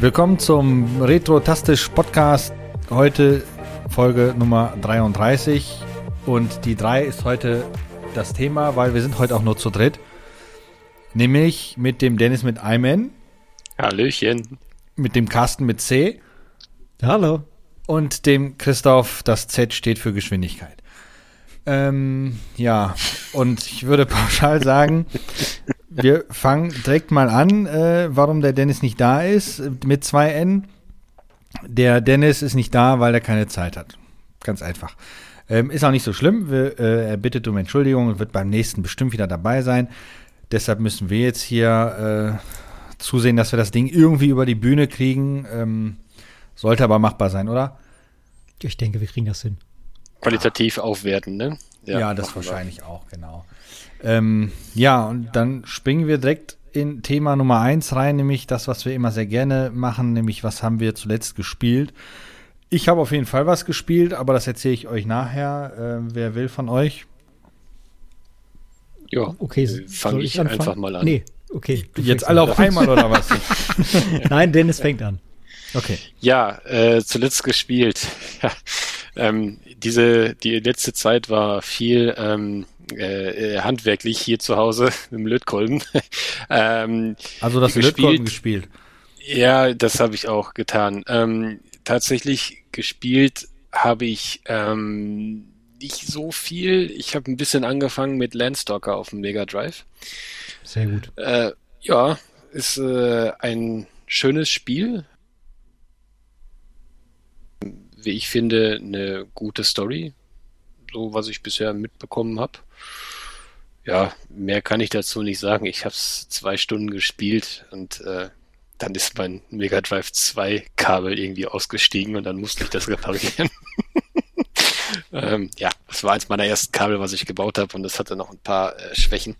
Willkommen zum Retro-Tastisch Podcast. Heute Folge Nummer 33. Und die 3 ist heute das Thema, weil wir sind heute auch nur zu dritt. Nämlich mit dem Dennis mit Iman. Hallöchen. Mit dem Carsten mit C. Hallo. Und dem Christoph, das Z steht für Geschwindigkeit. Ähm, ja, und ich würde pauschal sagen, wir fangen direkt mal an, äh, warum der Dennis nicht da ist, mit zwei N. Der Dennis ist nicht da, weil er keine Zeit hat. Ganz einfach. Ähm, ist auch nicht so schlimm. Wir, äh, er bittet um Entschuldigung und wird beim nächsten bestimmt wieder dabei sein. Deshalb müssen wir jetzt hier äh, zusehen, dass wir das Ding irgendwie über die Bühne kriegen. Ähm, sollte aber machbar sein, oder? Ich denke, wir kriegen das hin. Qualitativ aufwerten, ne? Ja, ja das wahrscheinlich wir. auch, genau. Ähm, ja, und dann springen wir direkt in Thema Nummer eins rein, nämlich das, was wir immer sehr gerne machen, nämlich was haben wir zuletzt gespielt. Ich habe auf jeden Fall was gespielt, aber das erzähle ich euch nachher. Äh, wer will von euch? Ja, okay, äh, fange ich, ich einfach mal an. Nee, okay. Jetzt alle auf einmal oder was? Nein, Dennis fängt an. Okay. Ja, äh, zuletzt gespielt. ähm, diese, die letzte Zeit war viel ähm, äh, handwerklich hier zu Hause im Lötkolben. ähm, also das Lötkolben gespielt? Ja, das habe ich auch getan. Ähm, tatsächlich gespielt habe ich ähm, nicht so viel. Ich habe ein bisschen angefangen mit Landstalker auf dem Mega Drive. Sehr gut. Äh, ja, ist äh, ein schönes Spiel. Wie ich finde, eine gute Story. So, was ich bisher mitbekommen habe. Ja, mehr kann ich dazu nicht sagen. Ich habe es zwei Stunden gespielt und äh, dann ist mein Mega Drive 2 Kabel irgendwie ausgestiegen und dann musste ich das reparieren. ähm, ja, das war eins meiner ersten Kabel, was ich gebaut habe und das hatte noch ein paar äh, Schwächen.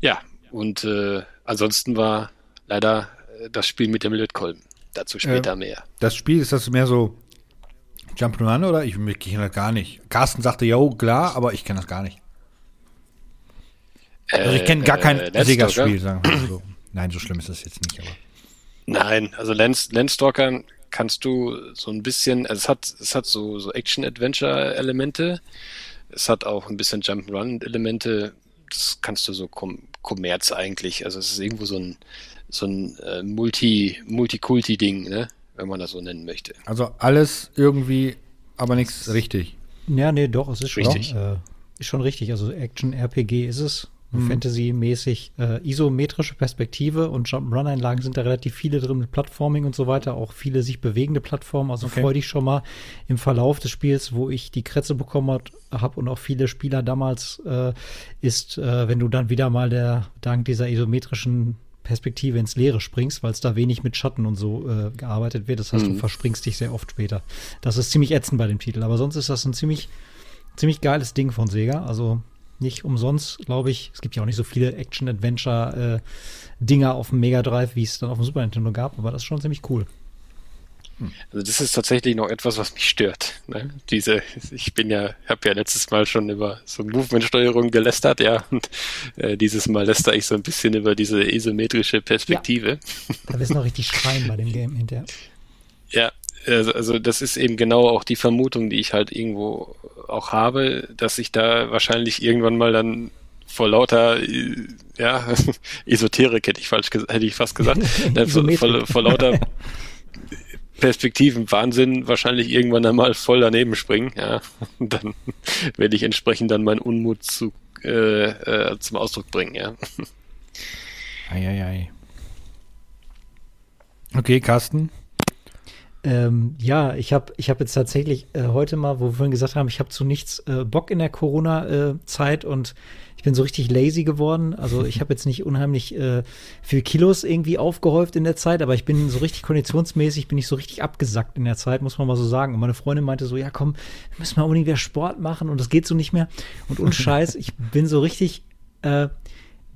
Ja, und äh, ansonsten war leider äh, das Spiel mit dem Lötkolben. Dazu später mehr. Das Spiel, ist das mehr so Jump'n'Run oder? Ich, ich kenne das gar nicht. Carsten sagte, ja, klar, aber ich kenne das gar nicht. Also ich kenne gar kein äh, Sega-Spiel, sagen wir so. Nein, so schlimm ist das jetzt nicht, aber. Nein, also Lens, Landstalker kannst du so ein bisschen, also es hat, es hat so, so Action-Adventure-Elemente. Es hat auch ein bisschen Jump-Run-Elemente. Das kannst du so Kommerz eigentlich. Also es ist irgendwo so ein, so ein äh, Multi, Multikulti-Ding, ne? Wenn man das so nennen möchte. Also alles irgendwie, aber nichts richtig. Ja, nee, doch, es ist schon, richtig. Äh, ist schon richtig. Also Action-RPG ist es mhm. Fantasy-mäßig äh, isometrische Perspektive und Jump'n'Run-Einlagen sind da relativ viele drin mit Plattforming und so weiter, auch viele sich bewegende Plattformen. Also okay. freu dich schon mal im Verlauf des Spiels, wo ich die Kretze bekommen habe und auch viele Spieler damals, äh, ist, äh, wenn du dann wieder mal der dank dieser isometrischen Perspektive ins Leere springst, weil es da wenig mit Schatten und so äh, gearbeitet wird. Das heißt, mhm. du verspringst dich sehr oft später. Das ist ziemlich ätzend bei dem Titel, aber sonst ist das ein ziemlich, ziemlich geiles Ding von Sega. Also nicht umsonst, glaube ich. Es gibt ja auch nicht so viele Action-Adventure-Dinger äh, auf dem Mega Drive, wie es dann auf dem Super Nintendo gab, aber das ist schon ziemlich cool. Also das ist tatsächlich noch etwas, was mich stört. Ne? Diese, ich bin ja, habe ja letztes Mal schon über so Movement-Steuerung gelästert, ja, und äh, dieses Mal läster ich so ein bisschen über diese isometrische Perspektive. Ja. Da wirst du noch richtig schreien bei dem Game hinterher. Ja, also, also das ist eben genau auch die Vermutung, die ich halt irgendwo auch habe, dass ich da wahrscheinlich irgendwann mal dann vor lauter ja, Esoterik hätte ich falsch hätte ich fast gesagt, vor, vor, vor lauter Perspektiven Wahnsinn wahrscheinlich irgendwann einmal voll daneben springen, ja. Und dann werde ich entsprechend dann meinen Unmut zu, äh, äh, zum Ausdruck bringen, ja. Eieiei. Ei, ei. Okay, Carsten. Ähm, ja, ich habe ich hab jetzt tatsächlich äh, heute mal, wo wir vorhin gesagt haben, ich habe zu nichts äh, Bock in der Corona-Zeit äh, und ich bin so richtig lazy geworden. Also ich habe jetzt nicht unheimlich äh, viel Kilos irgendwie aufgehäuft in der Zeit, aber ich bin so richtig konditionsmäßig, bin ich so richtig abgesackt in der Zeit, muss man mal so sagen. Und meine Freundin meinte so, ja komm, wir müssen mal unbedingt wieder Sport machen und das geht so nicht mehr. Und ohne Scheiß, ich bin so richtig äh,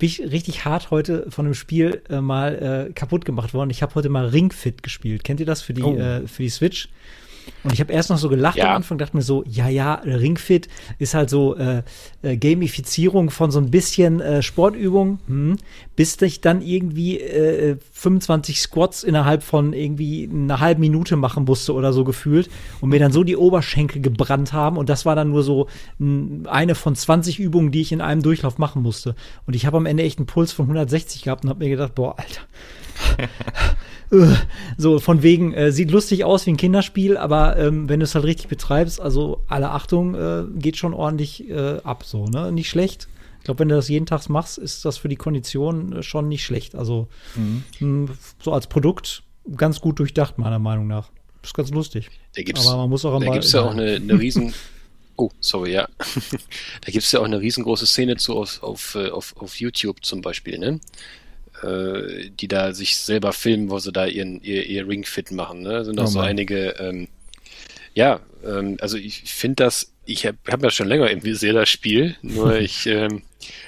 bin ich richtig hart heute von einem Spiel äh, mal äh, kaputt gemacht worden. Ich habe heute mal Ring Fit gespielt. Kennt ihr das für die, oh. äh, für die Switch? Und ich habe erst noch so gelacht ja. am Anfang, dachte mir so, ja, ja, Ringfit ist halt so äh, äh, Gamifizierung von so ein bisschen äh, Sportübung, hm, bis ich dann irgendwie äh, 25 Squats innerhalb von irgendwie einer halben Minute machen musste oder so gefühlt und mir dann so die Oberschenkel gebrannt haben und das war dann nur so mh, eine von 20 Übungen, die ich in einem Durchlauf machen musste. Und ich habe am Ende echt einen Puls von 160 gehabt und habe mir gedacht, boah, Alter. so von wegen, äh, sieht lustig aus wie ein Kinderspiel, aber ähm, wenn du es halt richtig betreibst, also alle Achtung, äh, geht schon ordentlich äh, ab, so, ne? Nicht schlecht. Ich glaube, wenn du das jeden Tag machst, ist das für die Kondition äh, schon nicht schlecht. Also mhm. mh, so als Produkt ganz gut durchdacht, meiner Meinung nach. Ist ganz lustig. Da gibt's, aber man muss auch da gibt es ja auch eine, eine riesen Oh, sorry, ja. da gibt es ja auch eine riesengroße Szene zu auf, auf, äh, auf, auf YouTube zum Beispiel, ne? Äh, die da sich selber filmen, wo sie da ihren, ihr, ihr Ringfit machen. Ne? Sind auch oh so einige, ähm, ja, ähm, also ich finde das, ich habe hab ja schon länger im Visier das Spiel, nur ich ähm,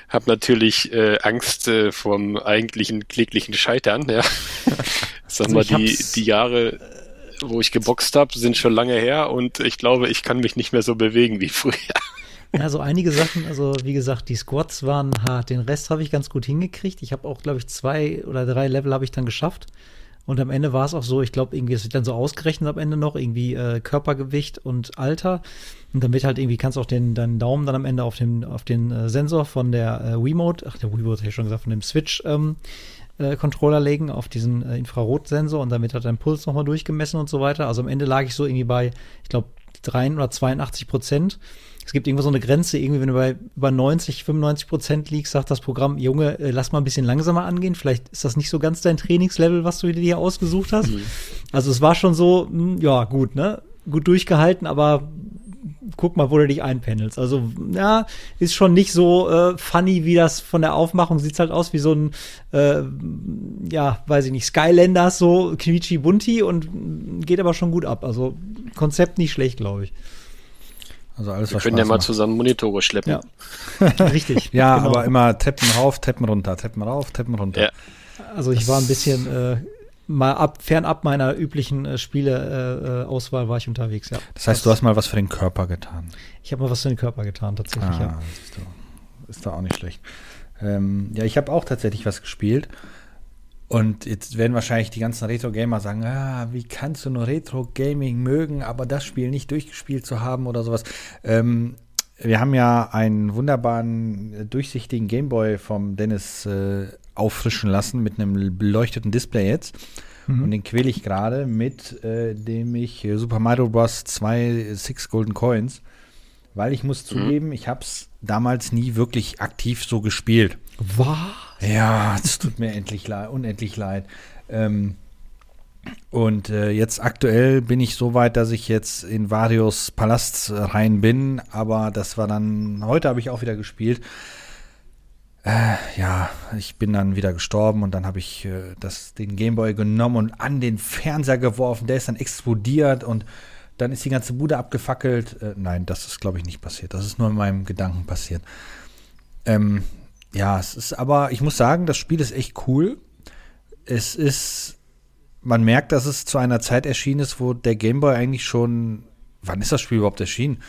habe natürlich äh, Angst äh, vom eigentlichen kläglichen Scheitern. Ja. Sag also mal, die, die Jahre, wo ich geboxt habe, sind schon lange her und ich glaube, ich kann mich nicht mehr so bewegen wie früher. Ja, so einige Sachen, also wie gesagt, die Squats waren hart. Den Rest habe ich ganz gut hingekriegt. Ich habe auch, glaube ich, zwei oder drei Level habe ich dann geschafft. Und am Ende war es auch so, ich glaube, irgendwie, es wird dann so ausgerechnet am Ende noch, irgendwie äh, Körpergewicht und Alter. Und damit halt irgendwie kannst du auch den, deinen Daumen dann am Ende auf den, auf den äh, Sensor von der äh, Wiimote, ach, der Wiimote habe ich schon gesagt, von dem Switch ähm, äh, Controller legen, auf diesen äh, Infrarotsensor und damit hat dein Puls nochmal durchgemessen und so weiter. Also am Ende lag ich so irgendwie bei, ich glaube, 3 oder 82 Prozent es gibt irgendwo so eine Grenze, irgendwie, wenn du bei über 90, 95 Prozent liegst, sagt das Programm, Junge, äh, lass mal ein bisschen langsamer angehen. Vielleicht ist das nicht so ganz dein Trainingslevel, was du dir hier ausgesucht hast. Mhm. Also es war schon so, hm, ja, gut, ne? Gut durchgehalten, aber guck mal, wo du dich einpendelst. Also, ja, ist schon nicht so äh, funny, wie das von der Aufmachung sieht halt aus wie so ein, äh, ja, weiß ich nicht, Skylanders, so quietschi bunti und geht aber schon gut ab. Also, Konzept nicht schlecht, glaube ich. Also alles, Wir können Spaß ja mal macht. zusammen Monitore schleppen. Ja. Richtig. ja, genau. aber immer Treppen rauf, Treppen runter, Treppen rauf, Treppen runter. Ja. Also ich das war ein bisschen äh, mal ab, fernab meiner üblichen äh, Spiele-Auswahl äh, war ich unterwegs, ja. Das heißt, das, du hast mal was für den Körper getan. Ich habe mal was für den Körper getan, tatsächlich, ah, ja. Ist doch, ist doch auch nicht schlecht. Ähm, ja, ich habe auch tatsächlich was gespielt. Und jetzt werden wahrscheinlich die ganzen Retro-Gamer sagen, ah, wie kannst du nur Retro-Gaming mögen, aber das Spiel nicht durchgespielt zu haben oder sowas. Ähm, wir haben ja einen wunderbaren, äh, durchsichtigen Gameboy vom Dennis äh, auffrischen lassen mit einem beleuchteten Display jetzt. Mhm. Und den quäle ich gerade mit äh, dem ich äh, Super Mario Bros. 2 Six Golden Coins. Weil ich muss mhm. zugeben, ich habe es damals nie wirklich aktiv so gespielt. Was? Ja, es tut mir endlich leid, unendlich leid. Ähm, und äh, jetzt aktuell bin ich so weit, dass ich jetzt in Varios Palast rein bin, aber das war dann, heute habe ich auch wieder gespielt. Äh, ja, ich bin dann wieder gestorben und dann habe ich äh, das, den Gameboy genommen und an den Fernseher geworfen. Der ist dann explodiert und dann ist die ganze Bude abgefackelt. Äh, nein, das ist, glaube ich, nicht passiert. Das ist nur in meinem Gedanken passiert. Ähm, ja, es ist aber, ich muss sagen, das Spiel ist echt cool. Es ist, man merkt, dass es zu einer Zeit erschienen ist, wo der Gameboy eigentlich schon, wann ist das Spiel überhaupt erschienen?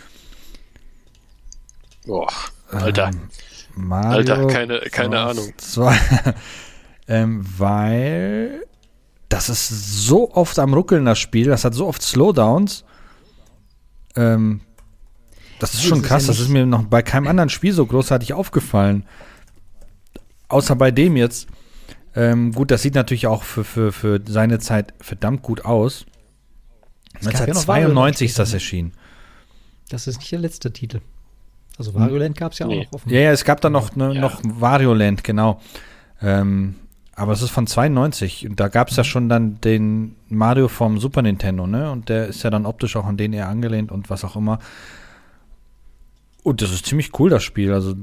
Boah, Alter. Ähm, Alter, keine, keine Ahnung. Zwei, ähm, weil das ist so oft am Ruckeln, das Spiel. Das hat so oft Slowdowns. Ähm, das ist schon krass. das ist mir noch bei keinem anderen Spiel so großartig aufgefallen. Außer bei dem jetzt. Ähm, gut, das sieht natürlich auch für, für, für seine Zeit verdammt gut aus. 1992 ist das erschienen. Das ist nicht der letzte Titel. Also Varioland gab es ja nee. auch noch offen. Ja, ja, es gab da noch, ne, ja. noch Varioland, genau. Ähm, aber es ist von 92 und da gab es ja schon dann den Mario vom Super Nintendo, ne? Und der ist ja dann optisch auch an den eher angelehnt und was auch immer. Und das ist ziemlich cool, das Spiel. Also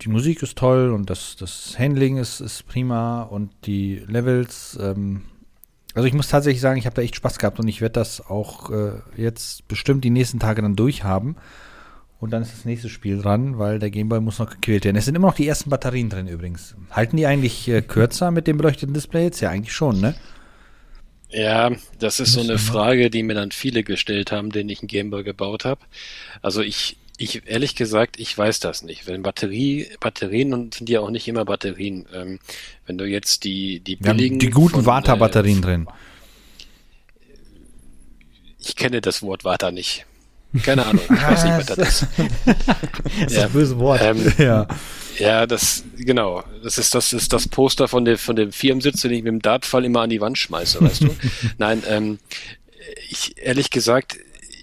die Musik ist toll und das, das Handling ist, ist prima und die Levels. Ähm, also ich muss tatsächlich sagen, ich habe da echt Spaß gehabt und ich werde das auch äh, jetzt bestimmt die nächsten Tage dann durchhaben. Und dann ist das nächste Spiel dran, weil der Gameboy muss noch gequält werden. Es sind immer noch die ersten Batterien drin übrigens. Halten die eigentlich äh, kürzer mit dem beleuchteten Display jetzt? Ja, eigentlich schon, ne? Ja, das ist so eine Frage, die mir dann viele gestellt haben, denen ich einen Gameboy gebaut habe. Also ich, ich ehrlich gesagt, ich weiß das nicht. Wenn Batterie, Batterien und sind ja auch nicht immer Batterien. Ähm, wenn du jetzt die die billigen, die guten Vata-Batterien äh, drin. Ich kenne das Wort Vata nicht. Keine Ahnung, ich weiß nicht, was das ist. das ist ja, ein böses Wort. Ähm, ja. ja, das, genau. Das ist das, ist das Poster von, der, von dem Firmensitz, den ich mit dem Dartfall immer an die Wand schmeiße, weißt du? Nein, ähm, ich, ehrlich gesagt,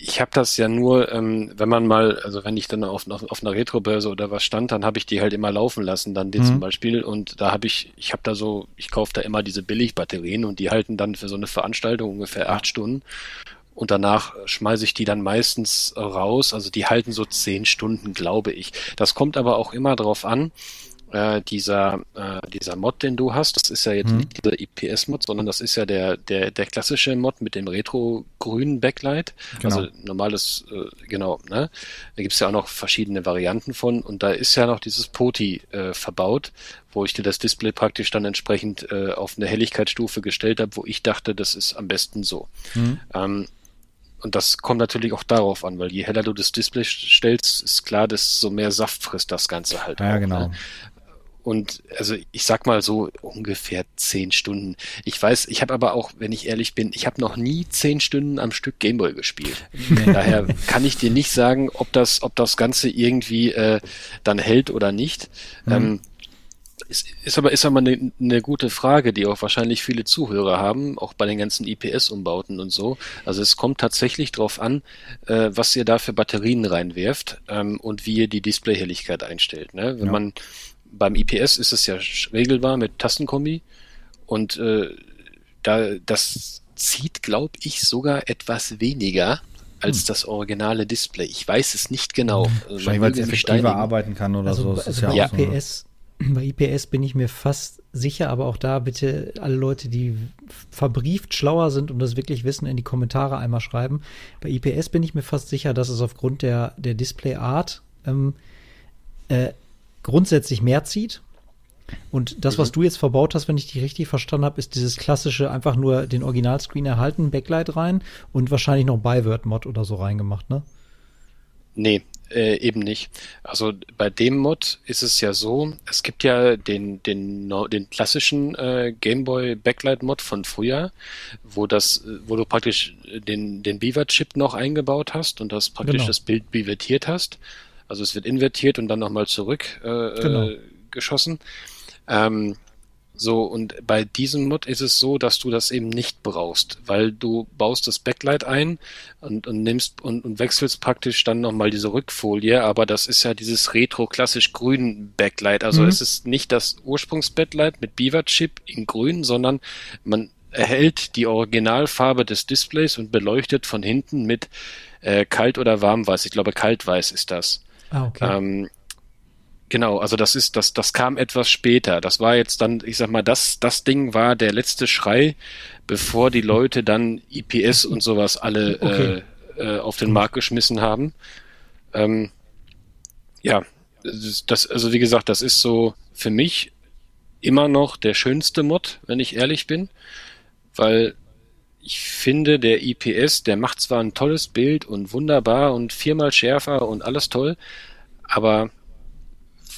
ich habe das ja nur, ähm, wenn man mal, also wenn ich dann auf, auf, auf einer Retrobörse oder was stand, dann habe ich die halt immer laufen lassen, dann die mhm. zum Beispiel. Und da habe ich, ich habe da so, ich kaufe da immer diese Billigbatterien und die halten dann für so eine Veranstaltung ungefähr acht Stunden und danach schmeiße ich die dann meistens raus. Also die halten so zehn Stunden, glaube ich. Das kommt aber auch immer drauf an. Äh, dieser, äh, dieser Mod, den du hast, das ist ja jetzt mhm. nicht dieser IPS-Mod, sondern das ist ja der, der, der klassische Mod mit dem retro-grünen Backlight. Genau. Also normales, äh, genau, ne? Da gibt's ja auch noch verschiedene Varianten von und da ist ja noch dieses Poti äh, verbaut, wo ich dir das Display praktisch dann entsprechend äh, auf eine Helligkeitsstufe gestellt habe, wo ich dachte, das ist am besten so. Mhm. Ähm, und das kommt natürlich auch darauf an, weil je heller du das Display stellst, ist klar, desto mehr Saft frisst das Ganze halt. Ja, auch, genau. Ne? Und also ich sag mal so ungefähr zehn Stunden. Ich weiß, ich habe aber auch, wenn ich ehrlich bin, ich habe noch nie zehn Stunden am Stück Gameboy gespielt. Daher kann ich dir nicht sagen, ob das, ob das Ganze irgendwie äh, dann hält oder nicht. Mhm. Ähm, ist, ist aber, ist aber eine, eine gute Frage, die auch wahrscheinlich viele Zuhörer haben, auch bei den ganzen IPS-Umbauten und so. Also es kommt tatsächlich drauf an, äh, was ihr da für Batterien reinwerft ähm, und wie ihr die Displayhelligkeit einstellt. Ne? Wenn ja. man beim IPS ist es ja regelbar mit Tastenkombi und äh, da das zieht, glaube ich, sogar etwas weniger als hm. das originale Display. Ich weiß es nicht genau. Also Wahrscheinlich, weil es effektiver arbeiten kann oder also, so. Also bei, ja IPS, bei IPS bin ich mir fast sicher, aber auch da bitte alle Leute, die verbrieft schlauer sind und das wirklich wissen, in die Kommentare einmal schreiben. Bei IPS bin ich mir fast sicher, dass es aufgrund der, der Displayart ähm, äh, grundsätzlich mehr zieht. Und das, mhm. was du jetzt verbaut hast, wenn ich dich richtig verstanden habe, ist dieses klassische einfach nur den Originalscreen erhalten, Backlight rein und wahrscheinlich noch Byword-Mod oder so reingemacht, ne? Nee, äh, eben nicht. Also bei dem Mod ist es ja so, es gibt ja den, den, den klassischen äh, Gameboy Backlight Mod von früher, wo das, wo du praktisch den, den Beaver-Chip noch eingebaut hast und das praktisch genau. das Bild bevertiert hast. Also es wird invertiert und dann nochmal zurück äh, genau. äh, geschossen. Ähm, so, und bei diesem Mod ist es so, dass du das eben nicht brauchst, weil du baust das Backlight ein und, und nimmst und, und wechselst praktisch dann nochmal diese Rückfolie, aber das ist ja dieses retro-klassisch grün Backlight. Also mhm. es ist nicht das Ursprungs-Backlight mit Beaver-Chip in grün, sondern man erhält die Originalfarbe des Displays und beleuchtet von hinten mit äh, kalt oder warmweiß. Ich glaube, kaltweiß ist das. Ah, okay. Ähm, Genau, also das ist, das, das kam etwas später. Das war jetzt dann, ich sag mal, das, das Ding war der letzte Schrei, bevor die Leute dann IPS und sowas alle okay. äh, äh, auf den Markt geschmissen haben. Ähm, ja, das, also wie gesagt, das ist so für mich immer noch der schönste Mod, wenn ich ehrlich bin, weil ich finde, der IPS, der macht zwar ein tolles Bild und wunderbar und viermal schärfer und alles toll, aber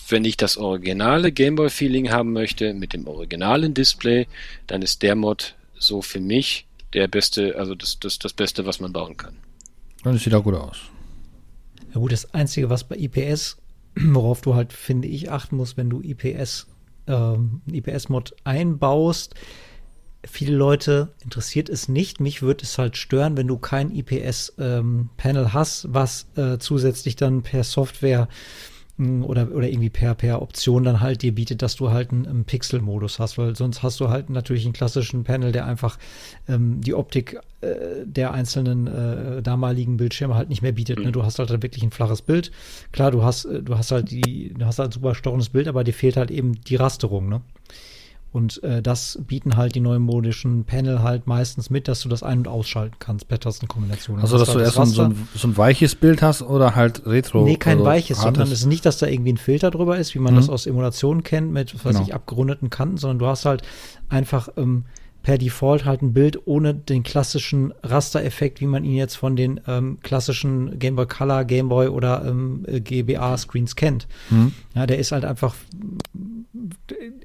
wenn ich das originale Gameboy-Feeling haben möchte, mit dem originalen Display, dann ist der Mod so für mich der beste, also das, das, das Beste, was man bauen kann. Dann sieht auch gut aus. Ja gut, das Einzige, was bei IPS, worauf du halt, finde ich, achten musst, wenn du IPS, ähm, IPS-Mod einbaust, viele Leute interessiert es nicht. Mich würde es halt stören, wenn du kein IPS-Panel ähm, hast, was äh, zusätzlich dann per Software oder, oder irgendwie per, per Option dann halt dir bietet, dass du halt einen, einen Pixel-Modus hast, weil sonst hast du halt natürlich einen klassischen Panel, der einfach ähm, die Optik äh, der einzelnen äh, damaligen Bildschirme halt nicht mehr bietet. Ne? Mhm. Du hast halt wirklich ein flaches Bild. Klar, du hast, äh, du hast halt die, du hast halt ein super storendes Bild, aber dir fehlt halt eben die Rasterung, ne? Und äh, das bieten halt die neumodischen Panel halt meistens mit, dass du das ein- und ausschalten kannst per Tastenkombination. Also, dass du erst so ein, so ein, weiches Bild hast oder halt Retro? Nee, kein also weiches, sondern es ist nicht, dass da irgendwie ein Filter drüber ist, wie man mhm. das aus Emulationen kennt, mit, was genau. ich, abgerundeten Kanten, sondern du hast halt einfach ähm, per Default halt ein Bild ohne den klassischen Rastereffekt, wie man ihn jetzt von den ähm, klassischen Game Boy Color, Game Boy oder ähm, GBA Screens kennt. Mhm. Ja, der ist halt einfach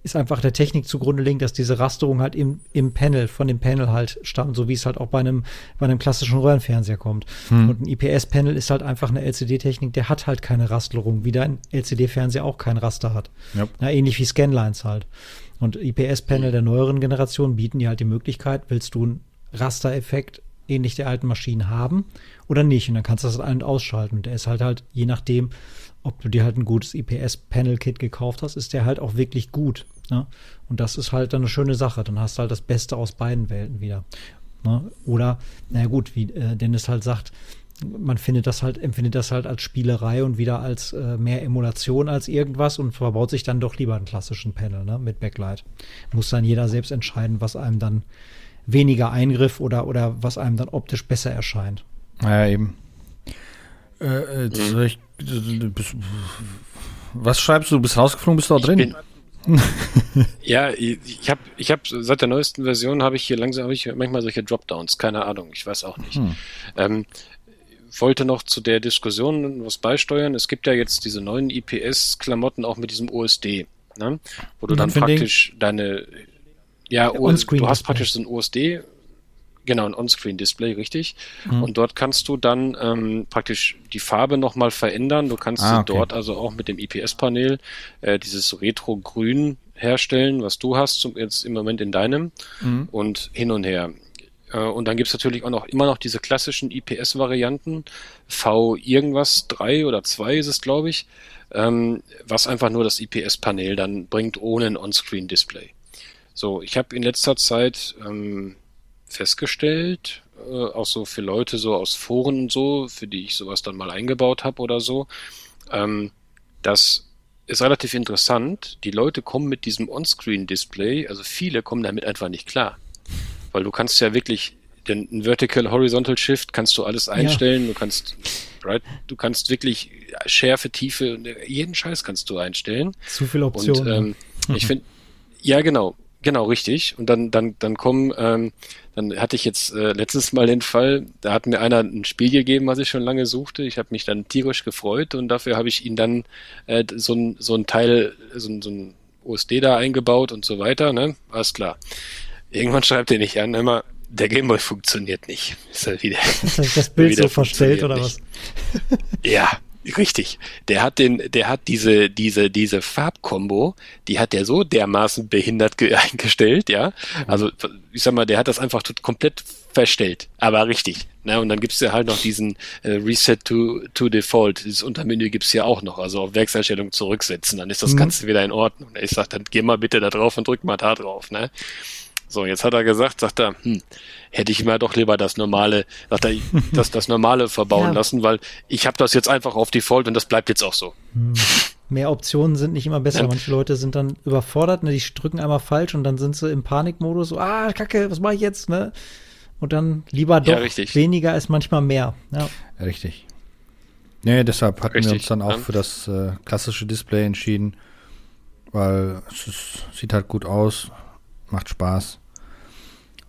ist einfach der Technik zugrunde liegt, dass diese Rasterung halt im, im Panel, von dem Panel halt stammt, so wie es halt auch bei einem, bei einem klassischen Röhrenfernseher kommt. Mhm. Und ein IPS-Panel ist halt einfach eine LCD-Technik, der hat halt keine Rasterung, wie ein LCD-Fernseher auch kein Raster hat. Ja. Ja, ähnlich wie Scanlines halt. Und IPS-Panel der neueren Generation bieten dir halt die Möglichkeit, willst du einen Rastereffekt ähnlich der alten Maschinen haben oder nicht? Und dann kannst du das ein- und ausschalten. Und der ist halt halt, je nachdem, ob du dir halt ein gutes IPS-Panel-Kit gekauft hast, ist der halt auch wirklich gut. Ne? Und das ist halt dann eine schöne Sache. Dann hast du halt das Beste aus beiden Welten wieder. Ne? Oder, naja gut, wie äh, Dennis halt sagt, man findet das halt, empfindet das halt als Spielerei und wieder als äh, mehr Emulation als irgendwas und verbaut sich dann doch lieber einen klassischen Panel ne, mit Backlight. Muss dann jeder selbst entscheiden, was einem dann weniger Eingriff oder, oder was einem dann optisch besser erscheint. Ja, eben. Äh, äh, mhm. ich, bist, was schreibst du? Du bist rausgeflogen, bist du da drin? Ja, ich habe ich hab, seit der neuesten Version habe ich hier langsam hab ich manchmal solche Dropdowns, keine Ahnung, ich weiß auch nicht. Hm. Ähm, wollte noch zu der Diskussion was beisteuern. Es gibt ja jetzt diese neuen IPS-Klamotten auch mit diesem OSD, ne? wo du dann praktisch deine, ja, du hast praktisch so ein OSD, genau, ein On-Screen-Display, richtig. Mhm. Und dort kannst du dann ähm, praktisch die Farbe nochmal verändern. Du kannst ah, okay. dort also auch mit dem IPS-Panel äh, dieses Retro-Grün herstellen, was du hast zum, jetzt im Moment in deinem mhm. und hin und her. Äh, und dann gibt's natürlich auch noch immer noch diese klassischen IPS-Varianten. V irgendwas 3 oder 2 ist es, glaube ich, ähm, was einfach nur das IPS-Panel dann bringt ohne ein On-Screen-Display. So, ich habe in letzter Zeit ähm, festgestellt, äh, auch so für Leute so aus Foren und so, für die ich sowas dann mal eingebaut habe oder so, ähm, das ist relativ interessant. Die Leute kommen mit diesem On-Screen-Display, also viele kommen damit einfach nicht klar weil du kannst ja wirklich den Vertical Horizontal Shift kannst du alles einstellen, ja. du kannst right, du kannst wirklich Schärfe, Tiefe, jeden Scheiß kannst du einstellen. Zu viele Optionen. Und, ähm, mhm. ich finde ja genau, genau richtig und dann dann dann kommen ähm, dann hatte ich jetzt äh, letztes Mal den Fall, da hat mir einer ein Spiel gegeben, was ich schon lange suchte. Ich habe mich dann tierisch gefreut und dafür habe ich ihn dann äh, so ein so ein Teil so ein, so ein OSD da eingebaut und so weiter, ne? Alles klar. Irgendwann schreibt er nicht an, immer, der Gameboy funktioniert nicht. Ist halt wieder. Das, das Bild so verstellt oder was? ja, richtig. Der hat den, der hat diese, diese, diese Farbkombo, die hat der so dermaßen behindert eingestellt, ja. Also, ich sag mal, der hat das einfach komplett verstellt, aber richtig. Ne? Und dann gibt's ja halt noch diesen äh, Reset to, to Default. Dieses Untermenü gibt's ja auch noch, also auf Werkseinstellung zurücksetzen, dann ist das mhm. Ganze wieder in Ordnung. Ich sag, dann geh mal bitte da drauf und drück mal da drauf. Ne? So, jetzt hat er gesagt, sagt er, hm, hätte ich mir doch lieber das normale, sagt er, das, das normale verbauen ja. lassen, weil ich habe das jetzt einfach auf Default und das bleibt jetzt auch so. Hm. Mehr Optionen sind nicht immer besser. Ja. Manche Leute sind dann überfordert, ne, die drücken einmal falsch und dann sind sie im Panikmodus, so, ah, Kacke, was mache ich jetzt, ne? Und dann lieber doch ja, weniger ist manchmal mehr. Ja. Richtig. Nee, deshalb hatten richtig. wir uns dann auch für das äh, klassische Display entschieden, weil es ist, sieht halt gut aus, macht Spaß.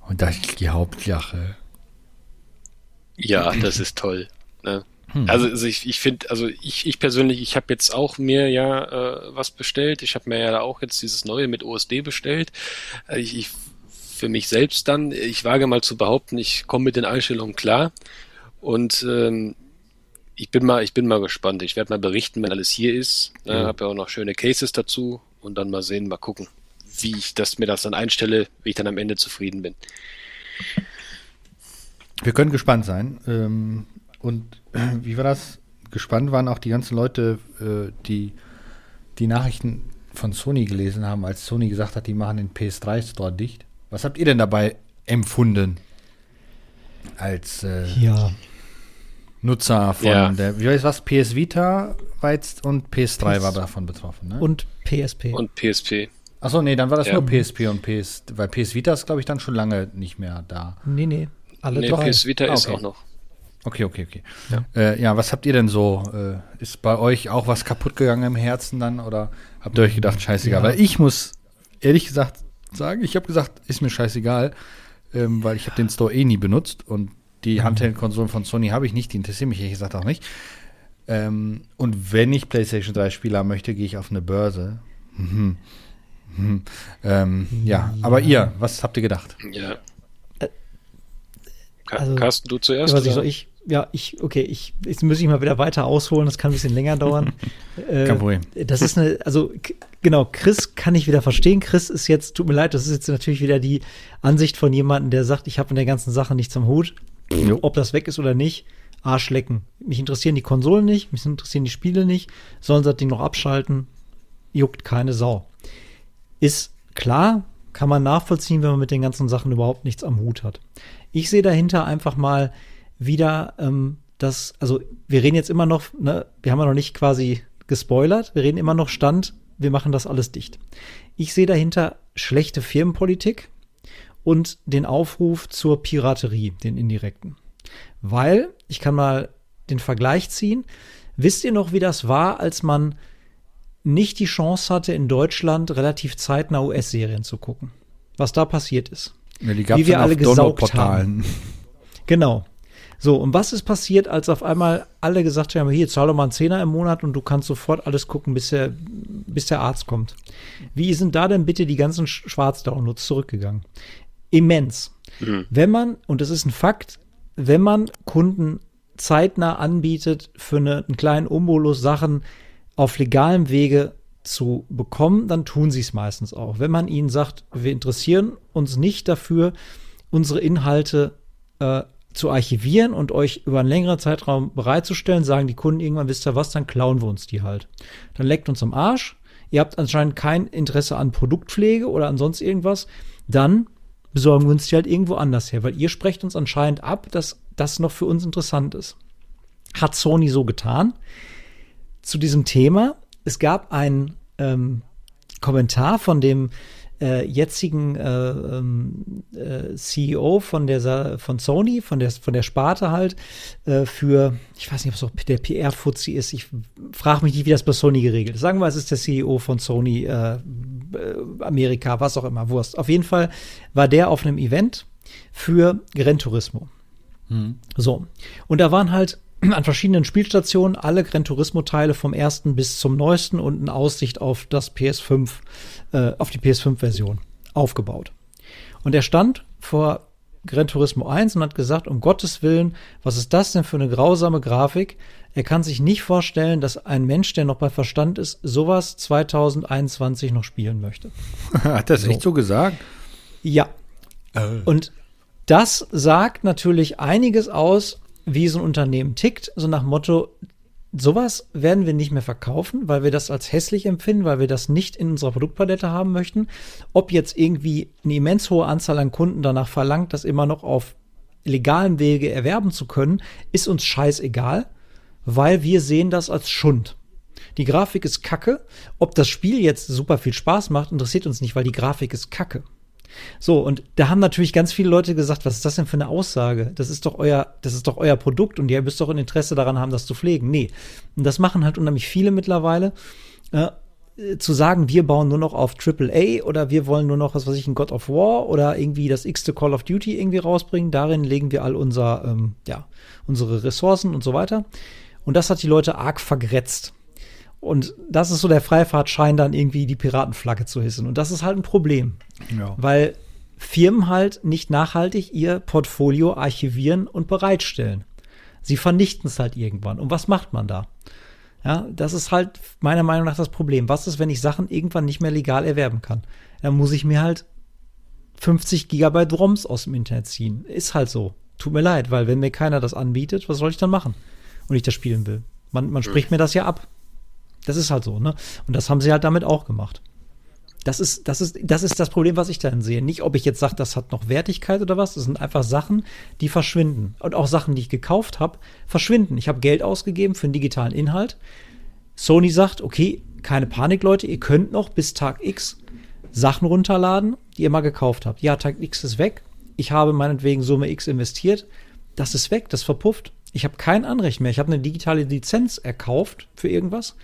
Und das ist die Hauptsache. Ja, das ist toll. Ne? Hm. Also, also, ich, ich finde, also ich, ich persönlich, ich habe jetzt auch mir ja äh, was bestellt. Ich habe mir ja auch jetzt dieses neue mit OSD bestellt. Äh, ich, ich für mich selbst dann, ich wage mal zu behaupten, ich komme mit den Einstellungen klar. Und ähm, ich bin mal, ich bin mal gespannt. Ich werde mal berichten, wenn alles hier ist. Ne? Ja. Habe ja auch noch schöne Cases dazu und dann mal sehen, mal gucken wie ich das, mir das dann einstelle, wie ich dann am Ende zufrieden bin. Wir können gespannt sein. Ähm, und wie war das? Gespannt waren auch die ganzen Leute, äh, die die Nachrichten von Sony gelesen haben, als Sony gesagt hat, die machen den PS3-Store dicht. Was habt ihr denn dabei empfunden? Als äh, ja. Nutzer von ja. der, wie heißt was, PS Vita war jetzt und PS3 PS war davon betroffen, ne? Und PSP. Und PSP. Achso, nee, dann war das ja. nur PSP und PS, weil PS Vita ist, glaube ich, dann schon lange nicht mehr da. Nee, nee, alle nee, drei. PS Vita ah, okay. ist auch noch. Okay, okay, okay. Ja. Äh, ja, was habt ihr denn so? Äh, ist bei euch auch was kaputt gegangen im Herzen dann oder habt ihr euch gedacht, scheißegal? Ja. Weil ich muss ehrlich gesagt sagen. Ich habe gesagt, ist mir scheißegal, ähm, weil ich habe den Store eh nie benutzt und die mhm. Handheld-Konsolen von Sony habe ich nicht, die interessieren mich ehrlich gesagt auch nicht. Ähm, und wenn ich PlayStation 3 Spiele haben möchte, gehe ich auf eine Börse. Mhm. Mhm. Ähm, ja. ja, aber ihr, was habt ihr gedacht? Ja. Äh, also, Carsten, du zuerst? Was ich, soll ich, ja, ich, okay, ich, jetzt muss ich mal wieder weiter ausholen, das kann ein bisschen länger dauern. äh, Kein Problem. Das ist eine, also genau, Chris kann ich wieder verstehen. Chris ist jetzt, tut mir leid, das ist jetzt natürlich wieder die Ansicht von jemandem, der sagt, ich habe in der ganzen Sache nichts am Hut. Jo. Ob das weg ist oder nicht, Arsch lecken. Mich interessieren die Konsolen nicht, mich interessieren die Spiele nicht, sollen sie das Ding noch abschalten, juckt keine Sau. Ist klar, kann man nachvollziehen, wenn man mit den ganzen Sachen überhaupt nichts am Hut hat. Ich sehe dahinter einfach mal wieder ähm, das, also wir reden jetzt immer noch, ne, wir haben ja noch nicht quasi gespoilert, wir reden immer noch Stand, wir machen das alles dicht. Ich sehe dahinter schlechte Firmenpolitik und den Aufruf zur Piraterie, den indirekten. Weil, ich kann mal den Vergleich ziehen, wisst ihr noch, wie das war, als man nicht die Chance hatte, in Deutschland relativ zeitnah US-Serien zu gucken? Was da passiert ist. Ja, die wie wir alle gesaugt haben. Genau. So, und was ist passiert, als auf einmal alle gesagt haben, hier, zahl doch mal einen Zehner im Monat und du kannst sofort alles gucken, bis der, bis der Arzt kommt. Wie sind da denn bitte die ganzen Schwarz-Downloads zurückgegangen? Immens. Mhm. Wenn man, und das ist ein Fakt, wenn man Kunden zeitnah anbietet, für eine, einen kleinen Umbolus Sachen auf legalem Wege zu bekommen, dann tun sie es meistens auch. Wenn man ihnen sagt, wir interessieren uns nicht dafür, unsere Inhalte äh, zu archivieren und euch über einen längeren Zeitraum bereitzustellen, sagen die Kunden irgendwann, wisst ihr was, dann klauen wir uns die halt. Dann leckt uns am Arsch. Ihr habt anscheinend kein Interesse an Produktpflege oder an sonst irgendwas. Dann besorgen wir uns die halt irgendwo anders her, weil ihr sprecht uns anscheinend ab, dass das noch für uns interessant ist. Hat Sony so getan. Zu diesem Thema, es gab einen ähm, Kommentar von dem äh, jetzigen äh, ähm, äh, CEO von der von Sony, von der von der Sparte halt äh, für, ich weiß nicht, ob es auch der PR-Fuzzi ist. Ich frage mich nicht, wie das bei Sony geregelt ist. Sagen wir, es ist der CEO von Sony äh, äh, Amerika, was auch immer, Wurst. Auf jeden Fall war der auf einem Event für Gran Turismo. Mhm. So. Und da waren halt an verschiedenen Spielstationen alle Gran Turismo-Teile vom ersten bis zum neuesten und eine Aussicht auf das PS5, äh, auf die PS5-Version aufgebaut. Und er stand vor Gran Turismo 1 und hat gesagt, um Gottes Willen, was ist das denn für eine grausame Grafik? Er kann sich nicht vorstellen, dass ein Mensch, der noch bei Verstand ist, sowas 2021 noch spielen möchte. hat das so. echt so gesagt? Ja. Äh. Und das sagt natürlich einiges aus wie so ein Unternehmen tickt, so nach Motto, sowas werden wir nicht mehr verkaufen, weil wir das als hässlich empfinden, weil wir das nicht in unserer Produktpalette haben möchten. Ob jetzt irgendwie eine immens hohe Anzahl an Kunden danach verlangt, das immer noch auf legalen Wege erwerben zu können, ist uns scheißegal, weil wir sehen das als Schund. Die Grafik ist kacke. Ob das Spiel jetzt super viel Spaß macht, interessiert uns nicht, weil die Grafik ist kacke. So, und da haben natürlich ganz viele Leute gesagt, was ist das denn für eine Aussage? Das ist doch euer, das ist doch euer Produkt und ihr müsst doch ein Interesse daran haben, das zu pflegen. Nee. Und das machen halt unheimlich viele mittlerweile. Äh, zu sagen, wir bauen nur noch auf AAA oder wir wollen nur noch, was weiß ich, ein God of War oder irgendwie das x-te Call of Duty irgendwie rausbringen, darin legen wir all unser, ähm, ja, unsere Ressourcen und so weiter. Und das hat die Leute arg vergrätzt. Und das ist so der Freifahrtschein, dann irgendwie die Piratenflagge zu hissen. Und das ist halt ein Problem. Ja. Weil Firmen halt nicht nachhaltig ihr Portfolio archivieren und bereitstellen. Sie vernichten es halt irgendwann. Und was macht man da? Ja, das ist halt meiner Meinung nach das Problem. Was ist, wenn ich Sachen irgendwann nicht mehr legal erwerben kann? Dann muss ich mir halt 50 Gigabyte ROMs aus dem Internet ziehen. Ist halt so. Tut mir leid, weil wenn mir keiner das anbietet, was soll ich dann machen? Und ich das spielen will. Man, man spricht mir das ja ab. Das ist halt so, ne? Und das haben sie halt damit auch gemacht. Das ist, das ist, das ist das Problem, was ich dann sehe. Nicht, ob ich jetzt sage, das hat noch Wertigkeit oder was. Das sind einfach Sachen, die verschwinden. Und auch Sachen, die ich gekauft habe, verschwinden. Ich habe Geld ausgegeben für einen digitalen Inhalt. Sony sagt, okay, keine Panik, Leute, ihr könnt noch bis Tag X Sachen runterladen, die ihr mal gekauft habt. Ja, Tag X ist weg. Ich habe meinetwegen Summe X investiert. Das ist weg, das verpufft. Ich habe kein Anrecht mehr. Ich habe eine digitale Lizenz erkauft für irgendwas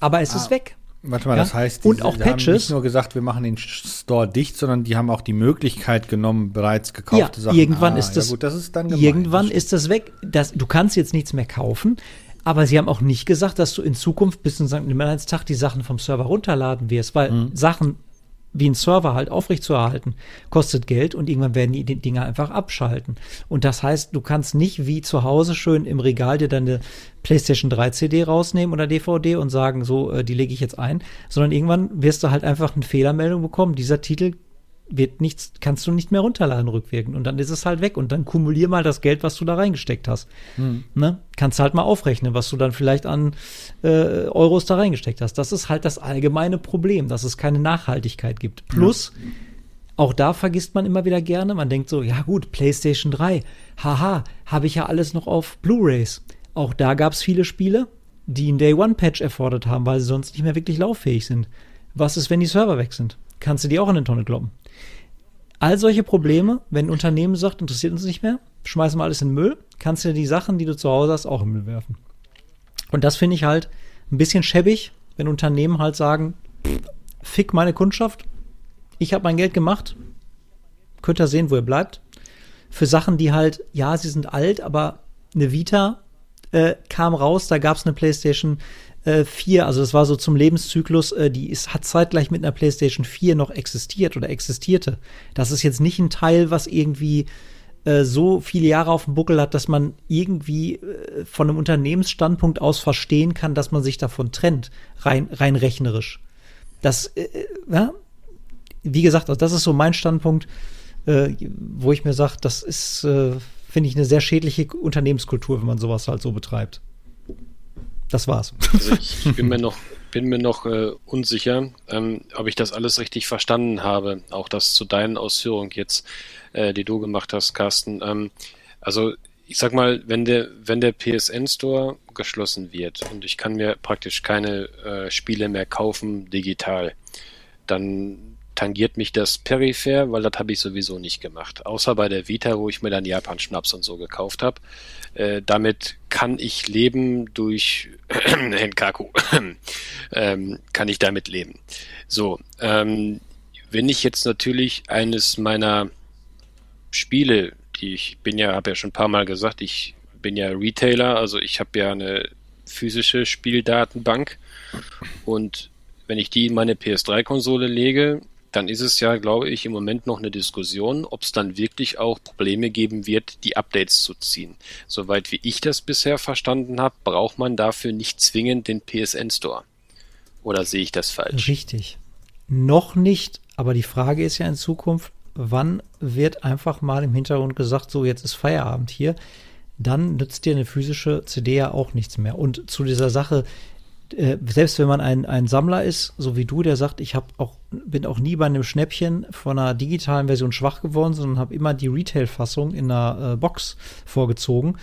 aber es ah. ist weg. Warte mal, ja? das heißt, die, und auch Patches. haben nicht nur gesagt, wir machen den Store dicht, sondern die haben auch die Möglichkeit genommen, bereits gekaufte ja, Sachen. Irgendwann ah, ist das, ja gut, das ist dann gemein, irgendwann das ist das weg. Das, du kannst jetzt nichts mehr kaufen. Aber sie haben auch nicht gesagt, dass du in Zukunft bis zum St. Nimmerleinstag die Sachen vom Server runterladen wirst, weil mhm. Sachen wie ein Server halt aufrechtzuerhalten, kostet Geld und irgendwann werden die Dinger einfach abschalten. Und das heißt, du kannst nicht wie zu Hause schön im Regal dir deine PlayStation 3 CD rausnehmen oder DVD und sagen, so, äh, die lege ich jetzt ein, sondern irgendwann wirst du halt einfach eine Fehlermeldung bekommen. Dieser Titel wird nichts, kannst du nicht mehr runterladen rückwirkend und dann ist es halt weg und dann kumulier mal das Geld, was du da reingesteckt hast. Hm. Ne? Kannst halt mal aufrechnen, was du dann vielleicht an äh, Euros da reingesteckt hast. Das ist halt das allgemeine Problem, dass es keine Nachhaltigkeit gibt. Plus, ja. auch da vergisst man immer wieder gerne, man denkt so, ja gut, PlayStation 3, haha, habe ich ja alles noch auf Blu-rays. Auch da gab es viele Spiele, die einen Day-One-Patch erfordert haben, weil sie sonst nicht mehr wirklich lauffähig sind. Was ist, wenn die Server weg sind? Kannst du die auch in eine Tonne kloppen? All solche Probleme, wenn ein Unternehmen sagt, interessiert uns nicht mehr, schmeißen wir alles in den Müll, kannst du die Sachen, die du zu Hause hast, auch in den Müll werfen. Und das finde ich halt ein bisschen schäbig, wenn Unternehmen halt sagen, fick meine Kundschaft, ich habe mein Geld gemacht, könnt ihr sehen, wo ihr bleibt. Für Sachen, die halt, ja, sie sind alt, aber eine Vita äh, kam raus, da gab es eine PlayStation äh, 4, also das war so zum Lebenszyklus, äh, die ist, hat zeitgleich mit einer PlayStation 4 noch existiert oder existierte. Das ist jetzt nicht ein Teil, was irgendwie äh, so viele Jahre auf dem Buckel hat, dass man irgendwie äh, von einem Unternehmensstandpunkt aus verstehen kann, dass man sich davon trennt, rein, rein rechnerisch. Das, äh, äh, ja, wie gesagt, also das ist so mein Standpunkt, wo ich mir sage, das ist, finde ich, eine sehr schädliche Unternehmenskultur, wenn man sowas halt so betreibt. Das war's. Also ich, bin mir noch, bin mir noch äh, unsicher, ähm, ob ich das alles richtig verstanden habe. Auch das zu deinen Ausführungen jetzt, äh, die du gemacht hast, Carsten. Ähm, also ich sag mal, wenn der, wenn der PSN Store geschlossen wird und ich kann mir praktisch keine äh, Spiele mehr kaufen digital, dann tangiert mich das peripher, weil das habe ich sowieso nicht gemacht. Außer bei der Vita, wo ich mir dann Japan-Schnaps und so gekauft habe. Äh, damit kann ich leben durch Henkaku. ähm, kann ich damit leben. So, ähm, wenn ich jetzt natürlich eines meiner Spiele, die ich bin ja, habe ja schon ein paar Mal gesagt, ich bin ja Retailer, also ich habe ja eine physische Spieldatenbank und wenn ich die in meine PS3-Konsole lege, dann ist es ja, glaube ich, im Moment noch eine Diskussion, ob es dann wirklich auch Probleme geben wird, die Updates zu ziehen. Soweit wie ich das bisher verstanden habe, braucht man dafür nicht zwingend den PSN Store. Oder sehe ich das falsch? Richtig. Noch nicht, aber die Frage ist ja in Zukunft, wann wird einfach mal im Hintergrund gesagt, so jetzt ist Feierabend hier, dann nützt dir eine physische CD ja auch nichts mehr. Und zu dieser Sache, äh, selbst wenn man ein, ein Sammler ist, so wie du, der sagt, ich habe auch, bin auch nie bei einem Schnäppchen von einer digitalen Version schwach geworden, sondern habe immer die Retail-Fassung in einer äh, Box vorgezogen.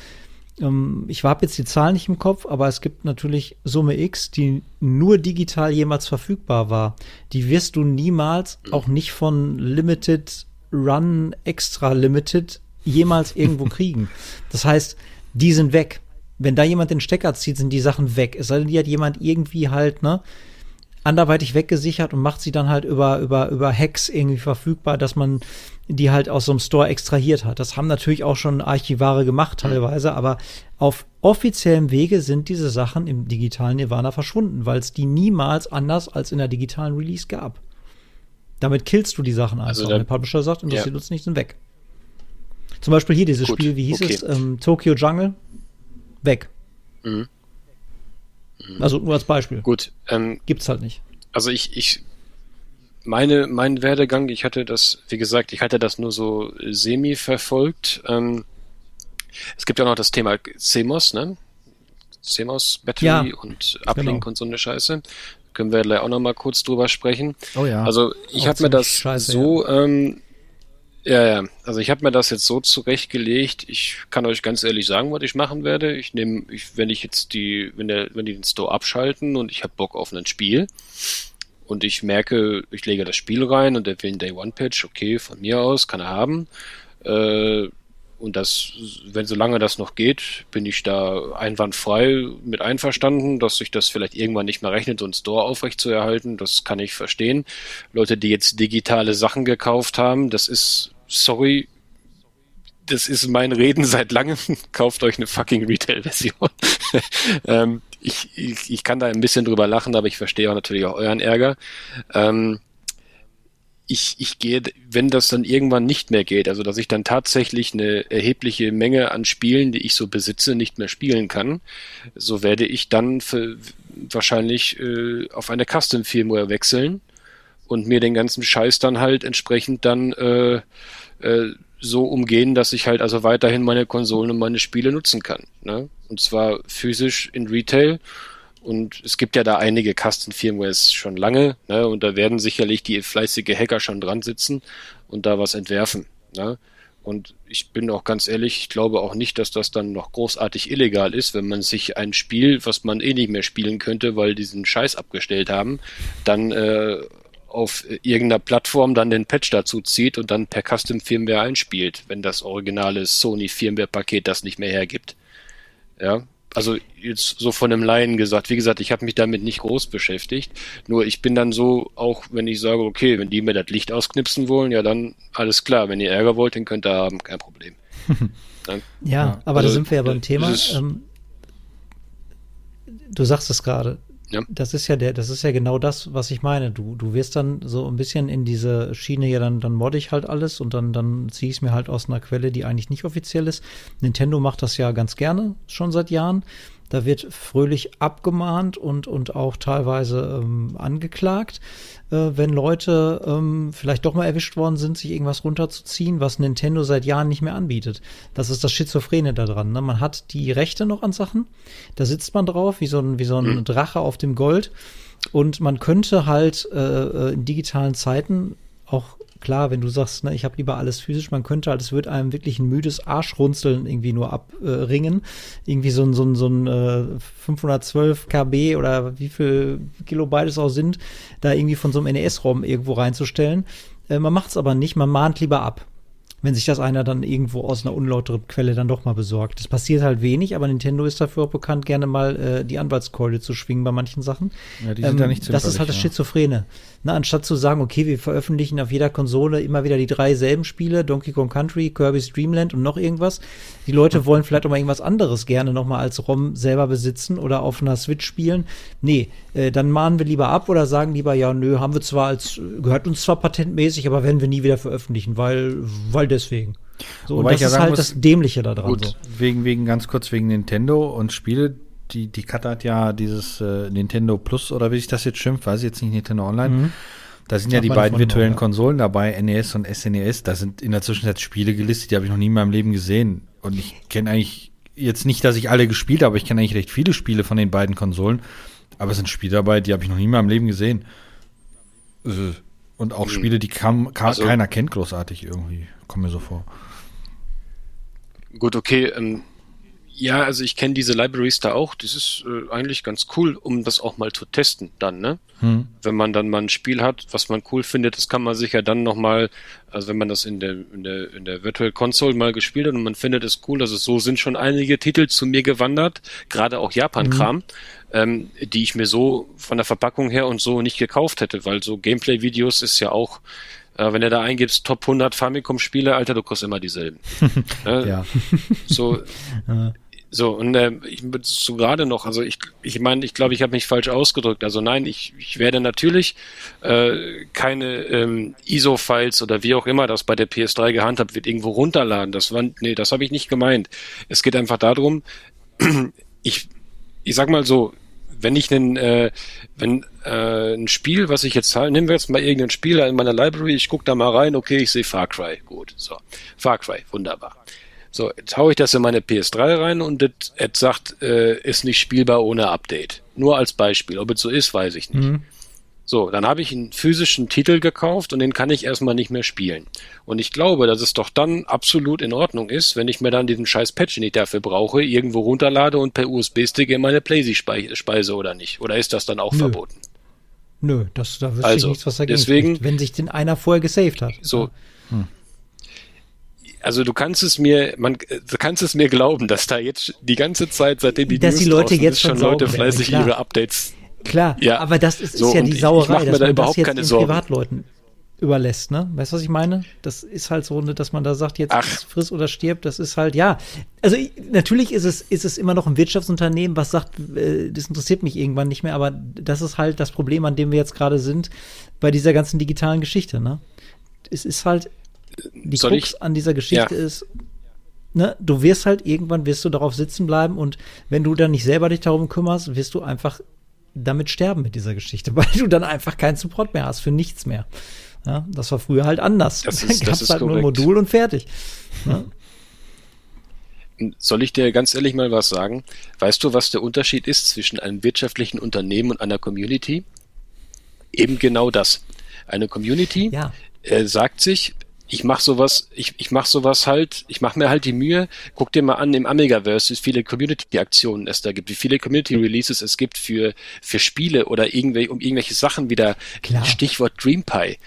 Ähm, ich habe jetzt die Zahlen nicht im Kopf, aber es gibt natürlich Summe X, die nur digital jemals verfügbar war. Die wirst du niemals, auch nicht von Limited Run Extra Limited, jemals irgendwo kriegen. Das heißt, die sind weg wenn da jemand den Stecker zieht, sind die Sachen weg. Es sei denn, die hat jemand irgendwie halt, ne, anderweitig weggesichert und macht sie dann halt über, über, über Hacks irgendwie verfügbar, dass man die halt aus so einem Store extrahiert hat. Das haben natürlich auch schon Archivare gemacht teilweise, aber auf offiziellem Wege sind diese Sachen im digitalen Nirvana verschwunden, weil es die niemals anders als in der digitalen Release gab. Damit killst du die Sachen einfach. Also der Publisher sagt, interessiert ja. uns nicht, sind weg. Zum Beispiel hier dieses Gut, Spiel, wie hieß okay. es? Ähm, Tokyo Jungle weg. Mhm. Mhm. Also nur als Beispiel. Gut. Ähm, Gibt's halt nicht. Also ich, ich, meine, mein Werdegang, ich hatte das, wie gesagt, ich hatte das nur so semi verfolgt. Ähm, es gibt ja noch das Thema CMOS, ne? CMOS Battery ja, und Uplink genau. und so eine Scheiße. Können wir auch noch mal kurz drüber sprechen. Oh ja. Also ich habe mir das Scheiße, so ja. ähm, ja, ja. Also ich habe mir das jetzt so zurechtgelegt. Ich kann euch ganz ehrlich sagen, was ich machen werde. Ich nehme, ich, wenn ich jetzt die, wenn der, wenn die den Store abschalten und ich habe Bock auf ein Spiel und ich merke, ich lege das Spiel rein und der will ein Day One Patch, okay, von mir aus kann er haben. Äh, und das, wenn solange das noch geht, bin ich da einwandfrei mit einverstanden, dass sich das vielleicht irgendwann nicht mehr rechnet, so einen Store aufrechtzuerhalten. Das kann ich verstehen. Leute, die jetzt digitale Sachen gekauft haben, das ist, sorry, das ist mein Reden seit langem. Kauft euch eine fucking Retail-Version. ähm, ich, ich, ich kann da ein bisschen drüber lachen, aber ich verstehe auch natürlich auch euren Ärger. Ähm, ich, ich gehe, wenn das dann irgendwann nicht mehr geht, also dass ich dann tatsächlich eine erhebliche Menge an Spielen, die ich so besitze, nicht mehr spielen kann, so werde ich dann für, wahrscheinlich äh, auf eine Custom-Firmware wechseln und mir den ganzen Scheiß dann halt entsprechend dann äh, äh, so umgehen, dass ich halt also weiterhin meine Konsolen und meine Spiele nutzen kann. Ne? Und zwar physisch in Retail und es gibt ja da einige Custom-Firmwares schon lange, ne? Und da werden sicherlich die fleißige Hacker schon dran sitzen und da was entwerfen. Ne? Und ich bin auch ganz ehrlich, ich glaube auch nicht, dass das dann noch großartig illegal ist, wenn man sich ein Spiel, was man eh nicht mehr spielen könnte, weil diesen Scheiß abgestellt haben, dann äh, auf irgendeiner Plattform dann den Patch dazu zieht und dann per Custom Firmware einspielt, wenn das originale Sony Firmware Paket das nicht mehr hergibt. Ja, also jetzt so von einem Laien gesagt, wie gesagt, ich habe mich damit nicht groß beschäftigt. Nur ich bin dann so, auch wenn ich sage, okay, wenn die mir das Licht ausknipsen wollen, ja dann alles klar. Wenn ihr Ärger wollt, den könnt ihr haben, kein Problem. ja, ja, aber also, da sind wir ja beim Thema. Ähm, du sagst es gerade. Ja. Das ist ja der, das ist ja genau das, was ich meine. Du, du wirst dann so ein bisschen in diese Schiene, ja, dann, dann modde ich halt alles und dann, dann ziehe ich es mir halt aus einer Quelle, die eigentlich nicht offiziell ist. Nintendo macht das ja ganz gerne, schon seit Jahren. Da wird fröhlich abgemahnt und, und auch teilweise ähm, angeklagt, äh, wenn Leute ähm, vielleicht doch mal erwischt worden sind, sich irgendwas runterzuziehen, was Nintendo seit Jahren nicht mehr anbietet. Das ist das Schizophrene daran. Ne? Man hat die Rechte noch an Sachen, da sitzt man drauf, wie so ein, wie so ein mhm. Drache auf dem Gold. Und man könnte halt äh, äh in digitalen Zeiten auch klar, wenn du sagst, ne, ich habe lieber alles physisch, man könnte halt, es wird einem wirklich ein müdes Arschrunzeln irgendwie nur abringen. Äh, irgendwie so ein, so ein, so ein äh, 512 KB oder wie viel Kilobyte es auch sind, da irgendwie von so einem NES-ROM irgendwo reinzustellen. Äh, man macht es aber nicht, man mahnt lieber ab wenn sich das einer dann irgendwo aus einer unlauteren Quelle dann doch mal besorgt. Das passiert halt wenig, aber Nintendo ist dafür auch bekannt, gerne mal äh, die Anwaltskeule zu schwingen bei manchen Sachen. Ja, die sind ähm, da nicht Das ist halt das Schizophrene. Na, anstatt zu sagen, okay, wir veröffentlichen auf jeder Konsole immer wieder die drei selben Spiele, Donkey Kong Country, Kirby's Dreamland und noch irgendwas. Die Leute wollen vielleicht auch mal irgendwas anderes gerne nochmal als ROM selber besitzen oder auf einer Switch spielen. Nee, äh, dann mahnen wir lieber ab oder sagen lieber, ja, nö, haben wir zwar als, gehört uns zwar patentmäßig, aber werden wir nie wieder veröffentlichen, weil, weil deswegen. So, Wobei und das ist halt muss, das Dämliche da dran. Gut, so. wegen, wegen, ganz kurz wegen Nintendo und Spiele, die, die Kat hat ja dieses äh, Nintendo Plus oder wie sich das jetzt schimpft, weiß ich jetzt nicht, Nintendo Online. Mhm. Da sind ja die beiden virtuellen ja. Konsolen dabei, NES und SNES. Da sind in der Zwischenzeit Spiele gelistet, die habe ich noch nie in meinem Leben gesehen. Und ich kenne eigentlich jetzt nicht, dass ich alle gespielt habe, aber ich kenne eigentlich recht viele Spiele von den beiden Konsolen. Aber es sind Spiele dabei, die habe ich noch nie in meinem Leben gesehen. Äh, und auch mhm. Spiele, die kam, kam also, keiner kennt großartig irgendwie. Kommt mir so vor. Gut, okay. Ähm, ja, also ich kenne diese Libraries da auch. Das ist äh, eigentlich ganz cool, um das auch mal zu testen dann, ne? Hm. Wenn man dann mal ein Spiel hat, was man cool findet, das kann man sich ja dann nochmal, also wenn man das in der, in der, in der Virtual Console mal gespielt hat und man findet es cool, also so sind schon einige Titel zu mir gewandert, gerade auch Japan-Kram, hm. ähm, die ich mir so von der Verpackung her und so nicht gekauft hätte, weil so Gameplay-Videos ist ja auch, äh, wenn du da eingibst, Top 100 Famicom-Spiele, Alter, du kriegst immer dieselben. äh, ja. So, so, und äh, ich so gerade noch, also ich ich meine, ich glaube, ich habe mich falsch ausgedrückt. Also nein, ich, ich werde natürlich äh, keine ähm, ISO-Files oder wie auch immer das bei der PS3 gehandhabt wird, irgendwo runterladen. Das war, nee, das habe ich nicht gemeint. Es geht einfach darum, ich, ich sag mal so, wenn ich einen, äh, wenn äh, ein Spiel, was ich jetzt nehmen wir jetzt mal irgendein Spiel in meiner Library, ich gucke da mal rein, okay, ich sehe Far Cry, gut, so, Far Cry, wunderbar. So, jetzt haue ich das in meine PS3 rein und das sagt, äh, ist nicht spielbar ohne Update. Nur als Beispiel. Ob es so ist, weiß ich nicht. Mhm. So, dann habe ich einen physischen Titel gekauft und den kann ich erstmal nicht mehr spielen. Und ich glaube, dass es doch dann absolut in Ordnung ist, wenn ich mir dann diesen scheiß Patch, den ich dafür brauche, irgendwo runterlade und per USB-Stick in meine PlayStation speise oder nicht. Oder ist das dann auch Nö. verboten? Nö, das, da wüsste also, ich nichts, was dagegen deswegen, spricht, wenn sich den einer vorher gesaved hat. So, hm also du kannst es mir, man, du kannst es mir glauben, dass da jetzt die ganze Zeit, seitdem die dass News die Leute jetzt schon Leute fleißig werden, ihre Updates. Klar, ja. aber das ist, so, ist ja die Sauerei, dass da man das jetzt den Sorgen. Privatleuten überlässt, ne? Weißt du, was ich meine? Das ist halt so, ne, dass man da sagt, jetzt friss oder stirb, das ist halt, ja. Also natürlich ist es, ist es immer noch ein Wirtschaftsunternehmen, was sagt, äh, das interessiert mich irgendwann nicht mehr, aber das ist halt das Problem, an dem wir jetzt gerade sind, bei dieser ganzen digitalen Geschichte, ne? Es ist halt, die Soll Krux ich? an dieser Geschichte ja. ist, ne, du wirst halt irgendwann wirst du darauf sitzen bleiben und wenn du dann nicht selber dich darum kümmerst, wirst du einfach damit sterben mit dieser Geschichte, weil du dann einfach keinen Support mehr hast für nichts mehr. Ja, das war früher halt anders. Das ist, Dann gab's halt korrekt. nur ein Modul und fertig. Ja. Soll ich dir ganz ehrlich mal was sagen? Weißt du, was der Unterschied ist zwischen einem wirtschaftlichen Unternehmen und einer Community? Eben genau das. Eine Community ja. äh, sagt sich, ich mache sowas, ich, ich mache sowas halt, ich mache mir halt die Mühe, guck dir mal an im Amigaverse, wie viele Community-Aktionen es da gibt, wie viele Community-Releases es gibt für, für Spiele oder irgendwelche, um irgendwelche Sachen wieder, Klar. Stichwort DreamPie.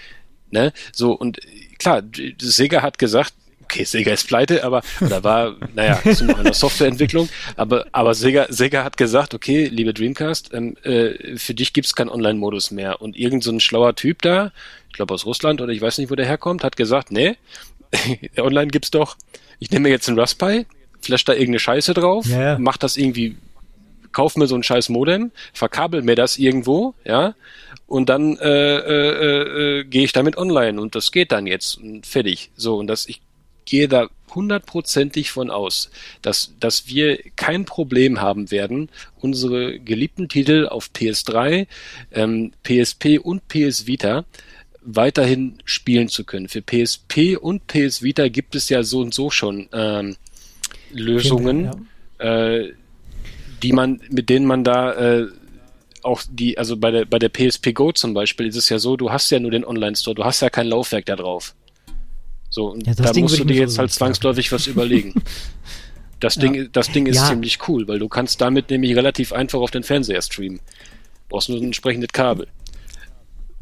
Ne? So, und klar, Sega hat gesagt, okay, Sega ist pleite, aber, oder war, naja, in der Softwareentwicklung, aber, aber Sega, Sega hat gesagt, okay, liebe Dreamcast, ähm, äh, für dich gibt's keinen Online-Modus mehr. Und irgend so ein schlauer Typ da, ich glaube aus Russland oder ich weiß nicht, wo der herkommt, hat gesagt, nee, online gibt's doch, ich nehme mir jetzt einen Raspberry, flash da irgendeine Scheiße drauf, ja. mach das irgendwie, kauf mir so ein scheiß Modem, verkabel mir das irgendwo, ja, und dann äh, äh, äh, äh, gehe ich damit online und das geht dann jetzt und fertig. So, und das, ich gehe da hundertprozentig von aus, dass, dass wir kein Problem haben werden, unsere geliebten Titel auf PS3, ähm, PSP und PS Vita weiterhin spielen zu können. Für PSP und PS Vita gibt es ja so und so schon ähm, Lösungen, ja. äh, die man, mit denen man da äh, auch die, also bei der, bei der PSP Go zum Beispiel ist es ja so, du hast ja nur den Online-Store, du hast ja kein Laufwerk da drauf. So, und ja, da musst du dir jetzt halt zwangsläufig was überlegen. Das ja. Ding, das Ding ist ja. ziemlich cool, weil du kannst damit nämlich relativ einfach auf den Fernseher streamen. Brauchst nur ein entsprechendes Kabel.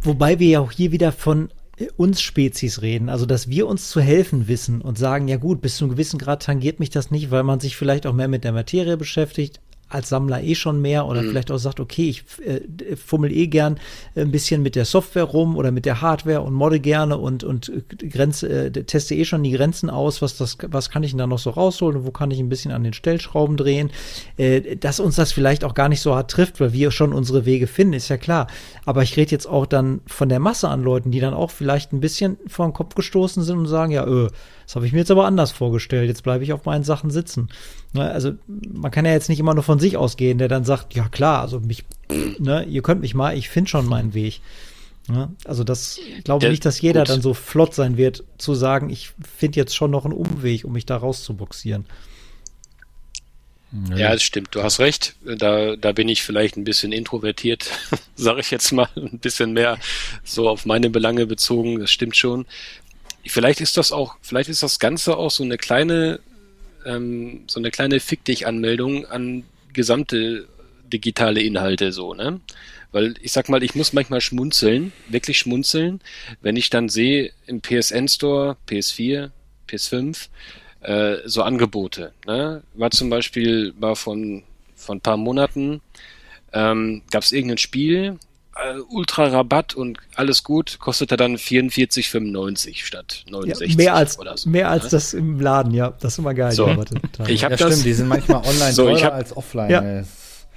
Wobei wir ja auch hier wieder von uns Spezies reden, also dass wir uns zu helfen wissen und sagen, ja gut, bis zu einem gewissen Grad tangiert mich das nicht, weil man sich vielleicht auch mehr mit der Materie beschäftigt, als Sammler eh schon mehr oder mhm. vielleicht auch sagt, okay, ich äh, fummel eh gern ein bisschen mit der Software rum oder mit der Hardware und modde gerne und, und Grenze, äh, teste eh schon die Grenzen aus, was das, was kann ich denn da noch so rausholen und wo kann ich ein bisschen an den Stellschrauben drehen, äh, dass uns das vielleicht auch gar nicht so hart trifft, weil wir schon unsere Wege finden, ist ja klar. Aber ich rede jetzt auch dann von der Masse an Leuten, die dann auch vielleicht ein bisschen vor den Kopf gestoßen sind und sagen, ja, öh, das habe ich mir jetzt aber anders vorgestellt. Jetzt bleibe ich auf meinen Sachen sitzen. Ne, also man kann ja jetzt nicht immer nur von sich ausgehen, der dann sagt, ja klar, also mich, ne, ihr könnt mich mal, ich finde schon meinen Weg. Ne? Also das glaube ich nicht, dass jeder gut. dann so flott sein wird, zu sagen, ich finde jetzt schon noch einen Umweg, um mich da rauszuboxieren. Ja, das stimmt. Du hast recht. Da, da bin ich vielleicht ein bisschen introvertiert, sage ich jetzt mal, ein bisschen mehr so auf meine Belange bezogen. Das stimmt schon vielleicht ist das auch, vielleicht ist das Ganze auch so eine kleine, ähm, so eine kleine Fick dich Anmeldung an gesamte digitale Inhalte so, ne? Weil ich sag mal, ich muss manchmal schmunzeln, wirklich schmunzeln, wenn ich dann sehe im PSN Store, PS4, PS5, äh, so Angebote. Ne? War zum Beispiel war von von ein paar Monaten ähm, gab es irgendein Spiel, äh, ultra Rabatt und alles gut, kostete dann 44,95 statt 69 ja, mehr als, oder so. Mehr als ne? das im Laden, ja. Das ist immer geil. So. Ich habe ja, das. Stimmt, die sind manchmal online so, ich hab, als offline. Ja.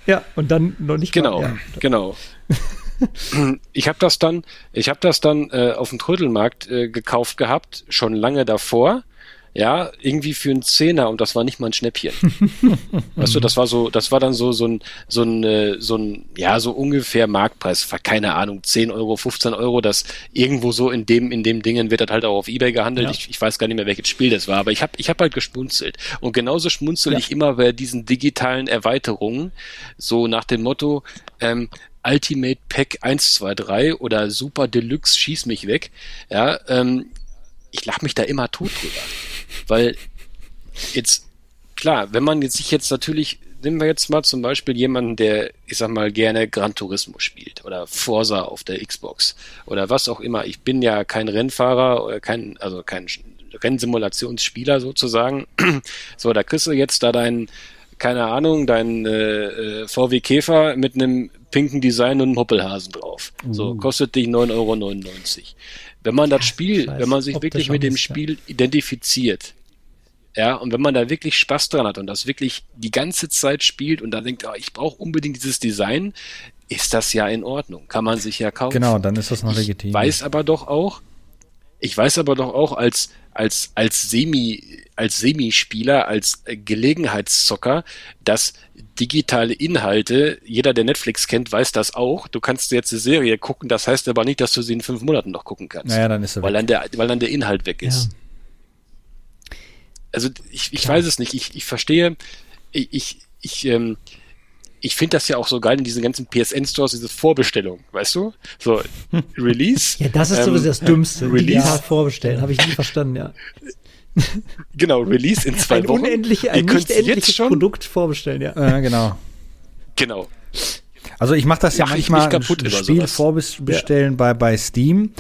ja, und dann noch nicht Genau, mal, ja. genau. ich habe das dann, ich habe das dann äh, auf dem Trödelmarkt äh, gekauft gehabt, schon lange davor ja, irgendwie für einen Zehner und das war nicht mal ein Schnäppchen. weißt du, das war so, das war dann so, so ein, so ein, äh, so ein, ja, so ungefähr Marktpreis, keine Ahnung, 10 Euro, 15 Euro, das irgendwo so in dem, in dem Dingen wird das halt auch auf Ebay gehandelt. Ja. Ich, ich weiß gar nicht mehr, welches Spiel das war, aber ich habe ich hab halt geschmunzelt. Und genauso schmunzel ja. ich immer bei diesen digitalen Erweiterungen, so nach dem Motto, ähm, Ultimate Pack 1, 2, 3 oder Super Deluxe Schieß mich weg. Ja, ähm, ich lache mich da immer tot drüber. Weil jetzt, klar, wenn man jetzt sich jetzt natürlich nehmen wir jetzt mal zum Beispiel jemanden, der, ich sag mal, gerne Gran Turismo spielt oder Forsa auf der Xbox oder was auch immer. Ich bin ja kein Rennfahrer oder kein, also kein Rennsimulationsspieler sozusagen. so, da kriegst du jetzt da dein, keine Ahnung, dein äh, äh VW Käfer mit einem pinken Design und einem Hoppelhasen drauf. So, kostet dich 9,99 Euro. Wenn man das Spiel, wenn man sich wirklich mit dem Spiel identifiziert, ja, und wenn man da wirklich Spaß dran hat und das wirklich die ganze Zeit spielt und da denkt, oh, ich brauche unbedingt dieses Design, ist das ja in Ordnung. Kann man sich ja kaufen. Genau, dann ist das noch legitim. Ich weiß aber doch auch, ich weiß aber doch auch als, als, als Semi, als Semispieler, als Gelegenheitszocker, dass digitale Inhalte, jeder, der Netflix kennt, weiß das auch. Du kannst jetzt eine Serie gucken, das heißt aber nicht, dass du sie in fünf Monaten noch gucken kannst. Naja, dann ist er weil weg. Dann der, weil dann der Inhalt weg ist. Ja also ich, ich weiß es nicht. Ich, ich verstehe, ich, ich, ich, ähm, ich finde das ja auch so geil in diesen ganzen PSN-Stores, diese Vorbestellung, weißt du? So, Release. ja, das ist ähm, sowieso das Dümmste. Release. Digital vorbestellen, habe ich nie verstanden, ja. genau, Release in zwei ein Wochen. Unendliche, ein nicht endliches Produkt vorbestellen, ja. Ja, genau. Genau. Also ich mache das ja Mach manchmal, ich kaputt Spiel vorbestellen ja. bei, bei Steam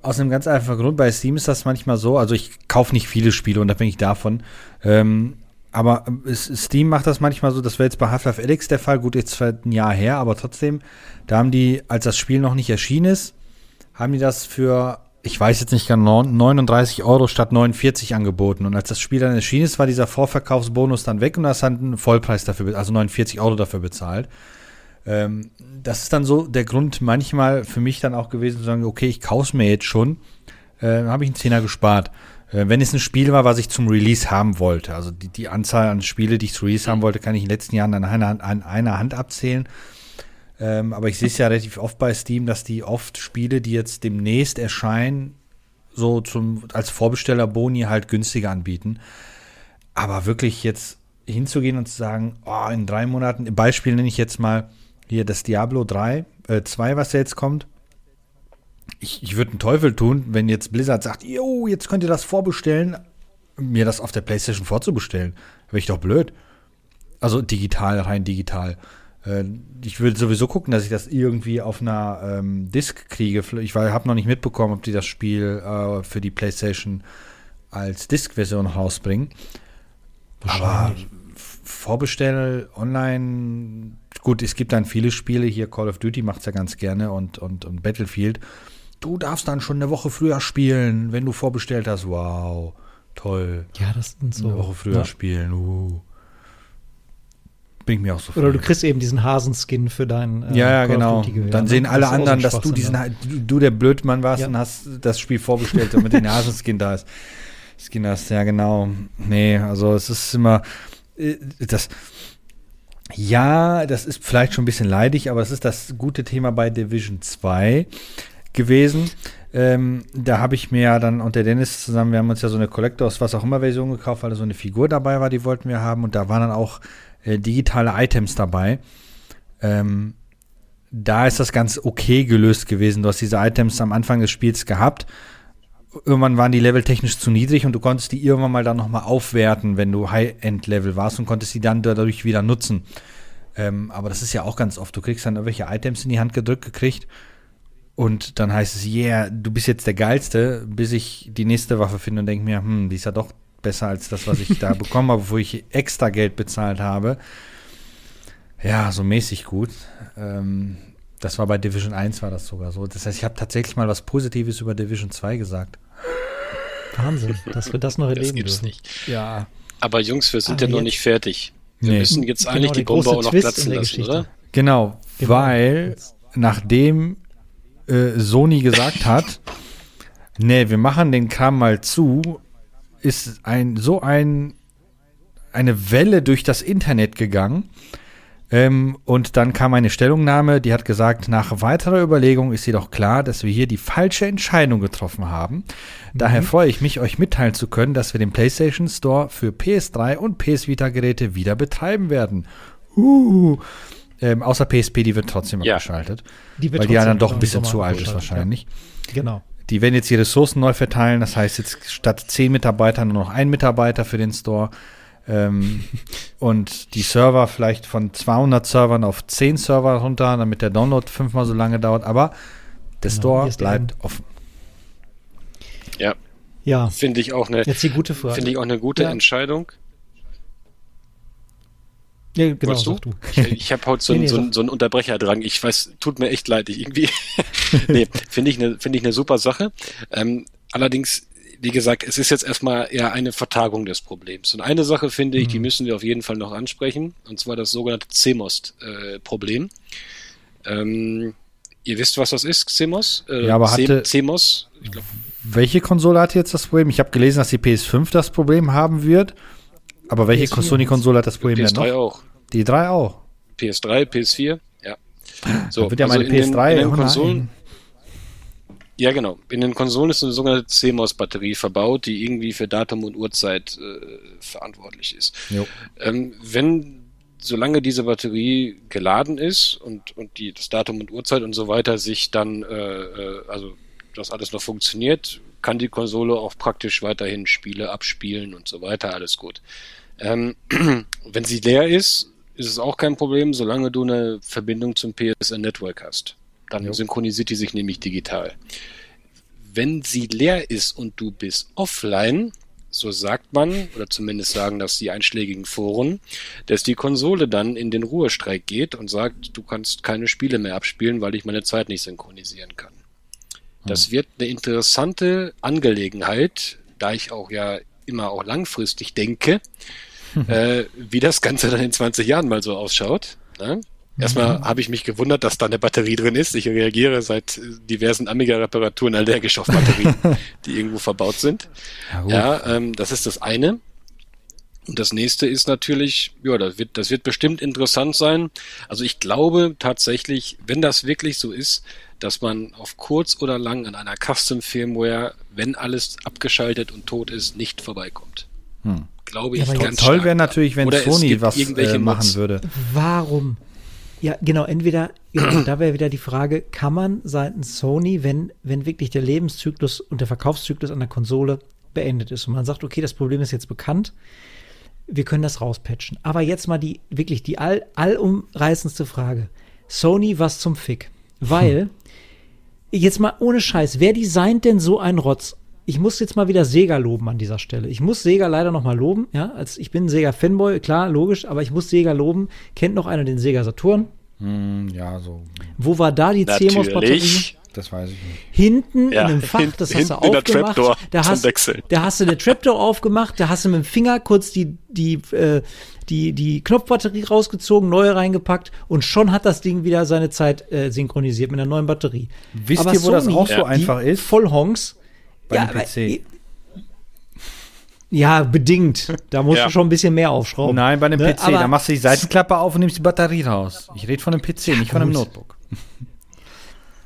aus einem ganz einfachen Grund. Bei Steam ist das manchmal so. Also ich kaufe nicht viele Spiele, unabhängig davon. Ähm, aber Steam macht das manchmal so, das wäre jetzt bei Half-Life Alyx der Fall, gut, jetzt ein Jahr her, aber trotzdem, da haben die, als das Spiel noch nicht erschienen ist, haben die das für, ich weiß jetzt nicht genau, 39 Euro statt 49 angeboten. Und als das Spiel dann erschienen ist, war dieser Vorverkaufsbonus dann weg und das hat einen Vollpreis dafür, also 49 Euro dafür bezahlt. Ähm, das ist dann so der Grund manchmal für mich dann auch gewesen zu sagen, okay, ich kaufe mir jetzt schon, äh, habe ich einen Zehner gespart. Äh, wenn es ein Spiel war, was ich zum Release haben wollte, also die, die Anzahl an Spiele, die ich zu Release haben wollte, kann ich in den letzten Jahren an einer, an einer Hand abzählen. Ähm, aber ich sehe es ja relativ oft bei Steam, dass die oft Spiele, die jetzt demnächst erscheinen, so zum, als Vorbesteller Boni halt günstiger anbieten. Aber wirklich jetzt hinzugehen und zu sagen, oh, in drei Monaten, Beispiel nenne ich jetzt mal, hier das Diablo 3, äh, 2, was jetzt kommt. Ich, ich würde einen Teufel tun, wenn jetzt Blizzard sagt, jo, jetzt könnt ihr das vorbestellen, mir das auf der Playstation vorzubestellen. Wäre ich doch blöd. Also digital, rein digital. Äh, ich würde sowieso gucken, dass ich das irgendwie auf einer ähm, Disk kriege. Ich habe noch nicht mitbekommen, ob die das Spiel äh, für die Playstation als Disk-Version rausbringen. Aber Vorbestell online, gut, es gibt dann viele Spiele, hier Call of Duty macht es ja ganz gerne und, und, und Battlefield. Du darfst dann schon eine Woche früher spielen, wenn du vorbestellt hast. Wow, toll. Ja, das sind so. Eine Woche früher ja. spielen. Uh. Bin ich mir auch so Oder du kriegst eben diesen Hasenskin für deinen. Äh, ja, ja, genau. Dann sehen alle anderen, dass du diesen, ne? du der Blödmann warst ja. und hast das Spiel vorbestellt, damit den Hasenskin da ist. Skin hast, ja, genau. Nee, also es ist immer, äh, das, ja, das ist vielleicht schon ein bisschen leidig, aber es ist das gute Thema bei Division 2 gewesen. Ähm, da habe ich mir ja dann und der Dennis zusammen, wir haben uns ja so eine Collectors, was auch immer Version gekauft, weil da so eine Figur dabei war, die wollten wir haben und da waren dann auch äh, digitale Items dabei. Ähm, da ist das ganz okay gelöst gewesen. Du hast diese Items am Anfang des Spiels gehabt irgendwann waren die Level technisch zu niedrig und du konntest die irgendwann mal dann nochmal aufwerten, wenn du High-End-Level warst und konntest die dann dadurch wieder nutzen. Ähm, aber das ist ja auch ganz oft. Du kriegst dann irgendwelche Items in die Hand gedrückt gekriegt und dann heißt es, yeah, du bist jetzt der Geilste, bis ich die nächste Waffe finde und denke mir, hm, die ist ja doch besser als das, was ich da bekommen habe, wo ich extra Geld bezahlt habe. Ja, so mäßig gut. Ähm, das war bei Division 1 war das sogar so. Das heißt, ich habe tatsächlich mal was Positives über Division 2 gesagt. Wahnsinn, dass wir das noch erleben. Das gibt's dürfen. nicht. Ja. Aber Jungs, wir sind Aber ja noch nicht fertig. Wir nee. müssen jetzt genau, eigentlich die Bombe auch noch platzen lassen, oder? Genau, genau, weil nachdem äh, Sony gesagt hat, nee, wir machen den Kram mal zu, ist ein so ein eine Welle durch das Internet gegangen ähm, und dann kam eine Stellungnahme, die hat gesagt, nach weiterer Überlegung ist jedoch klar, dass wir hier die falsche Entscheidung getroffen haben. Mhm. Daher freue ich mich, euch mitteilen zu können, dass wir den PlayStation Store für PS3 und PS Vita Geräte wieder betreiben werden. Uh. Ähm, außer PSP, die wird trotzdem ja. abgeschaltet. Die wird weil die ja dann doch ein bisschen zu alt ist wahrscheinlich. Ja. Genau. Die werden jetzt die Ressourcen neu verteilen. Das heißt jetzt statt zehn Mitarbeitern nur noch ein Mitarbeiter für den Store. Ähm, und die Server vielleicht von 200 Servern auf 10 Server runter, damit der Download fünfmal so lange dauert. Aber der genau, Store bleibt offen. Ja. Ja. Finde ich auch eine, Jetzt die gute Frage. Finde ich auch eine gute ja. Entscheidung. Ja, genau, du? du? Ich, ich habe heute so, nee, nee, so, so einen Unterbrecherdrang. Ich weiß, tut mir echt leid. Ich irgendwie. nee, finde ich eine finde ich eine super Sache. Ähm, allerdings, wie gesagt, es ist jetzt erstmal eher eine Vertagung des Problems. Und eine Sache finde ich, mhm. die müssen wir auf jeden Fall noch ansprechen, und zwar das sogenannte CMOS-Problem. Äh, ähm, ihr wisst, was das ist, CMOS? Äh, ja, aber hatte, CMOS, ich glaube. Welche Konsole hat jetzt das Problem? Ich habe gelesen, dass die PS5 das Problem haben wird. Aber welche PS4 Sony-Konsole hat das Problem PS3 denn noch? auch. Die 3 auch. PS3, PS4, ja. So, wird ja also meine PS3 in den, in den Konsolen. Ja, genau. In den Konsolen ist eine sogenannte CMOS-Batterie verbaut, die irgendwie für Datum und Uhrzeit äh, verantwortlich ist. Ähm, wenn, solange diese Batterie geladen ist und, und die, das Datum und Uhrzeit und so weiter sich dann, äh, äh also das alles noch funktioniert, kann die Konsole auch praktisch weiterhin Spiele abspielen und so weiter, alles gut. Ähm, wenn sie leer ist, ist es auch kein Problem, solange du eine Verbindung zum PSN Network hast. Dann jo. synchronisiert die sich nämlich digital. Wenn sie leer ist und du bist offline, so sagt man, oder zumindest sagen das die einschlägigen Foren, dass die Konsole dann in den Ruhestreik geht und sagt, du kannst keine Spiele mehr abspielen, weil ich meine Zeit nicht synchronisieren kann. Das hm. wird eine interessante Angelegenheit, da ich auch ja immer auch langfristig denke, äh, wie das Ganze dann in 20 Jahren mal so ausschaut. Ne? Erstmal mhm. habe ich mich gewundert, dass da eine Batterie drin ist. Ich reagiere seit diversen Amiga-Reparaturen allergisch auf Batterien, die irgendwo verbaut sind. Ja, ja ähm, das ist das eine. Und das nächste ist natürlich, ja, das wird, das wird bestimmt interessant sein. Also ich glaube tatsächlich, wenn das wirklich so ist, dass man auf kurz oder lang an einer Custom-Firmware, wenn alles abgeschaltet und tot ist, nicht vorbeikommt. Hm. Glaube ich ja, ganz Toll wäre natürlich, wenn Sony was äh, machen würde. Warum? Ja, genau, entweder, genau, da wäre wieder die Frage, kann man seitens Sony, wenn, wenn wirklich der Lebenszyklus und der Verkaufszyklus an der Konsole beendet ist und man sagt, okay, das Problem ist jetzt bekannt, wir können das rauspatchen. Aber jetzt mal die, wirklich die all, allumreißendste Frage. Sony, was zum Fick? Weil, hm. jetzt mal ohne Scheiß, wer designt denn so einen Rotz? ich muss jetzt mal wieder Sega loben an dieser Stelle. Ich muss Sega leider noch mal loben, ja, als ich bin Sega Fanboy, klar, logisch, aber ich muss Sega loben. Kennt noch einer den Sega Saturn? Hm, ja, so. Wo war da die CMOS Batterie? Das weiß ich nicht. Hinten ja, in einem Fach, das hast du aufgemacht. Da hast, da hast du eine Trapdoor aufgemacht, da hast du mit dem Finger kurz die, die, äh, die, die Knopfbatterie rausgezogen, neue reingepackt und schon hat das Ding wieder seine Zeit äh, synchronisiert mit einer neuen Batterie. Wisst Aber ihr, wo Sony, das auch so einfach ist? Vollhongs bei ja, PC. Ja, bedingt. Da musst ja. du schon ein bisschen mehr aufschrauben. Nein, bei einem ne? PC. Aber da machst du die Seitenklappe auf und nimmst die Batterie raus. Ich rede von einem PC, ja, nicht von einem Notebook.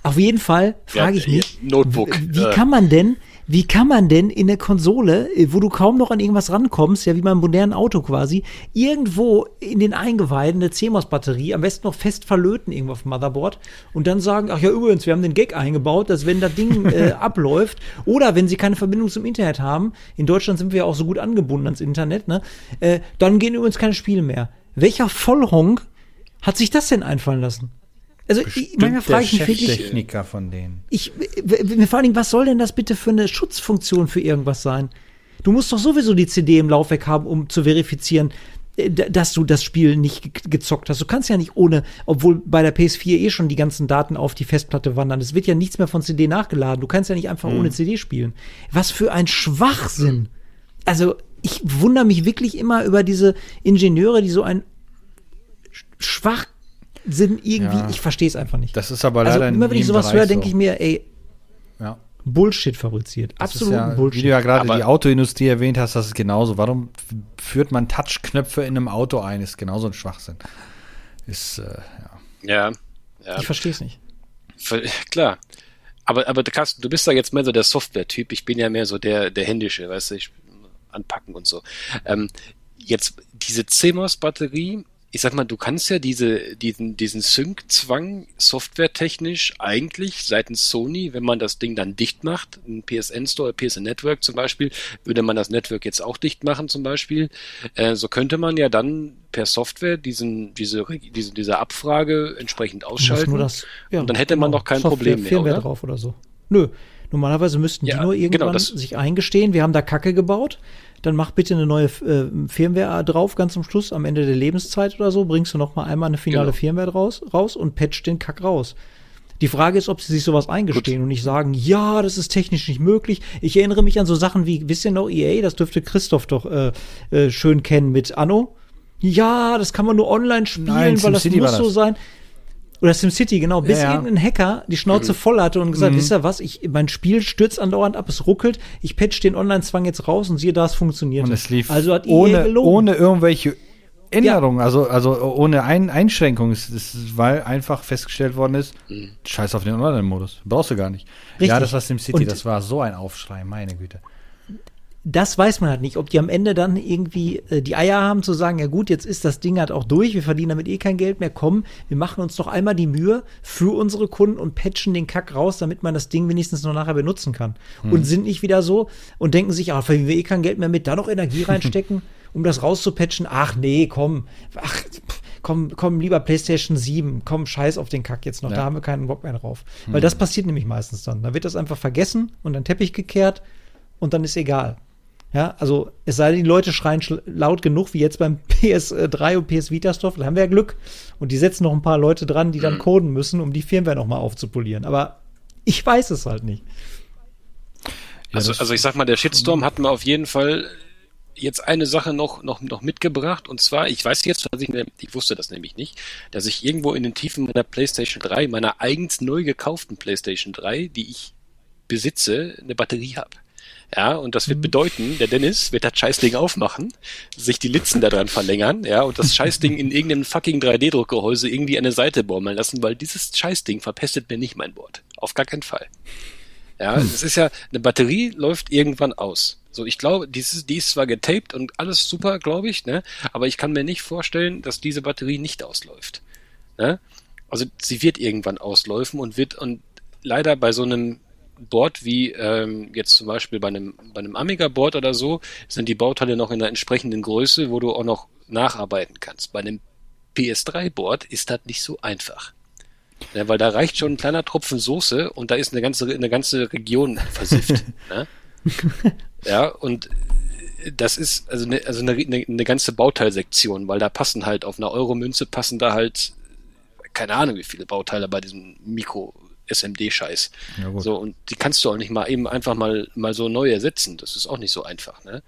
Auf jeden Fall frage ich mich, Notebook. wie äh. kann man denn wie kann man denn in der Konsole, äh, wo du kaum noch an irgendwas rankommst, ja wie beim modernen Auto quasi, irgendwo in den Eingeweiden eine CMOS-Batterie, am besten noch fest verlöten irgendwo auf dem Motherboard und dann sagen, ach ja übrigens, wir haben den Gag eingebaut, dass wenn das Ding äh, abläuft oder wenn sie keine Verbindung zum Internet haben, in Deutschland sind wir ja auch so gut angebunden ans Internet, ne, äh, dann gehen übrigens keine Spiele mehr. Welcher Vollhonk hat sich das denn einfallen lassen? Also ich, manchmal frage ich mich wirklich. Techniker von denen. Ich, vor allen Dingen, was soll denn das bitte für eine Schutzfunktion für irgendwas sein? Du musst doch sowieso die CD im Laufwerk haben, um zu verifizieren, äh, dass du das Spiel nicht gezockt hast. Du kannst ja nicht ohne, obwohl bei der PS4 eh schon die ganzen Daten auf die Festplatte wandern. Es wird ja nichts mehr von CD nachgeladen. Du kannst ja nicht einfach mhm. ohne CD spielen. Was für ein Schwachsinn. Also, ich wundere mich wirklich immer über diese Ingenieure, die so ein schwach sind irgendwie, ja. ich verstehe es einfach nicht. Das ist aber leider also, immer wenn ich sowas höre, denke so. ich mir, ey, ja. Bullshit fabriziert. Absolut ja, Bullshit. Wie du ja gerade die Autoindustrie erwähnt hast, das ist genauso. Warum führt man Touchknöpfe in einem Auto ein? Ist genauso ein Schwachsinn. Ist, äh, ja. ja. Ich verstehe es nicht. Klar. Aber, aber Carsten, du bist da jetzt mehr so der Software-Typ. Ich bin ja mehr so der, der händische, weißt du, ich anpacken und so. Ähm, jetzt diese CMOS-Batterie ich sag mal, du kannst ja diese, diesen, diesen Sync-Zwang softwaretechnisch eigentlich seitens Sony, wenn man das Ding dann dicht macht, ein PSN Store, PSN Network zum Beispiel, würde man das Network jetzt auch dicht machen zum Beispiel, äh, so könnte man ja dann per Software diesen, diese, diese, diese Abfrage entsprechend ausschalten. Das, ja, und dann hätte man genau, noch kein Software, Problem mehr. Firmware oder? drauf oder so. Nö. Normalerweise müssten ja, die nur genau, irgendwann genau, sich eingestehen, wir haben da Kacke gebaut, dann mach bitte eine neue äh, Firmware drauf, ganz zum Schluss, am Ende der Lebenszeit oder so, bringst du noch mal einmal eine finale genau. Firmware raus, raus und patch den Kack raus. Die Frage ist, ob sie sich sowas eingestehen Gut. und nicht sagen, ja, das ist technisch nicht möglich. Ich erinnere mich an so Sachen wie, wisst ihr noch, EA, das dürfte Christoph doch äh, äh, schön kennen mit Anno. Ja, das kann man nur online spielen, Nein, weil das City muss so sein. Oder SimCity, genau, bis ja, ja. irgendein Hacker die Schnauze mhm. voll hatte und gesagt, mhm. wisst ihr was, ich, mein Spiel stürzt andauernd ab, es ruckelt, ich patch den Online-Zwang jetzt raus und siehe da, es funktioniert. Und es lief also hat ohne, ohne irgendwelche Änderungen, ja. also, also ohne Ein Einschränkungen, es, es, weil einfach festgestellt worden ist, mhm. scheiß auf den Online-Modus, brauchst du gar nicht. Richtig. Ja, das war SimCity, und das war so ein Aufschrei, meine Güte das weiß man halt nicht, ob die am Ende dann irgendwie äh, die Eier haben zu sagen, ja gut, jetzt ist das Ding halt auch durch, wir verdienen damit eh kein Geld mehr, komm, wir machen uns doch einmal die Mühe für unsere Kunden und patchen den Kack raus, damit man das Ding wenigstens noch nachher benutzen kann. Hm. Und sind nicht wieder so und denken sich, ah, verdienen wir eh kein Geld mehr mit, da noch Energie reinstecken, um das rauszupatchen. Ach nee, komm, ach, komm, komm, lieber PlayStation 7, komm, scheiß auf den Kack jetzt noch, ja. da haben wir keinen Bock mehr drauf. Hm. Weil das passiert nämlich meistens dann. Da wird das einfach vergessen und dann Teppich gekehrt und dann ist egal. Ja, also es sei denn, die Leute schreien laut genug, wie jetzt beim PS3 und PS Vita Store, dann haben wir ja Glück. Und die setzen noch ein paar Leute dran, die dann mhm. coden müssen, um die Firmware nochmal aufzupolieren. Aber ich weiß es halt nicht. Also, also ich sag mal, der Shitstorm hat mir auf jeden Fall jetzt eine Sache noch, noch, noch mitgebracht. Und zwar, ich weiß jetzt, dass ich mir, ich wusste das nämlich nicht, dass ich irgendwo in den Tiefen meiner PlayStation 3, meiner eigens neu gekauften PlayStation 3, die ich besitze, eine Batterie habe. Ja, und das wird mhm. bedeuten, der Dennis wird das Scheißding aufmachen, sich die Litzen daran verlängern, ja, und das Scheißding in irgendeinem fucking 3D-Druckgehäuse irgendwie eine Seite baumeln lassen, weil dieses Scheißding verpestet mir nicht mein Board. Auf gar keinen Fall. Ja, hm. es ist ja, eine Batterie läuft irgendwann aus. So, ich glaube, dieses, die ist zwar getaped und alles super, glaube ich, ne, aber ich kann mir nicht vorstellen, dass diese Batterie nicht ausläuft. Ne? Also sie wird irgendwann ausläufen und wird und leider bei so einem Board wie ähm, jetzt zum Beispiel bei einem, bei einem Amiga-Board oder so, sind die Bauteile noch in der entsprechenden Größe, wo du auch noch nacharbeiten kannst. Bei einem PS3-Board ist das nicht so einfach. Ja, weil da reicht schon ein kleiner Tropfen Soße und da ist eine ganze, eine ganze Region versifft. ne? Ja, und das ist also eine, also eine, eine ganze Bauteilsektion, weil da passen halt auf einer Euro-Münze passen da halt keine Ahnung wie viele Bauteile bei diesem Mikro SMD-Scheiß. Ja, so, und die kannst du auch nicht mal eben einfach mal, mal so neu ersetzen. Das ist auch nicht so einfach, ne?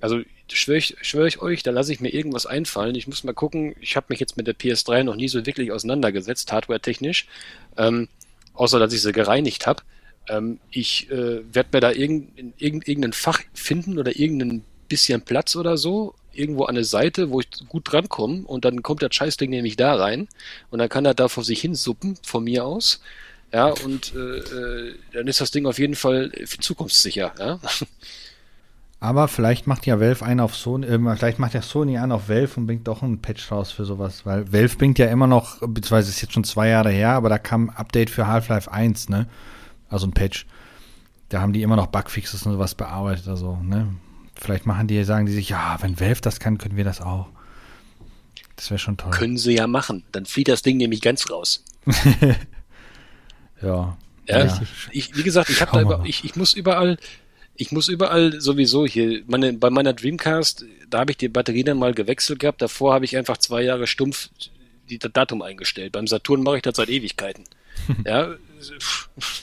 Also schwöre ich, schwör ich euch, da lasse ich mir irgendwas einfallen. Ich muss mal gucken, ich habe mich jetzt mit der PS3 noch nie so wirklich auseinandergesetzt, hardware-technisch, ähm, außer dass ich sie gereinigt habe. Ähm, ich äh, werde mir da irgendein, irgendein Fach finden oder irgendein bisschen Platz oder so, irgendwo an der Seite, wo ich gut drankomme und dann kommt das Scheißding nämlich da rein und dann kann er da vor sich hin suppen, von mir aus ja, und äh, äh, dann ist das Ding auf jeden Fall zukunftssicher. Ja? Aber vielleicht macht ja Valve einen auf Sony, äh, vielleicht macht ja Sony einen auf Valve und bringt doch einen Patch raus für sowas, weil Valve bringt ja immer noch, beziehungsweise ist jetzt schon zwei Jahre her, aber da kam ein Update für Half-Life 1, ne? Also ein Patch. Da haben die immer noch Bugfixes und sowas bearbeitet, also, ne? Vielleicht machen die, sagen die sich, ja, wenn Valve das kann, können wir das auch. Das wäre schon toll. Können sie ja machen. Dann flieht das Ding nämlich ganz raus. Ja. Ja, ja. Ich, wie gesagt, ich, hab da über, ich, ich muss überall, ich muss überall sowieso hier, meine, bei meiner Dreamcast, da habe ich die Batterie dann mal gewechselt gehabt. Davor habe ich einfach zwei Jahre stumpf die Datum eingestellt. Beim Saturn mache ich das seit Ewigkeiten. ja,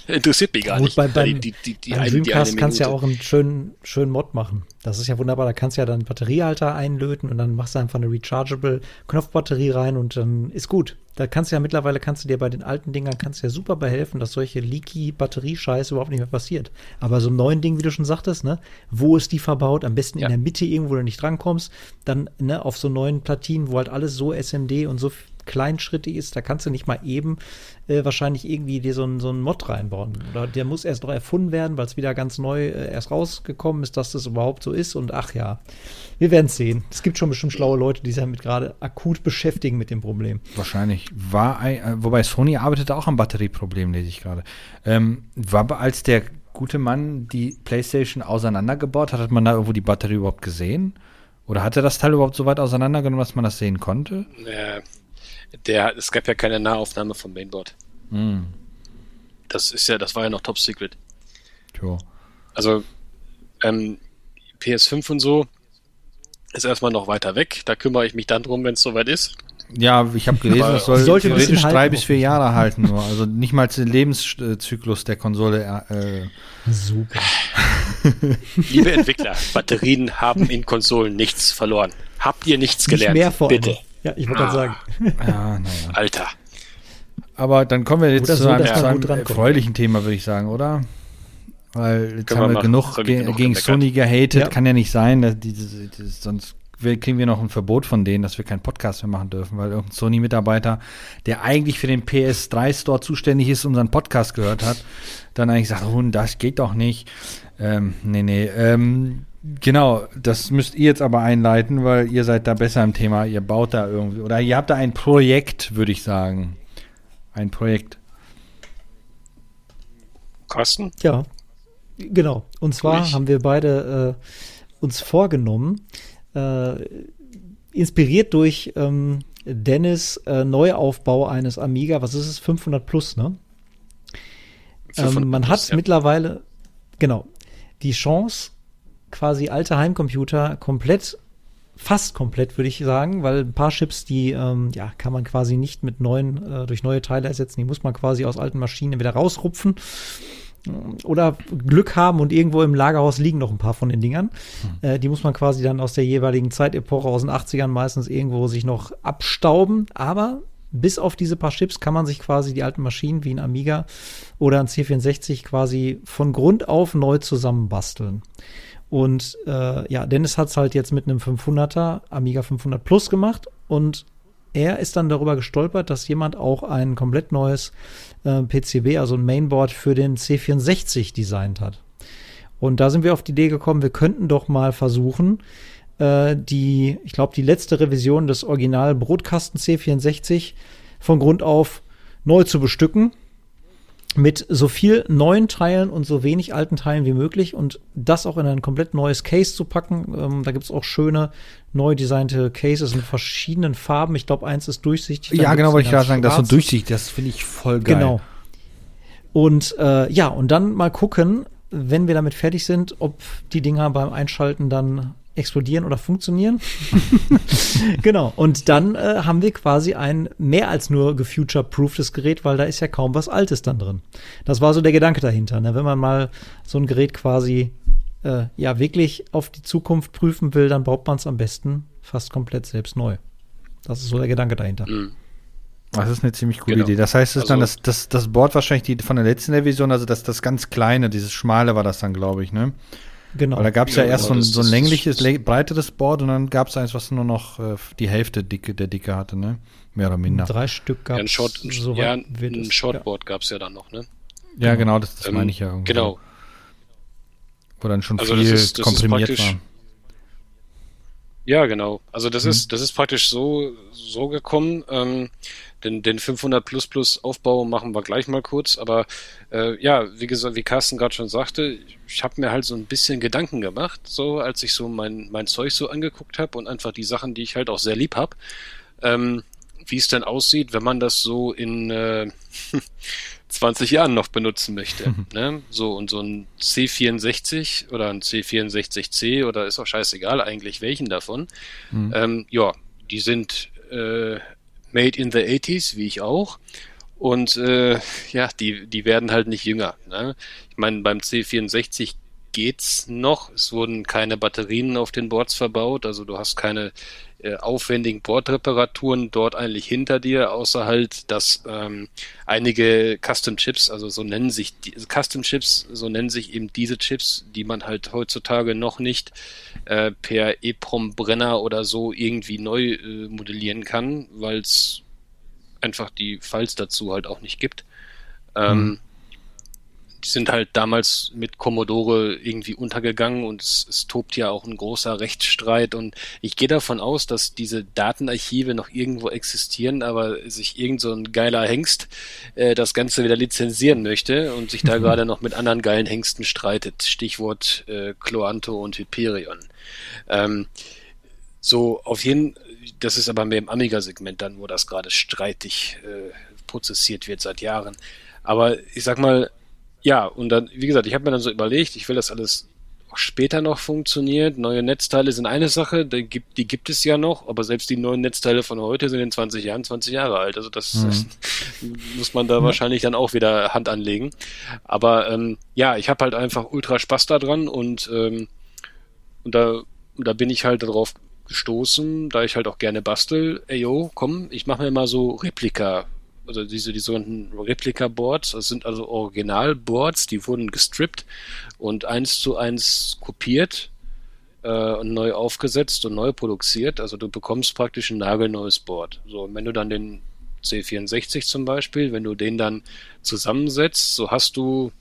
interessiert mich gar Gut, nicht. Bei, beim, die, die, die, beim Dreamcast kannst du ja auch einen schönen, schönen Mod machen. Das ist ja wunderbar. Da kannst du ja dann Batteriehalter einlöten und dann machst du einfach eine rechargeable Knopfbatterie rein und dann ist gut. Da kannst du ja mittlerweile, kannst du dir bei den alten Dingern, kannst du ja super behelfen, dass solche leaky Batteriescheiße überhaupt nicht mehr passiert. Aber so einem neuen Ding, wie du schon sagtest, ne, wo ist die verbaut? Am besten ja. in der Mitte irgendwo, wo du nicht drankommst. Dann, ne, auf so neuen Platinen, wo halt alles so SMD und so kleinschrittig ist, da kannst du nicht mal eben äh, wahrscheinlich irgendwie dir so, ein, so einen Mod reinbauen. Oder der muss erst noch erfunden werden, weil es wieder ganz neu äh, erst rausgekommen ist, dass das überhaupt so ist. Und ach ja, wir werden es sehen. Es gibt schon bestimmt schlaue Leute, die sich damit gerade akut beschäftigen mit dem Problem. Wahrscheinlich. War ein, äh, wobei Sony arbeitet auch am Batterieproblem, lese ich gerade. Ähm, war als der gute Mann die PlayStation auseinandergebaut hat, hat man da irgendwo die Batterie überhaupt gesehen? Oder hat er das Teil überhaupt so weit auseinandergenommen, dass man das sehen konnte? Äh, der, es gab ja keine Nahaufnahme vom Mainboard. Hm. Das ist ja, das war ja noch Top Secret. Tja. Also ähm, PS5 und so ist erstmal noch weiter weg. Da kümmere ich mich dann drum, wenn es soweit ist. Ja, ich habe gelesen, es soll sollte theoretisch drei bis vier Jahre halten nur. Also nicht mal den Lebenszyklus der Konsole. Äh, Super. Liebe Entwickler, Batterien haben in Konsolen nichts verloren. Habt ihr nichts gelernt? Nicht mehr vor Bitte. Ja, ich wollte ah. sagen. Ja, naja. Alter. Aber dann kommen wir jetzt zu einem, zu einem erfreulichen Thema, würde ich sagen, oder? Weil jetzt Können haben wir, wir genug, ge genug gegen Sony gehatet. Ja. Kann ja nicht sein, dass die, die, die, sonst kriegen wir noch ein Verbot von denen, dass wir keinen Podcast mehr machen dürfen, weil irgendein Sony-Mitarbeiter, der eigentlich für den PS3-Store zuständig ist, unseren Podcast gehört hat, dann eigentlich sagt, oh, das geht doch nicht. Ähm, nee, nee. Ähm, genau, das müsst ihr jetzt aber einleiten, weil ihr seid da besser im Thema. Ihr baut da irgendwie, oder ihr habt da ein Projekt, würde ich sagen. Ein Projekt. Kosten? Ja, genau. Und zwar haben wir beide äh, uns vorgenommen, äh, inspiriert durch ähm, Dennis äh, Neuaufbau eines Amiga, was ist es, 500 plus, ne? Ähm, man hat ja. mittlerweile, genau, die Chance, quasi alte Heimcomputer komplett, fast komplett, würde ich sagen, weil ein paar Chips, die ähm, ja, kann man quasi nicht mit neuen, äh, durch neue Teile ersetzen, die muss man quasi aus alten Maschinen wieder rausrupfen oder Glück haben und irgendwo im Lagerhaus liegen noch ein paar von den Dingern. Hm. Äh, die muss man quasi dann aus der jeweiligen Zeitepoche aus den 80ern meistens irgendwo sich noch abstauben. Aber bis auf diese paar Chips kann man sich quasi die alten Maschinen wie ein Amiga oder ein C64 quasi von Grund auf neu zusammenbasteln. Und äh, ja, Dennis hat es halt jetzt mit einem 500er Amiga 500 Plus gemacht und er ist dann darüber gestolpert, dass jemand auch ein komplett neues äh, PCB, also ein Mainboard für den C64 designt hat. Und da sind wir auf die Idee gekommen, wir könnten doch mal versuchen, äh, die, ich glaube, die letzte Revision des Original Brotkasten C64 von Grund auf neu zu bestücken mit so viel neuen Teilen und so wenig alten Teilen wie möglich und das auch in ein komplett neues Case zu packen. Ähm, da gibt es auch schöne neu designte Cases in verschiedenen Farben. Ich glaube, eins ist durchsichtig. Ja, genau, wollte ich gerade sagen, das ist so durchsichtig, das finde ich voll geil. Genau. Und äh, ja, und dann mal gucken, wenn wir damit fertig sind, ob die Dinger beim Einschalten dann explodieren oder funktionieren. genau. Und dann äh, haben wir quasi ein mehr als nur gefuture-prooftes Gerät, weil da ist ja kaum was Altes dann drin. Das war so der Gedanke dahinter. Ne? Wenn man mal so ein Gerät quasi äh, ja wirklich auf die Zukunft prüfen will, dann baut man es am besten fast komplett selbst neu. Das ist so der Gedanke dahinter. Mhm. Das ist eine ziemlich coole genau. Idee. Das heißt, es also, dann das, das, das Board wahrscheinlich die von der letzten Revision, also das, das ganz kleine, dieses schmale war das dann, glaube ich, ne? Genau. Weil da gab es ja, ja, erst genau, so ein, so ein längliches, breiteres Board und dann gab es eins, was nur noch äh, die Hälfte dicke, der Dicke hatte, ne? Mehr oder minder. Drei Stück gab es. Ja, ein, Short, ja, ein Shortboard ja. gab es ja dann noch, ne? Ja, genau, das, das ähm, meine ich ja irgendwie. Genau. Wo dann schon also viel das ist, das komprimiert war. Ja, genau. Also das mhm. ist das ist praktisch so so gekommen. Ähm, den, den 500 Plus Plus Aufbau machen wir gleich mal kurz. Aber äh, ja, wie gesagt, wie Carsten gerade schon sagte, ich habe mir halt so ein bisschen Gedanken gemacht, so als ich so mein mein Zeug so angeguckt habe und einfach die Sachen, die ich halt auch sehr lieb habe. Ähm, wie es denn aussieht, wenn man das so in äh, 20 Jahren noch benutzen möchte. Mhm. Ne? So, und so ein C64 oder ein C64C oder ist auch scheißegal eigentlich welchen davon. Mhm. Ähm, ja, die sind äh, made in the 80s, wie ich auch. Und äh, ja, die, die werden halt nicht jünger. Ne? Ich meine, beim C64 geht's noch. Es wurden keine Batterien auf den Boards verbaut, also du hast keine äh, aufwendigen Bordreparaturen dort eigentlich hinter dir, außer halt, dass ähm, einige Custom Chips, also so nennen sich die Custom Chips, so nennen sich eben diese Chips, die man halt heutzutage noch nicht äh, per EPROM Brenner oder so irgendwie neu äh, modellieren kann, weil es einfach die Files dazu halt auch nicht gibt. Ähm, mhm die sind halt damals mit Commodore irgendwie untergegangen und es, es tobt ja auch ein großer Rechtsstreit und ich gehe davon aus, dass diese Datenarchive noch irgendwo existieren, aber sich irgend so ein geiler Hengst äh, das Ganze wieder lizenzieren möchte und sich da mhm. gerade noch mit anderen geilen Hengsten streitet. Stichwort äh, Cloanto und Hyperion. Ähm, so, auf jeden das ist aber mehr im Amiga-Segment dann, wo das gerade streitig äh, prozessiert wird seit Jahren. Aber ich sag mal, ja, und dann, wie gesagt, ich habe mir dann so überlegt, ich will das alles auch später noch funktioniert. Neue Netzteile sind eine Sache, die gibt, die gibt es ja noch, aber selbst die neuen Netzteile von heute sind in 20 Jahren 20 Jahre alt. Also das, mhm. das muss man da ja. wahrscheinlich dann auch wieder Hand anlegen. Aber ähm, ja, ich habe halt einfach ultra Spaß daran und, ähm, und da, und da bin ich halt darauf gestoßen, da ich halt auch gerne bastel, ey yo, komm, ich mache mir mal so Replika also diese die sogenannten Replika-Boards, das sind also Original-Boards, die wurden gestrippt und eins zu eins kopiert äh, und neu aufgesetzt und neu produziert. Also du bekommst praktisch ein nagelneues Board. So, und wenn du dann den C64 zum Beispiel, wenn du den dann zusammensetzt, so hast du,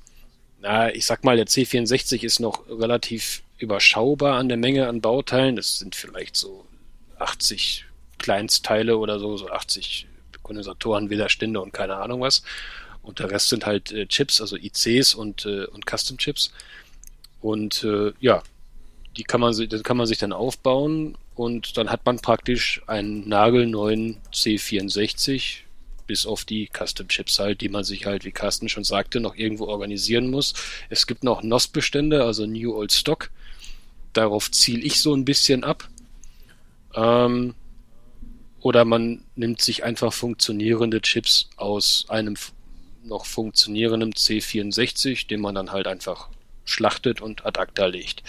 na, ich sag mal, der C64 ist noch relativ überschaubar an der Menge an Bauteilen. Das sind vielleicht so 80 Kleinstteile oder so, so 80 Kondensatoren, Widerstände und keine Ahnung was. Und der Rest sind halt äh, Chips, also ICs und, äh, und Custom-Chips. Und äh, ja, die kann man, die kann man sich dann aufbauen und dann hat man praktisch einen nagelneuen C64, bis auf die Custom-Chips halt, die man sich halt, wie Carsten schon sagte, noch irgendwo organisieren muss. Es gibt noch NOS-Bestände, also New Old Stock. Darauf ziele ich so ein bisschen ab. Ähm, oder man nimmt sich einfach funktionierende Chips aus einem noch funktionierenden C64, den man dann halt einfach schlachtet und ad acta legt.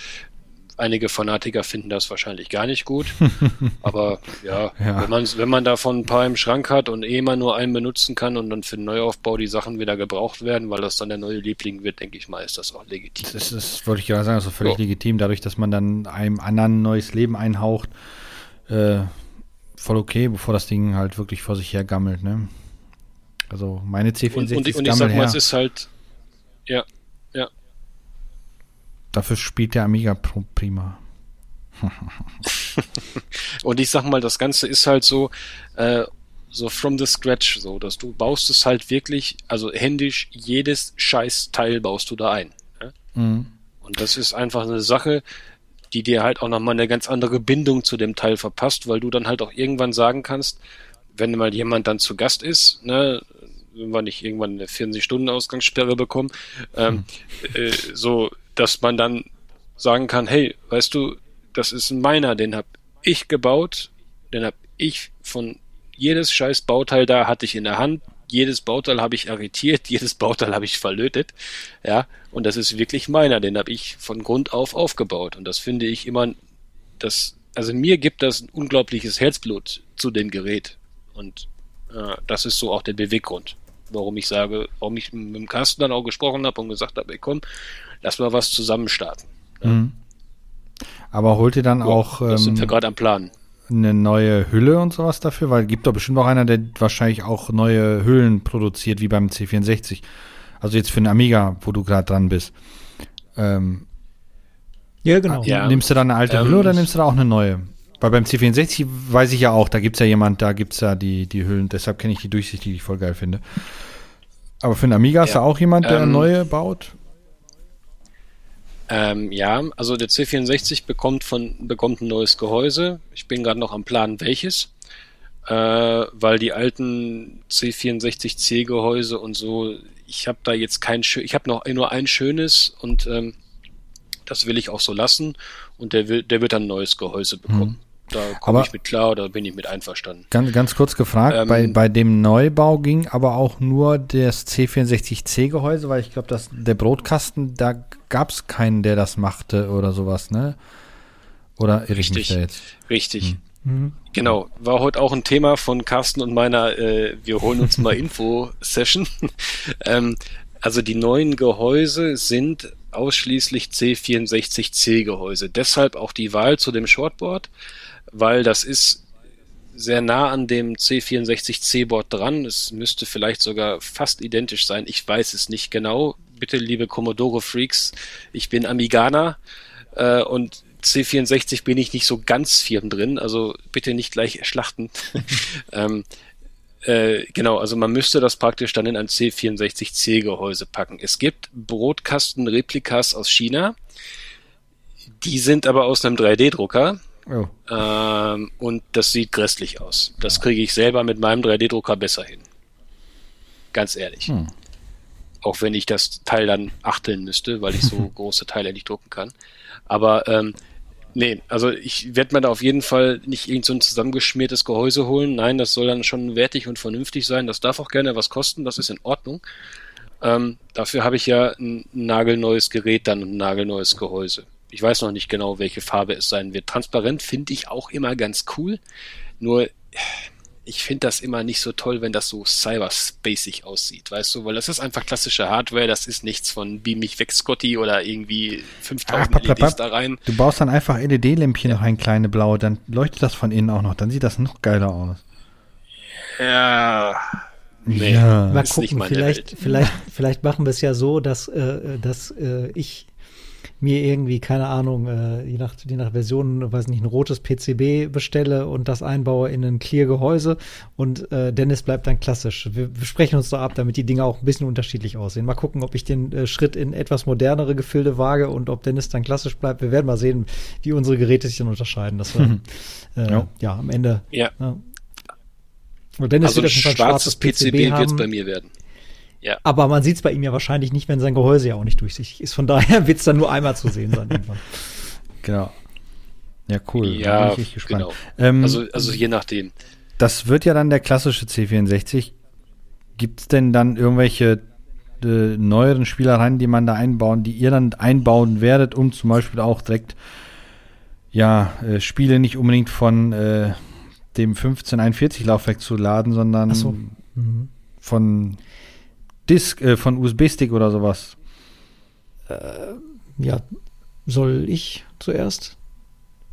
Einige Fanatiker finden das wahrscheinlich gar nicht gut, aber ja, ja, Wenn, man, wenn man davon ein paar im Schrank hat und eh mal nur einen benutzen kann und dann für den Neuaufbau die Sachen wieder gebraucht werden, weil das dann der neue Liebling wird, denke ich mal, ist das auch legitim. Das ist, wollte ich gerade sagen, also völlig so. legitim, dadurch, dass man dann einem anderen neues Leben einhaucht. Äh, voll okay, bevor das Ding halt wirklich vor sich her gammelt, ne? Also meine C64 und, und, und ich sag mal, es ist halt, ja, ja. Dafür spielt der Amiga prima. und ich sag mal, das Ganze ist halt so, äh, so from the scratch, so, dass du baust es halt wirklich, also händisch, jedes scheiß Teil baust du da ein. Ja? Mhm. Und das ist einfach eine Sache, die dir halt auch nochmal eine ganz andere Bindung zu dem Teil verpasst, weil du dann halt auch irgendwann sagen kannst, wenn mal jemand dann zu Gast ist, ne, wenn wir nicht irgendwann eine 40-Stunden-Ausgangssperre bekommen, ähm, hm. äh, so, dass man dann sagen kann, hey, weißt du, das ist ein meiner, den hab ich gebaut, den hab ich von jedes scheiß Bauteil da hatte ich in der Hand, jedes Bauteil habe ich arretiert, jedes Bauteil habe ich verlötet, ja, und das ist wirklich meiner, den habe ich von Grund auf aufgebaut und das finde ich immer, das, also mir gibt das ein unglaubliches Herzblut zu dem Gerät und äh, das ist so auch der Beweggrund, warum ich sage, warum ich mit dem Carsten dann auch gesprochen habe und gesagt habe, ey, komm, lass mal was zusammen starten. Ja. Mhm. Aber holt ihr dann ja, auch. Das ähm, sind wir gerade am Plan eine neue Hülle und sowas dafür? Weil gibt doch bestimmt auch einer, der wahrscheinlich auch neue Hüllen produziert, wie beim C64. Also jetzt für einen Amiga, wo du gerade dran bist. Ähm, ja, genau. Ja. Nimmst du dann eine alte ähm, Hülle oder nimmst du da auch eine neue? Weil beim C64 weiß ich ja auch, da gibt es ja jemand, da gibt es ja die, die Hüllen, deshalb kenne ich die Durchsicht, die ich voll geil finde. Aber für einen Amiga ja. ist da auch jemand, der ähm, neue baut? Ähm, ja, also der C64 bekommt von bekommt ein neues Gehäuse. Ich bin gerade noch am Plan, welches, äh, weil die alten C64C Gehäuse und so, ich habe da jetzt kein, ich habe noch nur ein schönes und ähm, das will ich auch so lassen und der will, der wird dann ein neues Gehäuse bekommen. Hm. Da komme ich mit klar oder bin ich mit einverstanden. Ganz, ganz kurz gefragt, ähm, bei, bei dem Neubau ging aber auch nur das C64C-Gehäuse, weil ich glaube, der Brotkasten, da gab es keinen, der das machte oder sowas, ne? Oder irre ich mich da jetzt? Richtig. Hm. Mhm. Genau, war heute auch ein Thema von Carsten und meiner äh, Wir holen uns mal Info-Session. ähm, also die neuen Gehäuse sind ausschließlich C64C-Gehäuse. Deshalb auch die Wahl zu dem Shortboard weil das ist sehr nah an dem C64C-Board dran. Es müsste vielleicht sogar fast identisch sein. Ich weiß es nicht genau. Bitte, liebe Commodore-Freaks, ich bin Amiganer äh, und C64 bin ich nicht so ganz firm drin, also bitte nicht gleich schlachten. ähm, äh, genau, also man müsste das praktisch dann in ein C64C-Gehäuse packen. Es gibt Brotkasten-Replikas aus China, die sind aber aus einem 3D-Drucker. Oh. Ähm, und das sieht grässlich aus. Das kriege ich selber mit meinem 3D-Drucker besser hin. Ganz ehrlich. Hm. Auch wenn ich das Teil dann achteln müsste, weil ich so große Teile nicht drucken kann. Aber ähm, Nee, also ich werde mir da auf jeden Fall nicht irgend so ein zusammengeschmiertes Gehäuse holen. Nein, das soll dann schon wertig und vernünftig sein. Das darf auch gerne was kosten, das ist in Ordnung. Ähm, dafür habe ich ja ein nagelneues Gerät dann und ein nagelneues Gehäuse. Ich weiß noch nicht genau, welche Farbe es sein wird. Transparent finde ich auch immer ganz cool. Nur ich finde das immer nicht so toll, wenn das so cyberspacig aussieht, weißt du, weil das ist einfach klassische Hardware, das ist nichts von Beam mich weg, Scotty oder irgendwie 5000 Ach, LEDs da rein. Du baust dann einfach LED-Lämpchen ja. noch ein kleine blaue, dann leuchtet das von innen auch noch, dann sieht das noch geiler aus. Ja. Nee, ja. Mal gucken, vielleicht, vielleicht, vielleicht machen wir es ja so, dass, äh, dass äh, ich mir irgendwie, keine Ahnung, äh, je, nach, je nach Version, weiß nicht, ein rotes PCB bestelle und das einbaue in ein Clear-Gehäuse und äh, Dennis bleibt dann klassisch. Wir, wir sprechen uns da ab, damit die Dinge auch ein bisschen unterschiedlich aussehen. Mal gucken, ob ich den äh, Schritt in etwas modernere Gefilde wage und ob Dennis dann klassisch bleibt. Wir werden mal sehen, wie unsere Geräte sich dann unterscheiden. Das wir, mhm. äh, ja. ja. am Ende. Ja. ja. Dennis also wird ein schwarzes PCB, PCB wird es bei mir werden. Ja. Aber man sieht es bei ihm ja wahrscheinlich nicht, wenn sein Gehäuse ja auch nicht durchsichtig ist. Von daher wird es dann nur einmal zu sehen sein irgendwann. Genau. Ja, cool. Ja, bin ich gespannt. genau. Ähm, also, also je nachdem. Das wird ja dann der klassische C64. Gibt es denn dann irgendwelche äh, neueren Spielereien, die man da einbauen, die ihr dann einbauen werdet, um zum Beispiel auch direkt ja, äh, Spiele nicht unbedingt von äh, dem 1541 Laufwerk zu laden, sondern so. mhm. von Disk, äh, von USB-Stick oder sowas? Äh, ja, soll ich zuerst?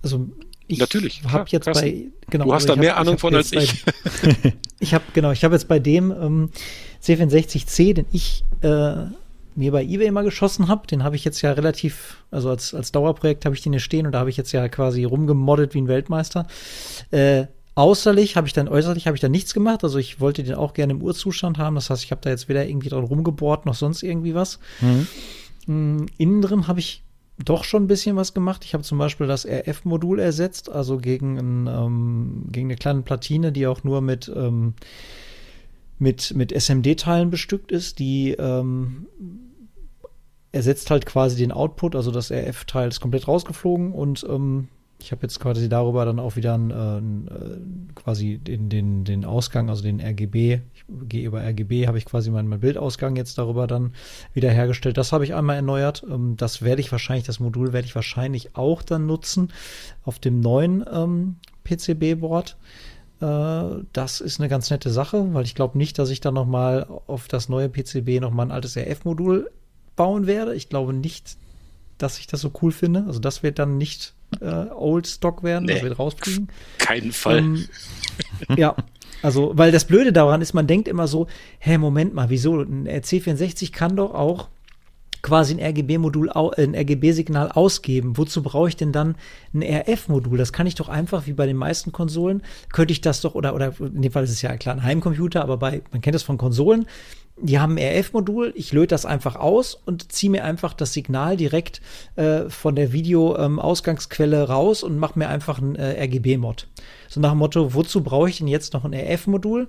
Also ich Natürlich. habe jetzt krass. bei genau. Du hast da mehr hab, Ahnung von als ich. Bei, ich habe genau, ich habe jetzt bei dem ähm, C64C, den ich äh, mir bei eBay mal geschossen habe, den habe ich jetzt ja relativ, also als als Dauerprojekt habe ich den hier stehen und da habe ich jetzt ja quasi rumgemoddet wie ein Weltmeister. Äh, Außerlich habe ich dann, äußerlich habe ich dann nichts gemacht. Also ich wollte den auch gerne im Urzustand haben. Das heißt, ich habe da jetzt weder irgendwie dran rumgebohrt noch sonst irgendwie was. Mhm. Mm, innen drin habe ich doch schon ein bisschen was gemacht. Ich habe zum Beispiel das RF-Modul ersetzt, also gegen, ein, ähm, gegen eine kleine Platine, die auch nur mit, ähm, mit, mit SMD-Teilen bestückt ist. Die ähm, ersetzt halt quasi den Output, also das RF-Teil ist komplett rausgeflogen und ähm, ich habe jetzt quasi darüber dann auch wieder ein, äh, äh quasi den, den, den Ausgang, also den RGB, ich gehe über RGB, habe ich quasi meinen mein Bildausgang jetzt darüber dann wieder hergestellt. Das habe ich einmal erneuert. Ähm, das werde ich wahrscheinlich, das Modul werde ich wahrscheinlich auch dann nutzen auf dem neuen ähm, PCB-Board. Äh, das ist eine ganz nette Sache, weil ich glaube nicht, dass ich dann nochmal auf das neue PCB nochmal ein altes RF-Modul bauen werde. Ich glaube nicht, dass ich das so cool finde. Also das wird dann nicht äh, Old Stock werden, nee, das wird rausfliegen. Keinen Fall. Ähm, ja, also, weil das Blöde daran ist, man denkt immer so, hä, Moment mal, wieso? Ein C64 kann doch auch quasi ein RGB-Modul, ein RGB-Signal ausgeben. Wozu brauche ich denn dann ein RF-Modul? Das kann ich doch einfach, wie bei den meisten Konsolen, könnte ich das doch, oder, oder in dem Fall ist es ja klar ein Heimcomputer, aber bei, man kennt das von Konsolen, die haben ein RF-Modul, ich löte das einfach aus und ziehe mir einfach das Signal direkt äh, von der Video-Ausgangsquelle ähm, raus und mache mir einfach ein äh, RGB-Mod. So nach dem Motto, wozu brauche ich denn jetzt noch ein RF-Modul?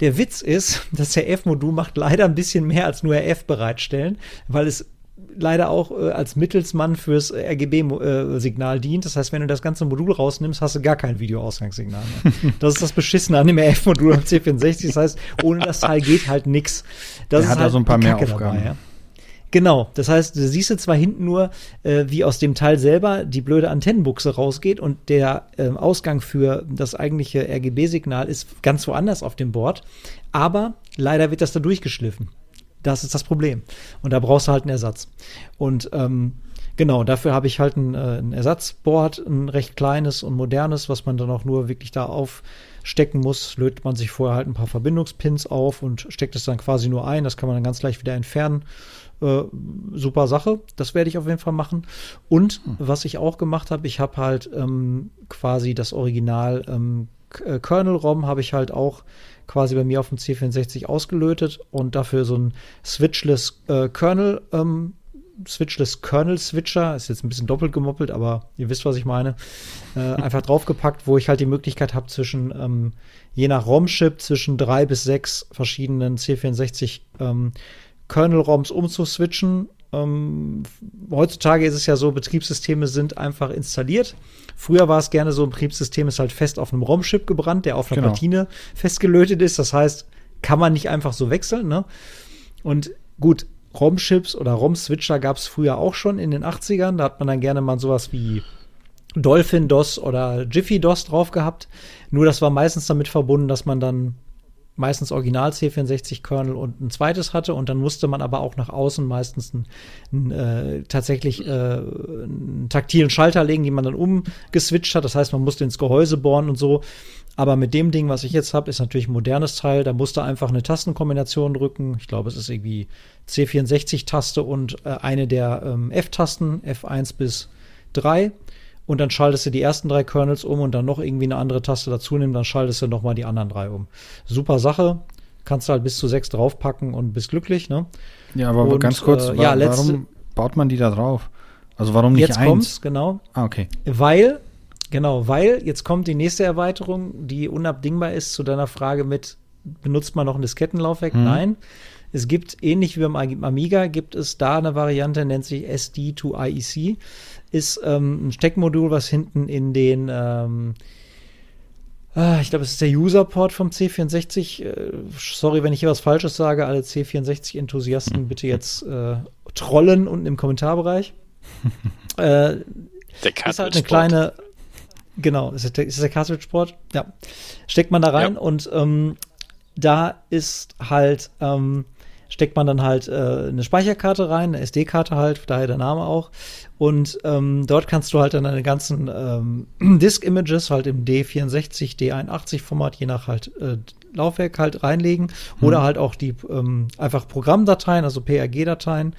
Der Witz ist, das RF-Modul macht leider ein bisschen mehr als nur RF bereitstellen, weil es leider auch äh, als Mittelsmann fürs RGB-Signal äh, dient. Das heißt, wenn du das ganze Modul rausnimmst, hast du gar kein Videoausgangssignal mehr. das ist das Beschissene an dem RF-Modul am C64. Das heißt, ohne das Teil geht halt nichts. Das Der hat halt da so ein paar mehr Aufgaben. Dabei, ja. Genau, das heißt, du siehst zwar hinten nur, äh, wie aus dem Teil selber die blöde Antennenbuchse rausgeht und der äh, Ausgang für das eigentliche RGB-Signal ist ganz woanders auf dem Board, aber leider wird das da durchgeschliffen. Das ist das Problem. Und da brauchst du halt einen Ersatz. Und ähm, Genau, dafür habe ich halt ein, äh, ein Ersatzboard, ein recht kleines und modernes, was man dann auch nur wirklich da aufstecken muss. Lötet man sich vorher halt ein paar Verbindungspins auf und steckt es dann quasi nur ein. Das kann man dann ganz leicht wieder entfernen. Äh, super Sache. Das werde ich auf jeden Fall machen. Und hm. was ich auch gemacht habe, ich habe halt ähm, quasi das Original ähm, äh, Kernel-ROM habe ich halt auch quasi bei mir auf dem C64 ausgelötet und dafür so ein Switchless äh, Kernel ähm, Switchless Kernel Switcher, ist jetzt ein bisschen doppelt gemoppelt, aber ihr wisst, was ich meine, äh, einfach draufgepackt, wo ich halt die Möglichkeit habe, zwischen, ähm, je nach ROM-Chip, zwischen drei bis sechs verschiedenen C64 ähm, Kernel-ROMs umzuswitchen. Ähm, heutzutage ist es ja so, Betriebssysteme sind einfach installiert. Früher war es gerne so, ein Betriebssystem ist halt fest auf einem ROM-Chip gebrannt, der auf einer genau. Platine festgelötet ist. Das heißt, kann man nicht einfach so wechseln. Ne? Und gut, ROM-Chips oder ROM-Switcher gab es früher auch schon in den 80ern. Da hat man dann gerne mal sowas wie Dolphin DOS oder Jiffy DOS drauf gehabt. Nur das war meistens damit verbunden, dass man dann meistens Original C64-Kernel und ein zweites hatte und dann musste man aber auch nach außen meistens einen, äh, tatsächlich äh, einen taktilen Schalter legen, die man dann umgeswitcht hat. Das heißt, man musste ins Gehäuse bohren und so. Aber mit dem Ding, was ich jetzt habe, ist natürlich ein modernes Teil. Da musste einfach eine Tastenkombination drücken. Ich glaube, es ist irgendwie C64-Taste und äh, eine der ähm, F-Tasten, F1 bis 3 und dann schaltest du die ersten drei Kernels um und dann noch irgendwie eine andere Taste dazu nehmen, dann schaltest du nochmal die anderen drei um. Super Sache. Kannst du halt bis zu sechs draufpacken und bist glücklich, ne? Ja, aber und, ganz kurz, äh, ja, warum baut man die da drauf? Also warum nicht jetzt eins? Kommt's, genau. Ah, okay. Weil, genau, weil jetzt kommt die nächste Erweiterung, die unabdingbar ist zu deiner Frage mit, benutzt man noch ein Diskettenlaufwerk? Hm. Nein. Es gibt, ähnlich wie beim Amiga, gibt es da eine Variante, nennt sich SD2IEC ist ähm, ein Steckmodul, was hinten in den ähm, ah, ich glaube, es ist der User-Port vom C64. Äh, sorry, wenn ich hier was Falsches sage. Alle C64-Enthusiasten hm. bitte jetzt äh, trollen unten im Kommentarbereich. äh, der ist halt eine kleine. Genau, ist der, ist der Cartridge-Port. Ja. Steckt man da rein ja. und ähm, da ist halt ähm, steckt man dann halt äh, eine Speicherkarte rein, eine SD-Karte halt, daher der Name auch. Und ähm, dort kannst du halt dann deine ganzen ähm, Disk-Images halt im D64, D81-Format, je nach halt äh, Laufwerk halt reinlegen. Mhm. Oder halt auch die ähm, einfach Programmdateien, also PRG-Dateien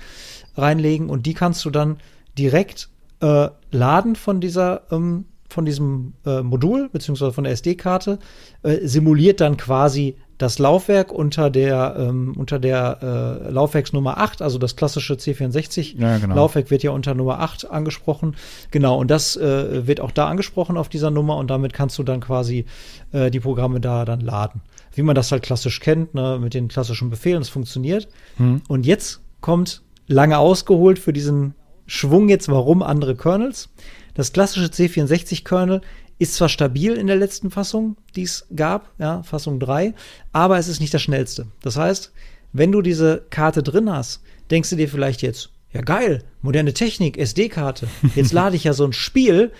reinlegen. Und die kannst du dann direkt äh, laden von dieser ähm, von diesem äh, Modul beziehungsweise von der SD-Karte äh, simuliert dann quasi das Laufwerk unter der, ähm, unter der äh, Laufwerksnummer 8, also das klassische C64 ja, genau. Laufwerk wird ja unter Nummer 8 angesprochen. Genau, und das äh, wird auch da angesprochen auf dieser Nummer und damit kannst du dann quasi äh, die Programme da dann laden. Wie man das halt klassisch kennt, ne, mit den klassischen Befehlen, das funktioniert. Hm. Und jetzt kommt lange ausgeholt für diesen Schwung jetzt, warum andere Kernels. Das klassische C64-Kernel ist zwar stabil in der letzten Fassung, die es gab, ja, Fassung 3, aber es ist nicht das schnellste. Das heißt, wenn du diese Karte drin hast, denkst du dir vielleicht jetzt, ja geil, moderne Technik, SD-Karte. Jetzt lade ich ja so ein Spiel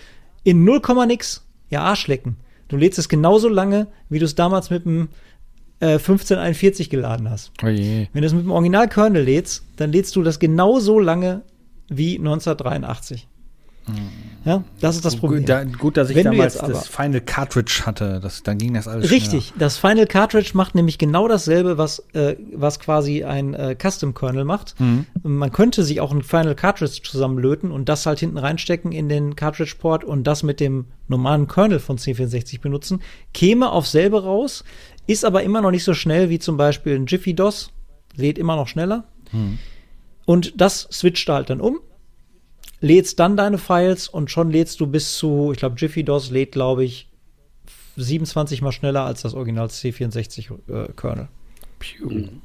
in 0, nix. Ja, Arschlecken. Du lädst es genauso lange, wie du es damals mit dem äh, 1541 geladen hast. Oh Wenn du es mit dem Original-Kernel lädst, dann lädst du das genauso lange wie 1983. Ja, das ist das Problem. Gut, da, gut dass ich Wenn damals das Final Cartridge hatte, das, dann ging das alles Richtig, schneller. das Final Cartridge macht nämlich genau dasselbe, was, äh, was quasi ein äh, Custom Kernel macht. Mhm. Man könnte sich auch ein Final Cartridge zusammenlöten und das halt hinten reinstecken in den Cartridge Port und das mit dem normalen Kernel von C64 benutzen, käme auf selbe raus, ist aber immer noch nicht so schnell wie zum Beispiel ein Jiffy DOS, lädt immer noch schneller. Mhm. Und das switcht halt dann um lädst dann deine Files und schon lädst du bis zu, ich glaube, Jiffy DOS lädt, glaube ich, 27 mal schneller als das Original C64 äh, Kernel. Mhm.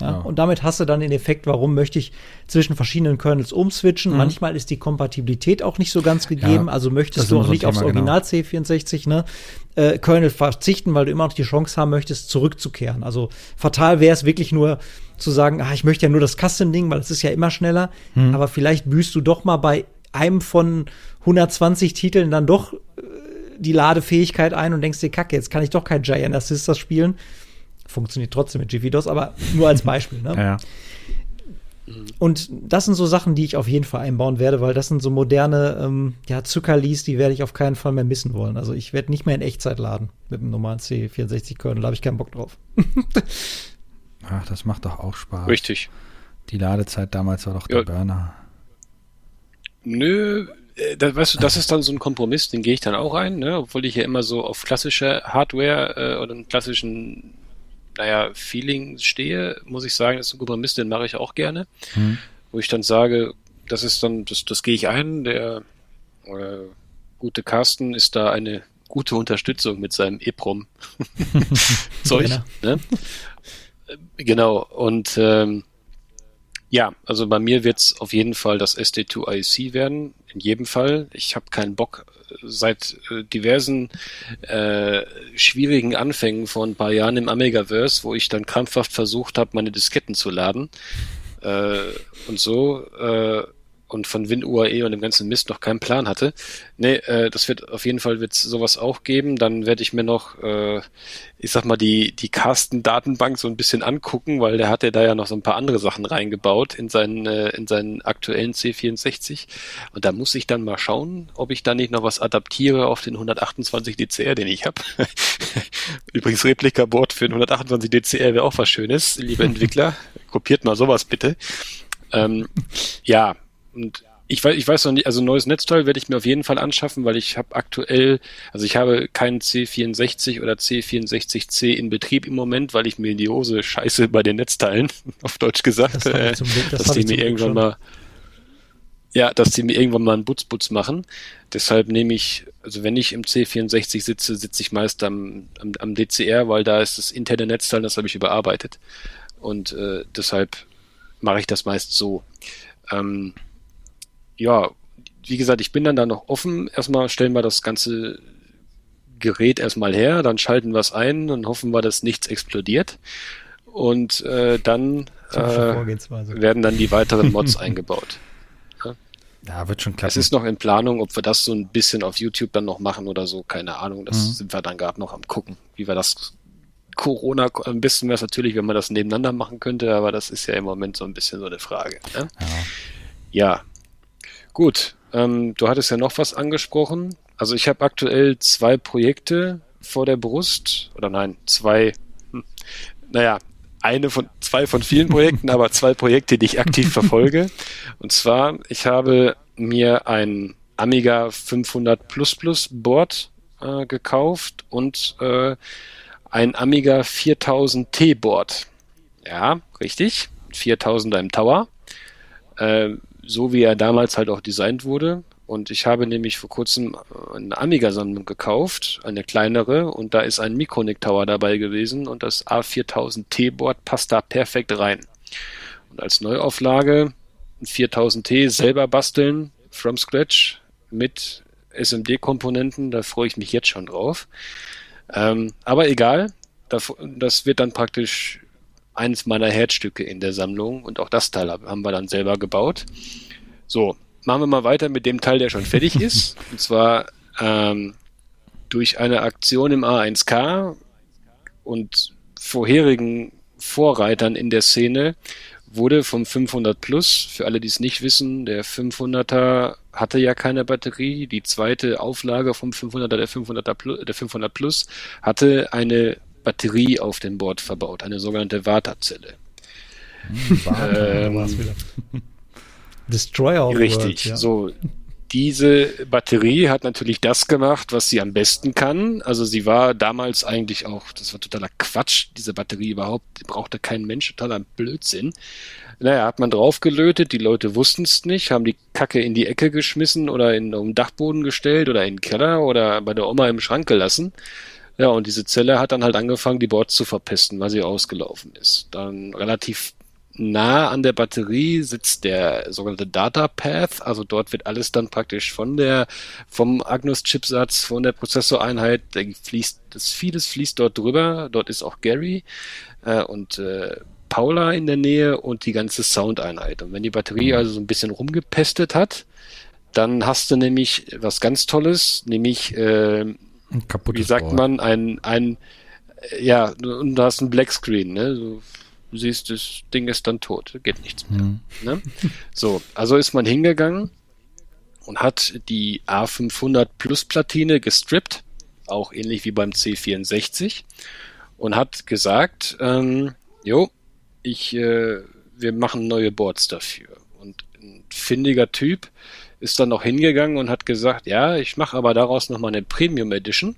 Ja, ja. Und damit hast du dann den Effekt, warum möchte ich zwischen verschiedenen Kernels umswitchen. Mhm. Manchmal ist die Kompatibilität auch nicht so ganz gegeben, ja, also möchtest du auch nicht Thema, aufs Original genau. C64 ne, äh, Kernel verzichten, weil du immer noch die Chance haben möchtest, zurückzukehren. Also fatal wäre es wirklich nur zu sagen, ah, ich möchte ja nur das Custom-Ding, weil es ist ja immer schneller, mhm. aber vielleicht büßt du doch mal bei einem von 120 Titeln dann doch äh, die Ladefähigkeit ein und denkst dir, kacke, jetzt kann ich doch kein Giant Assisters spielen funktioniert trotzdem mit GVDOS, aber nur als Beispiel. Ne? ja. Und das sind so Sachen, die ich auf jeden Fall einbauen werde, weil das sind so moderne ähm, ja, Zuckerlis, die werde ich auf keinen Fall mehr missen wollen. Also ich werde nicht mehr in Echtzeit laden mit einem normalen C64-Kernel, da habe ich keinen Bock drauf. Ach, das macht doch auch Spaß. Richtig. Die Ladezeit damals war doch der ja. Burner. Nö, äh, das, weißt du, das ist dann so ein Kompromiss, den gehe ich dann auch ein, ne? obwohl ich ja immer so auf klassische Hardware äh, oder einen klassischen naja, Feeling stehe, muss ich sagen, das ist ein Kompromiss, den mache ich auch gerne. Mhm. Wo ich dann sage, das ist dann, das, das gehe ich ein, der äh, gute Carsten ist da eine gute Unterstützung mit seinem EPROM Zeug. ne? Genau, und ähm, ja, also bei mir wird's auf jeden Fall das SD2IC werden, in jedem Fall. Ich habe keinen Bock, seit äh, diversen äh, schwierigen Anfängen vor ein paar Jahren im Amigaverse, wo ich dann krampfhaft versucht habe, meine Disketten zu laden äh, und so äh, und von WinUAE und dem ganzen Mist noch keinen Plan hatte. Nee, äh, das wird auf jeden Fall wird's sowas auch geben. Dann werde ich mir noch, äh, ich sag mal, die, die Carsten-Datenbank so ein bisschen angucken, weil der hat ja da ja noch so ein paar andere Sachen reingebaut in seinen, äh, in seinen aktuellen C64. Und da muss ich dann mal schauen, ob ich da nicht noch was adaptiere auf den 128 DCR, den ich habe. Übrigens Replika-Board für den 128 DCR wäre auch was Schönes, liebe Entwickler. Kopiert mal sowas bitte. Ähm, ja, und ich weiß, ich weiß noch nicht, also neues Netzteil werde ich mir auf jeden Fall anschaffen, weil ich habe aktuell, also ich habe keinen C64 oder C64C in Betrieb im Moment, weil ich mir die Hose scheiße bei den Netzteilen, auf Deutsch gesagt, das äh, das dass die mir irgendwann mal, ja, dass die mir irgendwann mal einen Butzbutz machen. Deshalb nehme ich, also wenn ich im C64 sitze, sitze ich meist am, am, am DCR, weil da ist das interne Netzteil, das habe ich überarbeitet. Und äh, deshalb mache ich das meist so. Ähm, ja, wie gesagt, ich bin dann da noch offen. Erstmal stellen wir das ganze Gerät erstmal her, dann schalten wir es ein und hoffen wir, dass nichts explodiert. Und äh, dann äh, werden dann die weiteren Mods eingebaut. Ja? ja, wird schon klappen. Es ist noch in Planung, ob wir das so ein bisschen auf YouTube dann noch machen oder so, keine Ahnung. Das mhm. sind wir dann gerade noch am gucken, wie wir das Corona, am besten wäre es natürlich, wenn man das nebeneinander machen könnte, aber das ist ja im Moment so ein bisschen so eine Frage. Ne? Ja. ja, Gut, ähm, du hattest ja noch was angesprochen. Also ich habe aktuell zwei Projekte vor der Brust, oder nein, zwei, hm, naja, eine von zwei von vielen Projekten, aber zwei Projekte, die ich aktiv verfolge. Und zwar, ich habe mir ein Amiga 500 Plus Plus Board äh, gekauft und äh, ein Amiga 4000T Board. Ja, richtig. 4000er im Tower. Äh, so wie er damals halt auch designt wurde. Und ich habe nämlich vor kurzem eine Amiga-Sammlung gekauft, eine kleinere, und da ist ein Micronic Tower dabei gewesen und das A4000T-Board passt da perfekt rein. Und als Neuauflage ein 4000T selber basteln, from scratch, mit SMD-Komponenten, da freue ich mich jetzt schon drauf. Ähm, aber egal, das wird dann praktisch eines meiner Herzstücke in der Sammlung und auch das Teil haben wir dann selber gebaut. So, machen wir mal weiter mit dem Teil, der schon fertig ist. und zwar ähm, durch eine Aktion im A1K und vorherigen Vorreitern in der Szene wurde vom 500 Plus, für alle, die es nicht wissen, der 500er hatte ja keine Batterie. Die zweite Auflage vom 500er, der 500er Plus, der 500 Plus hatte eine Batterie auf dem Board verbaut, eine sogenannte Vata-Zelle. Hm, ähm, Destroyer of Richtig, World, ja. so. Diese Batterie hat natürlich das gemacht, was sie am besten kann. Also sie war damals eigentlich auch, das war totaler Quatsch, diese Batterie überhaupt, die brauchte kein Mensch, totaler Blödsinn. Naja, hat man draufgelötet, die Leute wussten es nicht, haben die Kacke in die Ecke geschmissen oder in, um den Dachboden gestellt oder in den Keller oder bei der Oma im Schrank gelassen. Ja, und diese Zelle hat dann halt angefangen, die Boards zu verpesten, weil sie ausgelaufen ist. Dann relativ nah an der Batterie sitzt der sogenannte Data Path, also dort wird alles dann praktisch von der, vom Agnus-Chipsatz, von der Prozessoreinheit, da fließt, das vieles fließt dort drüber, dort ist auch Gary äh, und äh, Paula in der Nähe und die ganze Soundeinheit. Und wenn die Batterie mhm. also so ein bisschen rumgepestet hat, dann hast du nämlich was ganz Tolles, nämlich äh, wie sagt Board. man, ein, ein, ja, und du hast ein Blackscreen, ne? So, du siehst, das Ding ist dann tot, geht nichts mehr. Mhm. Ne? So, also ist man hingegangen und hat die A500 Plus Platine gestrippt, auch ähnlich wie beim C64 und hat gesagt, ähm, jo, ich, äh, wir machen neue Boards dafür. Und ein findiger Typ ist dann noch hingegangen und hat gesagt, ja, ich mache aber daraus nochmal eine Premium Edition.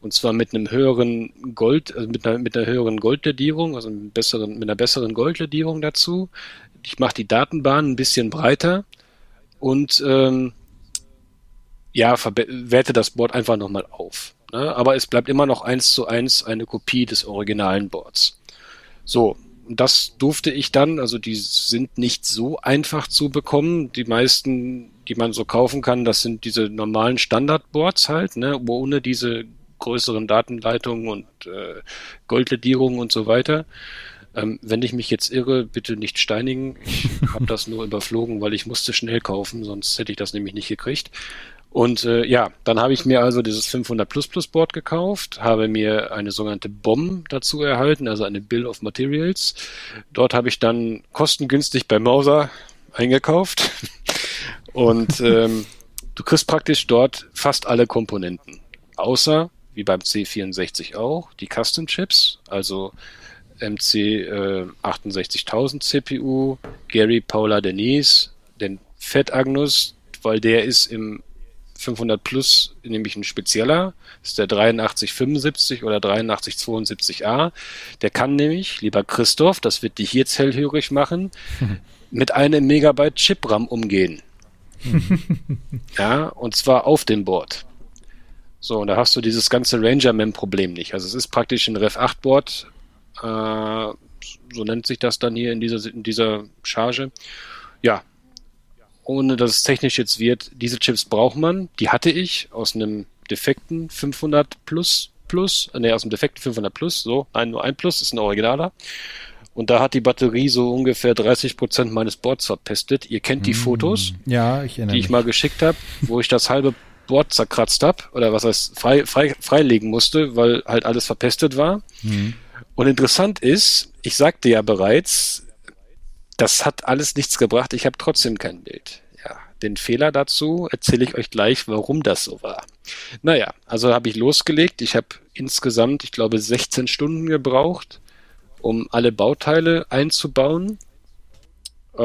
Und zwar mit einem höheren Gold, also mit einer, mit einer höheren Goldledierung, also einem besseren, mit einer besseren Goldledierung dazu. Ich mache die Datenbahn ein bisschen breiter und ähm, ja, werte das Board einfach nochmal auf. Ne? Aber es bleibt immer noch eins zu eins eine Kopie des originalen Boards. So, das durfte ich dann, also die sind nicht so einfach zu bekommen. Die meisten, die man so kaufen kann, das sind diese normalen Standardboards halt, ne, ohne diese größeren Datenleitungen und äh, Goldledierungen und so weiter. Ähm, wenn ich mich jetzt irre, bitte nicht steinigen. Ich habe das nur überflogen, weil ich musste schnell kaufen, sonst hätte ich das nämlich nicht gekriegt. Und äh, ja, dann habe ich mir also dieses 500 Plus Plus Board gekauft, habe mir eine sogenannte BOM dazu erhalten, also eine Bill of Materials. Dort habe ich dann kostengünstig bei Mauser eingekauft und ähm, du kriegst praktisch dort fast alle Komponenten, außer wie beim C64 auch die Custom Chips, also MC äh, 68000 CPU, Gary Paula Denise, den Fett Agnus, weil der ist im 500 Plus nämlich ein spezieller, das ist der 8375 oder 8372A. Der kann nämlich, lieber Christoph, das wird dich jetzt hellhörig machen, mit einem Megabyte Chip-RAM umgehen. ja, und zwar auf dem Board. So, und da hast du dieses ganze Ranger-Mem-Problem nicht. Also es ist praktisch ein Rev 8-Board, äh, so nennt sich das dann hier in dieser, in dieser Charge. Ja, ohne dass es technisch jetzt wird, diese Chips braucht man. Die hatte ich aus einem defekten 500 Plus Plus, ne, aus dem defekten 500 Plus, so, nein, nur ein Plus, ist ein Originaler. Und da hat die Batterie so ungefähr 30 Prozent meines Boards verpestet. Ihr kennt die mm, Fotos, ja, ich die ich mal geschickt habe, wo ich das halbe Board zerkratzt habe oder was heißt frei, frei, freilegen musste, weil halt alles verpestet war. Mhm. Und interessant ist, ich sagte ja bereits, das hat alles nichts gebracht. Ich habe trotzdem kein Bild. Ja, den Fehler dazu erzähle ich euch gleich, warum das so war. Naja, also habe ich losgelegt. Ich habe insgesamt, ich glaube, 16 Stunden gebraucht, um alle Bauteile einzubauen, äh,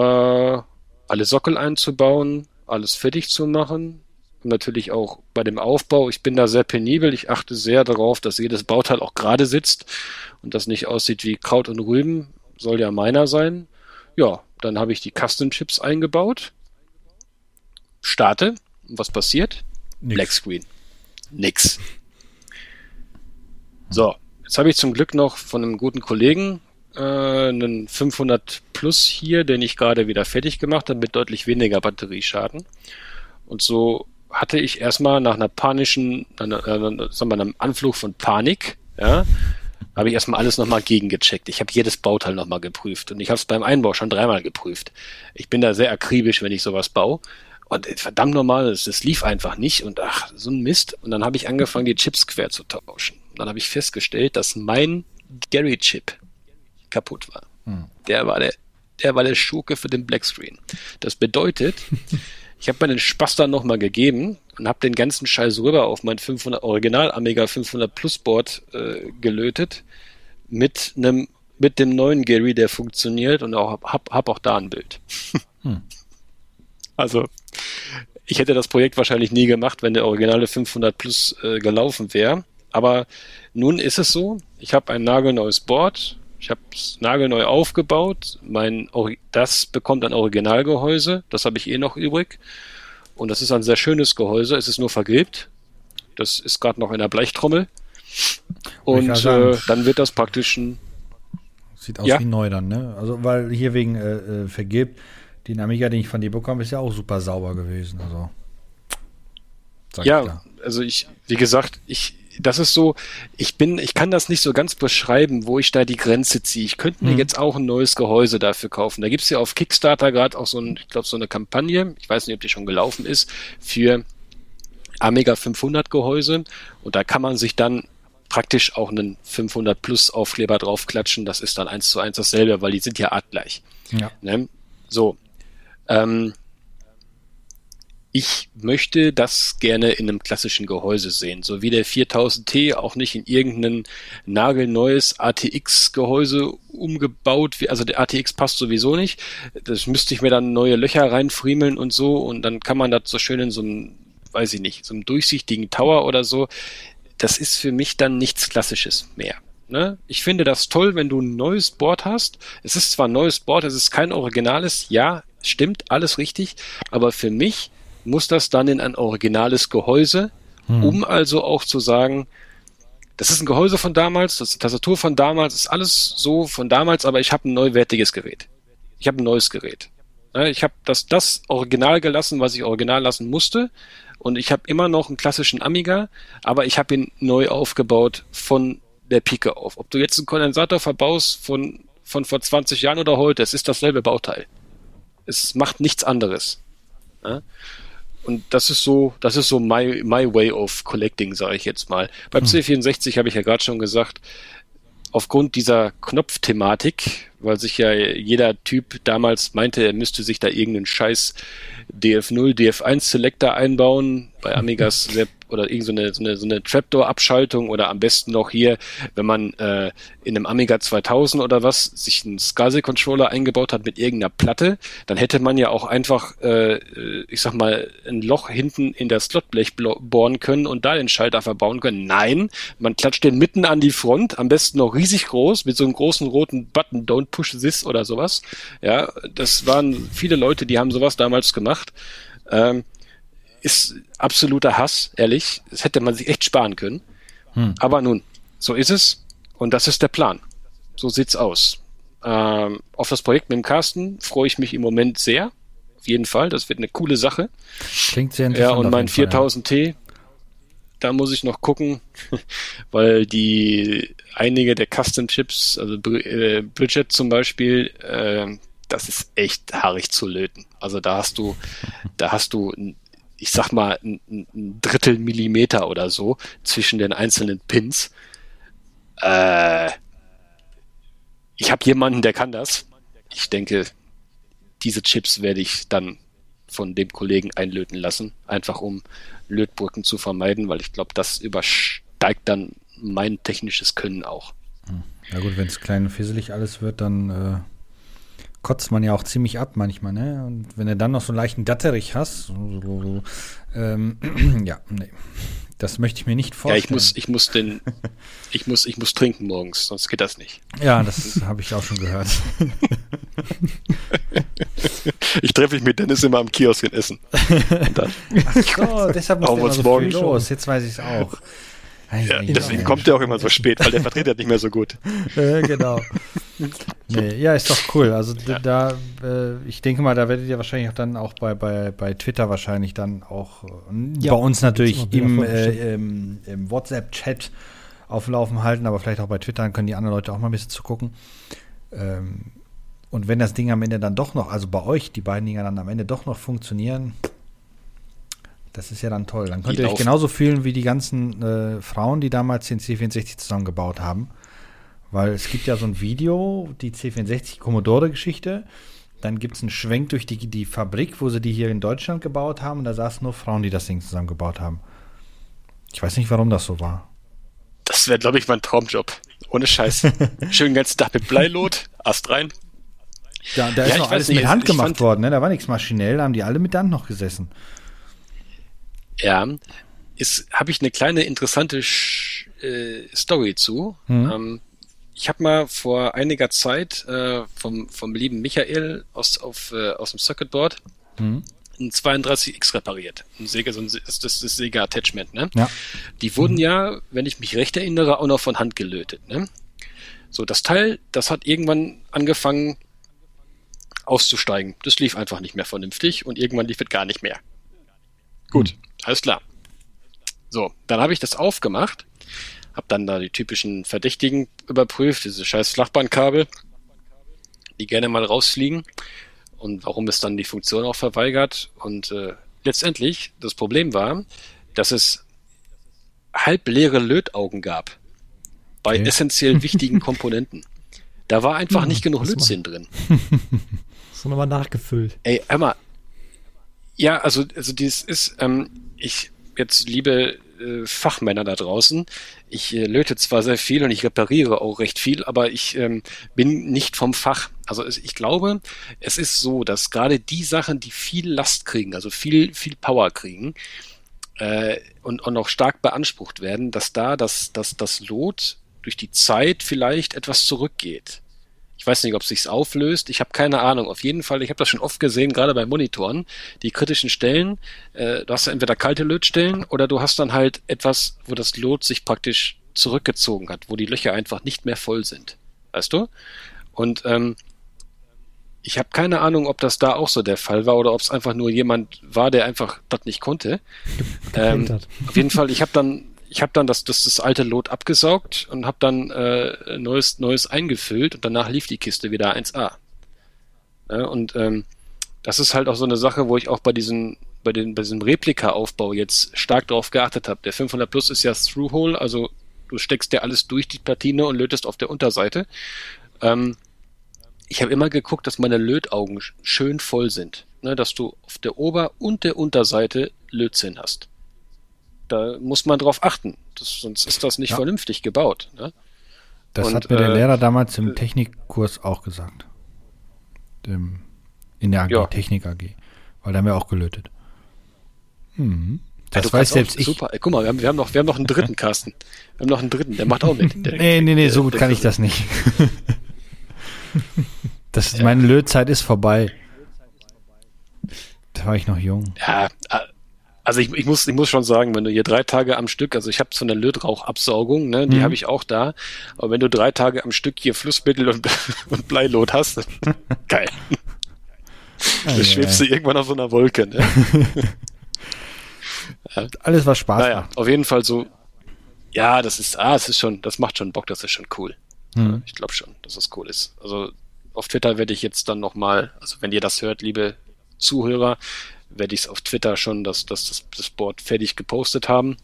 alle Sockel einzubauen, alles fertig zu machen. Und natürlich auch bei dem Aufbau. Ich bin da sehr penibel. Ich achte sehr darauf, dass jedes Bauteil auch gerade sitzt und das nicht aussieht wie Kraut und Rüben. Soll ja meiner sein. Ja, dann habe ich die Custom Chips eingebaut. Starte. Und was passiert? Nix. Black Screen. Nix. So, jetzt habe ich zum Glück noch von einem guten Kollegen äh, einen 500 Plus hier, den ich gerade wieder fertig gemacht habe, mit deutlich weniger Batterieschaden. Und so hatte ich erstmal nach einer panischen, einer, äh, sagen wir, einem Anflug von Panik, ja, habe ich erstmal alles nochmal gegengecheckt. Ich habe jedes Bauteil nochmal geprüft und ich habe es beim Einbau schon dreimal geprüft. Ich bin da sehr akribisch, wenn ich sowas baue. Und verdammt normal, es lief einfach nicht und ach, so ein Mist. Und dann habe ich angefangen, die Chips quer zu tauschen. Und dann habe ich festgestellt, dass mein Gary-Chip kaputt war. Hm. Der war der, der war der Schurke für den Blackscreen. Das bedeutet, ich habe meinen Spaß dann nochmal gegeben und habe den ganzen Scheiß rüber auf mein 500 Original Amiga 500 Plus Board äh, gelötet mit einem mit dem neuen Gary, der funktioniert und auch hab, hab auch da ein Bild. Hm. Also ich hätte das Projekt wahrscheinlich nie gemacht, wenn der originale 500 Plus äh, gelaufen wäre. Aber nun ist es so. Ich habe ein nagelneues Board. Ich habe es nagelneu aufgebaut. Mein das bekommt ein Originalgehäuse. Das habe ich eh noch übrig. Und das ist ein sehr schönes Gehäuse. Es ist nur vergilbt. Das ist gerade noch in der Blechtrommel. Und äh, dann wird das praktisch ein. Sieht aus ja. wie neu dann, ne? Also, weil hier wegen äh, äh, vergilbt, den Amiga, den ich von dir bekomme, ist ja auch super sauber gewesen. Also. Ja, also ich, wie gesagt, ich, das ist so, ich bin, ich kann das nicht so ganz beschreiben, wo ich da die Grenze ziehe. Ich könnte mir hm. jetzt auch ein neues Gehäuse dafür kaufen. Da gibt's ja auf Kickstarter gerade auch so ein, ich glaube, so eine Kampagne, ich weiß nicht, ob die schon gelaufen ist, für Amiga 500 Gehäuse. Und da kann man sich dann praktisch auch einen 500 Plus Aufkleber draufklatschen. Das ist dann eins zu eins dasselbe, weil die sind ja artgleich. Ja. Ne? So. Ähm, ich möchte das gerne in einem klassischen Gehäuse sehen, so wie der 4000T auch nicht in irgendein nagelneues ATX-Gehäuse umgebaut, also der ATX passt sowieso nicht. Das müsste ich mir dann neue Löcher reinfriemeln und so und dann kann man das so schön in so einem, weiß ich nicht, so einem durchsichtigen Tower oder so. Das ist für mich dann nichts Klassisches mehr. Ne? Ich finde das toll, wenn du ein neues Board hast. Es ist zwar ein neues Board, es ist kein originales, ja, stimmt, alles richtig, aber für mich muss das dann in ein originales Gehäuse, hm. um also auch zu sagen, das ist ein Gehäuse von damals, das ist eine Tastatur von damals, ist alles so von damals, aber ich habe ein neuwertiges Gerät. Ich habe ein neues Gerät. Ich habe das, das Original gelassen, was ich original lassen musste. Und ich habe immer noch einen klassischen Amiga, aber ich habe ihn neu aufgebaut von der Pike auf. Ob du jetzt einen Kondensator verbaust von, von vor 20 Jahren oder heute, es ist dasselbe Bauteil. Es macht nichts anderes. Ja? Und das ist so, das ist so my, my way of collecting, sage ich jetzt mal. Beim hm. C64 habe ich ja gerade schon gesagt, aufgrund dieser Knopfthematik, weil sich ja jeder Typ damals meinte, er müsste sich da irgendeinen scheiß DF0, DF1 Selector einbauen, bei Amigas sehr oder irgend so eine, so eine, so eine Trapdoor-Abschaltung oder am besten noch hier, wenn man äh, in einem Amiga 2000 oder was sich einen SCSI-Controller eingebaut hat mit irgendeiner Platte, dann hätte man ja auch einfach, äh, ich sag mal, ein Loch hinten in der Slotblech bohren können und da den Schalter verbauen können. Nein, man klatscht den mitten an die Front, am besten noch riesig groß, mit so einem großen roten Button, don't push this oder sowas. Ja, das waren viele Leute, die haben sowas damals gemacht. Ähm, ist absoluter Hass, ehrlich. Das hätte man sich echt sparen können. Hm. Aber nun, so ist es. Und das ist der Plan. So sieht's aus. Ähm, auf das Projekt mit dem Carsten freue ich mich im Moment sehr. Auf jeden Fall. Das wird eine coole Sache. Klingt sehr interessant. Ja, und mein 4000T, ja. da muss ich noch gucken, weil die einige der Custom Chips, also äh, Bridget zum Beispiel, äh, das ist echt haarig zu löten. Also da hast du, da hast du ich sag mal, ein, ein Drittel Millimeter oder so zwischen den einzelnen Pins. Äh, ich habe jemanden, der kann das. Ich denke, diese Chips werde ich dann von dem Kollegen einlöten lassen, einfach um Lötbrücken zu vermeiden, weil ich glaube, das übersteigt dann mein technisches Können auch. Hm. Ja gut, wenn es klein und fisselig alles wird, dann äh, kotzt man ja auch ziemlich ab manchmal, ne? Und wenn du dann noch so einen leichten Datterich hast, so, so, so, ähm, ja, nee. Das möchte ich mir nicht vorstellen. Ja, ich muss, ich muss den, ich muss, ich muss trinken morgens, sonst geht das nicht. Ja, das habe ich auch schon gehört. ich treffe mich mit Dennis immer am Kiosk in Essen. Ach so, deshalb muss wir so morgen los. Jetzt weiß ich es auch. Ja, deswegen kommt er auch immer so spät, weil der vertritt ja nicht mehr so gut. äh, genau. Nee, ja, ist doch cool. Also ja. da, äh, ich denke mal, da werdet ihr wahrscheinlich auch dann auch bei, bei, bei Twitter wahrscheinlich dann auch äh, ja, bei uns natürlich im, äh, im, im WhatsApp-Chat auflaufen halten, aber vielleicht auch bei Twitter, dann können die anderen Leute auch mal ein bisschen zu gucken. Ähm, und wenn das Ding am Ende dann doch noch, also bei euch, die beiden Dinger dann am Ende doch noch funktionieren, das ist ja dann toll. Dann könnt ihr euch genauso fühlen wie die ganzen äh, Frauen, die damals den C64 zusammengebaut haben. Weil es gibt ja so ein Video, die C64 Commodore-Geschichte. Dann gibt es einen Schwenk durch die, die Fabrik, wo sie die hier in Deutschland gebaut haben. Und da saßen nur Frauen, die das Ding zusammengebaut haben. Ich weiß nicht, warum das so war. Das wäre, glaube ich, mein Traumjob. Ohne Scheiß. Schön ganzen Tag mit Bleilot, Ast rein. Da, da ja, ist noch alles nicht, mit Hand gemacht worden, ne? Da war nichts maschinell, da haben die alle mit Hand noch gesessen. Ja, ist habe ich eine kleine interessante Sch äh, Story zu. Mhm. Ähm, ich habe mal vor einiger Zeit äh, vom, vom lieben Michael aus, auf, äh, aus dem Circuitboard mhm. ein 32X repariert. Ein Sega, so ein, das ist das Sega Attachment, ne? Ja. Die wurden mhm. ja, wenn ich mich recht erinnere, auch noch von Hand gelötet, ne? So, das Teil, das hat irgendwann angefangen auszusteigen. Das lief einfach nicht mehr vernünftig und irgendwann lief es gar nicht mehr. Gut. Alles klar. So, dann habe ich das aufgemacht, habe dann da die typischen Verdächtigen überprüft, diese scheiß Flachbandkabel, die gerne mal rausfliegen und warum es dann die Funktion auch verweigert. Und äh, letztendlich, das Problem war, dass es halb leere Lötaugen gab. bei okay. essentiell wichtigen Komponenten. Da war einfach hm, nicht genug Lötzinn drin. So nochmal nachgefüllt. Ey, hör mal. Ja, also, also dieses ist, ähm, ich jetzt liebe äh, Fachmänner da draußen. Ich äh, löte zwar sehr viel und ich repariere auch recht viel, aber ich ähm, bin nicht vom Fach. Also ich glaube, es ist so, dass gerade die Sachen, die viel Last kriegen, also viel, viel Power kriegen, äh, und, und auch stark beansprucht werden, dass da das, das, das Lot durch die Zeit vielleicht etwas zurückgeht. Ich weiß nicht, ob es sich auflöst. Ich habe keine Ahnung. Auf jeden Fall, ich habe das schon oft gesehen, gerade bei Monitoren, die kritischen Stellen. Äh, du hast entweder kalte Lötstellen oder du hast dann halt etwas, wo das Lot sich praktisch zurückgezogen hat, wo die Löcher einfach nicht mehr voll sind. Weißt du? Und ähm, ich habe keine Ahnung, ob das da auch so der Fall war oder ob es einfach nur jemand war, der einfach das nicht konnte. Ähm, auf jeden Fall, ich habe dann ich habe dann das, das, das alte Lot abgesaugt und habe dann äh, neues, neues eingefüllt und danach lief die Kiste wieder 1A. Ja, und ähm, das ist halt auch so eine Sache, wo ich auch bei diesen bei, den, bei diesem Replika-Aufbau jetzt stark darauf geachtet habe. Der 500 Plus ist ja Through-Hole, also du steckst dir alles durch die Platine und lötest auf der Unterseite. Ähm, ich habe immer geguckt, dass meine Lötaugen schön voll sind, ne, dass du auf der Ober- und der Unterseite Lötzinn hast. Da muss man drauf achten. Das, sonst ist das nicht ja. vernünftig gebaut. Ne? Das Und, hat mir der äh, Lehrer damals im äh, Technikkurs auch gesagt. Dem, in der AG, ja. Technik AG. Weil da haben wir auch gelötet. Hm. Das ja, weiß selbst auch, ich. Super. Guck mal, wir haben, wir haben, noch, wir haben noch einen dritten Kasten. Wir haben noch einen dritten, der macht auch mit. Der, nee, nee, nee, so gut kann ich das nicht. das, Meine Lötzeit ist vorbei. Da war ich noch jung. Ja, also ich, ich, muss, ich muss schon sagen, wenn du hier drei Tage am Stück, also ich habe so eine Lötrauchabsaugung, ne, die mhm. habe ich auch da, aber wenn du drei Tage am Stück hier Flussmittel und, und Bleilot hast, geil. Ah, du schwebst du irgendwann auf so einer Wolke. Ne? Alles was Spaß naja, macht. Auf jeden Fall so. Ja, das ist, ah, es ist schon, das macht schon Bock, das ist schon cool. Mhm. Ich glaube schon, dass das cool ist. Also auf Twitter werde ich jetzt dann nochmal, also wenn ihr das hört, liebe Zuhörer, werde ich es auf Twitter schon das, das, das, das Board fertig gepostet haben.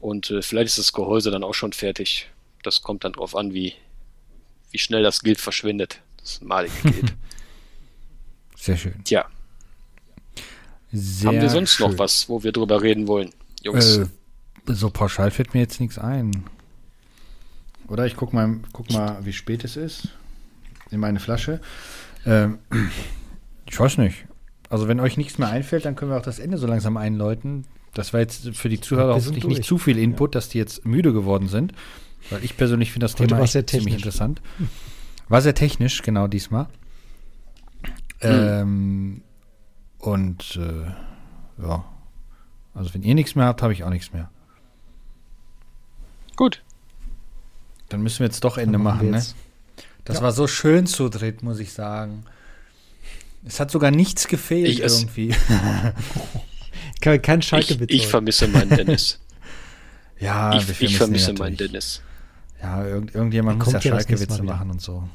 Und äh, vielleicht ist das Gehäuse dann auch schon fertig. Das kommt dann drauf an, wie, wie schnell das Guild verschwindet. Das malige Guild. Sehr schön. Tja. Sehr Haben wir sonst schön. noch was, wo wir drüber reden wollen, Jungs? Äh, so pauschal fällt mir jetzt nichts ein. Oder ich guck mal, guck mal, wie spät es ist. In meine Flasche. Ähm, ich weiß nicht. Also wenn euch nichts mehr einfällt, dann können wir auch das Ende so langsam einläuten. Das war jetzt für die Zuhörer hoffentlich nicht zu viel Input, ja. dass die jetzt müde geworden sind. Weil ich persönlich finde das Heute Thema echt ziemlich interessant. War sehr technisch, genau diesmal. Mhm. Ähm, und äh, ja. Also wenn ihr nichts mehr habt, habe ich auch nichts mehr. Gut. Dann müssen wir jetzt doch Ende machen, ne? Das ja. war so schön zu dritt, muss ich sagen. Es hat sogar nichts gefehlt ich irgendwie. kein, kein Schalke Ich, ich vermisse meinen Dennis. ja, ich, ich vermisse meinen Dennis. Ja, irgend, irgendjemand muss ja Schalke-Witze machen und so.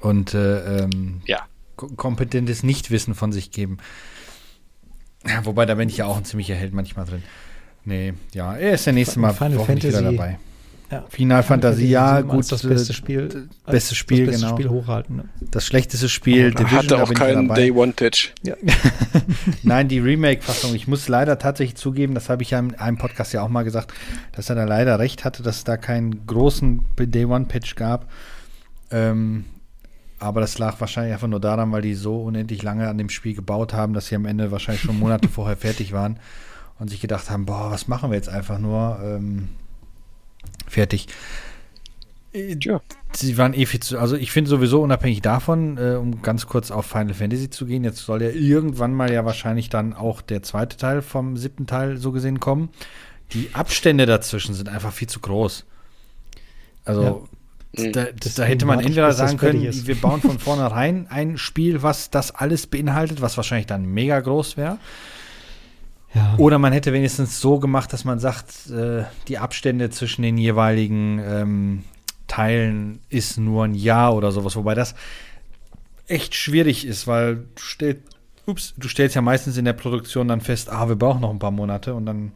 Und äh, ähm, ja. kompetentes Nichtwissen von sich geben. Ja, wobei, da bin ich ja auch ein ziemlicher Held manchmal drin. Nee, ja, er ist der nächste Mal Final Fantasy, wieder dabei. Ja. Final Fantasie, ja, gut. Das beste Spiel. Beste Spiel, das beste genau. Spiel hochhalten. Ne? Das schlechteste Spiel. Oh, Division, hatte auch keinen Day One Pitch. Ja. Nein, die Remake-Fassung. Ich muss leider tatsächlich zugeben, das habe ich ja in einem Podcast ja auch mal gesagt, dass er da leider recht hatte, dass es da keinen großen Day One Pitch gab. Ähm, aber das lag wahrscheinlich einfach nur daran, weil die so unendlich lange an dem Spiel gebaut haben, dass sie am Ende wahrscheinlich schon Monate vorher fertig waren und sich gedacht haben, boah, was machen wir jetzt einfach nur? Ähm, fertig. Ja. Sie waren eh viel zu, also ich finde sowieso unabhängig davon, äh, um ganz kurz auf Final Fantasy zu gehen, jetzt soll ja irgendwann mal ja wahrscheinlich dann auch der zweite Teil vom siebten Teil so gesehen kommen. Die Abstände dazwischen sind einfach viel zu groß. Also ja. da, da, hätte man entweder sagen können, wir bauen von vornherein ein Spiel, was das alles beinhaltet, was wahrscheinlich dann mega groß wäre. Ja. Oder man hätte wenigstens so gemacht, dass man sagt, äh, die Abstände zwischen den jeweiligen ähm, Teilen ist nur ein Jahr oder sowas, wobei das echt schwierig ist, weil du, stell, ups, du stellst ja meistens in der Produktion dann fest, ah, wir brauchen noch ein paar Monate und dann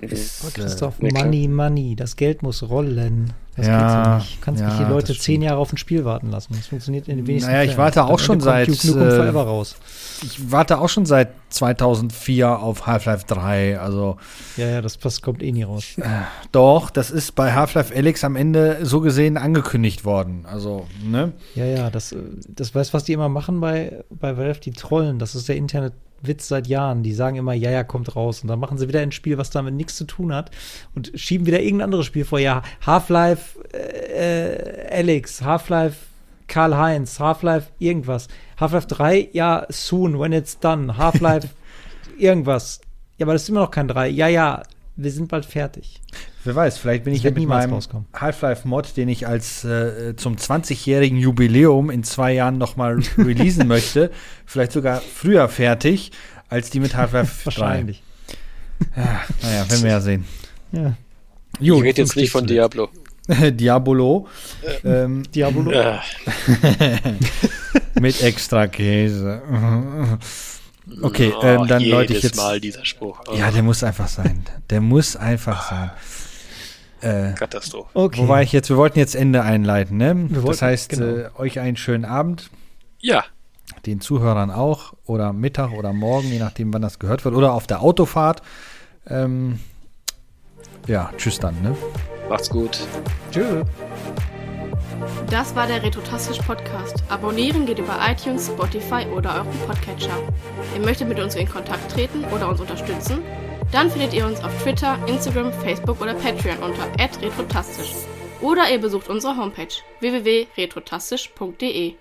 Ist, oh, Christoph, äh, Money, Money, das Geld muss rollen. Das ja, geht so nicht. Du kannst ja, nicht die Leute zehn Jahre auf ein Spiel warten lassen. Das funktioniert in den wenigsten Naja, ich warte auch schon seit. Äh, raus. Ich warte auch schon seit 2004 auf Half-Life 3. Also. Ja, ja, das, das kommt eh nie raus. Äh, doch, das ist bei Half-Life Alyx am Ende so gesehen angekündigt worden. Also, ne? Ja, ja, das, das weißt was die immer machen bei, bei Valve? Die trollen. Das ist der interne Witz seit Jahren. Die sagen immer, ja, ja, kommt raus. Und dann machen sie wieder ein Spiel, was damit nichts zu tun hat und schieben wieder irgendein anderes Spiel vor. Ja, Half-Life äh, Alex, Half-Life Karl-Heinz, Half-Life irgendwas. Half-Life 3, ja, soon, when it's done. Half-Life irgendwas. Ja, aber das ist immer noch kein 3. Ja, ja, wir sind bald fertig. Wer weiß, vielleicht bin ich ja mit meinem Half-Life-Mod, den ich als äh, zum 20-jährigen Jubiläum in zwei Jahren nochmal releasen möchte, vielleicht sogar früher fertig als die mit Half-Life Wahrscheinlich. Ja, naja, werden wir ja sehen. Ja. Gut, ich rede jetzt nicht von Diablo. Diabolo. Äh, ähm, Diabolo. mit extra Käse. Okay, ähm, dann Leute ich jetzt. Mal dieser Spruch. Oh. Ja, der muss einfach sein. Der muss einfach sein. Äh, Katastrophe. Okay. Wobei ich jetzt, wir wollten jetzt Ende einleiten, ne? Wollten, das heißt, genau. äh, euch einen schönen Abend. Ja. Den Zuhörern auch. Oder Mittag oder morgen, je nachdem, wann das gehört wird. Oder auf der Autofahrt. Ähm, ja, tschüss dann, ne? Macht's gut. Tschüss. Das war der Retrotastisch Podcast. Abonnieren geht über iTunes, Spotify oder euren Podcatcher. Ihr möchtet mit uns in Kontakt treten oder uns unterstützen? Dann findet ihr uns auf Twitter, Instagram, Facebook oder Patreon unter retrotastisch. Oder ihr besucht unsere Homepage www.retrotastisch.de.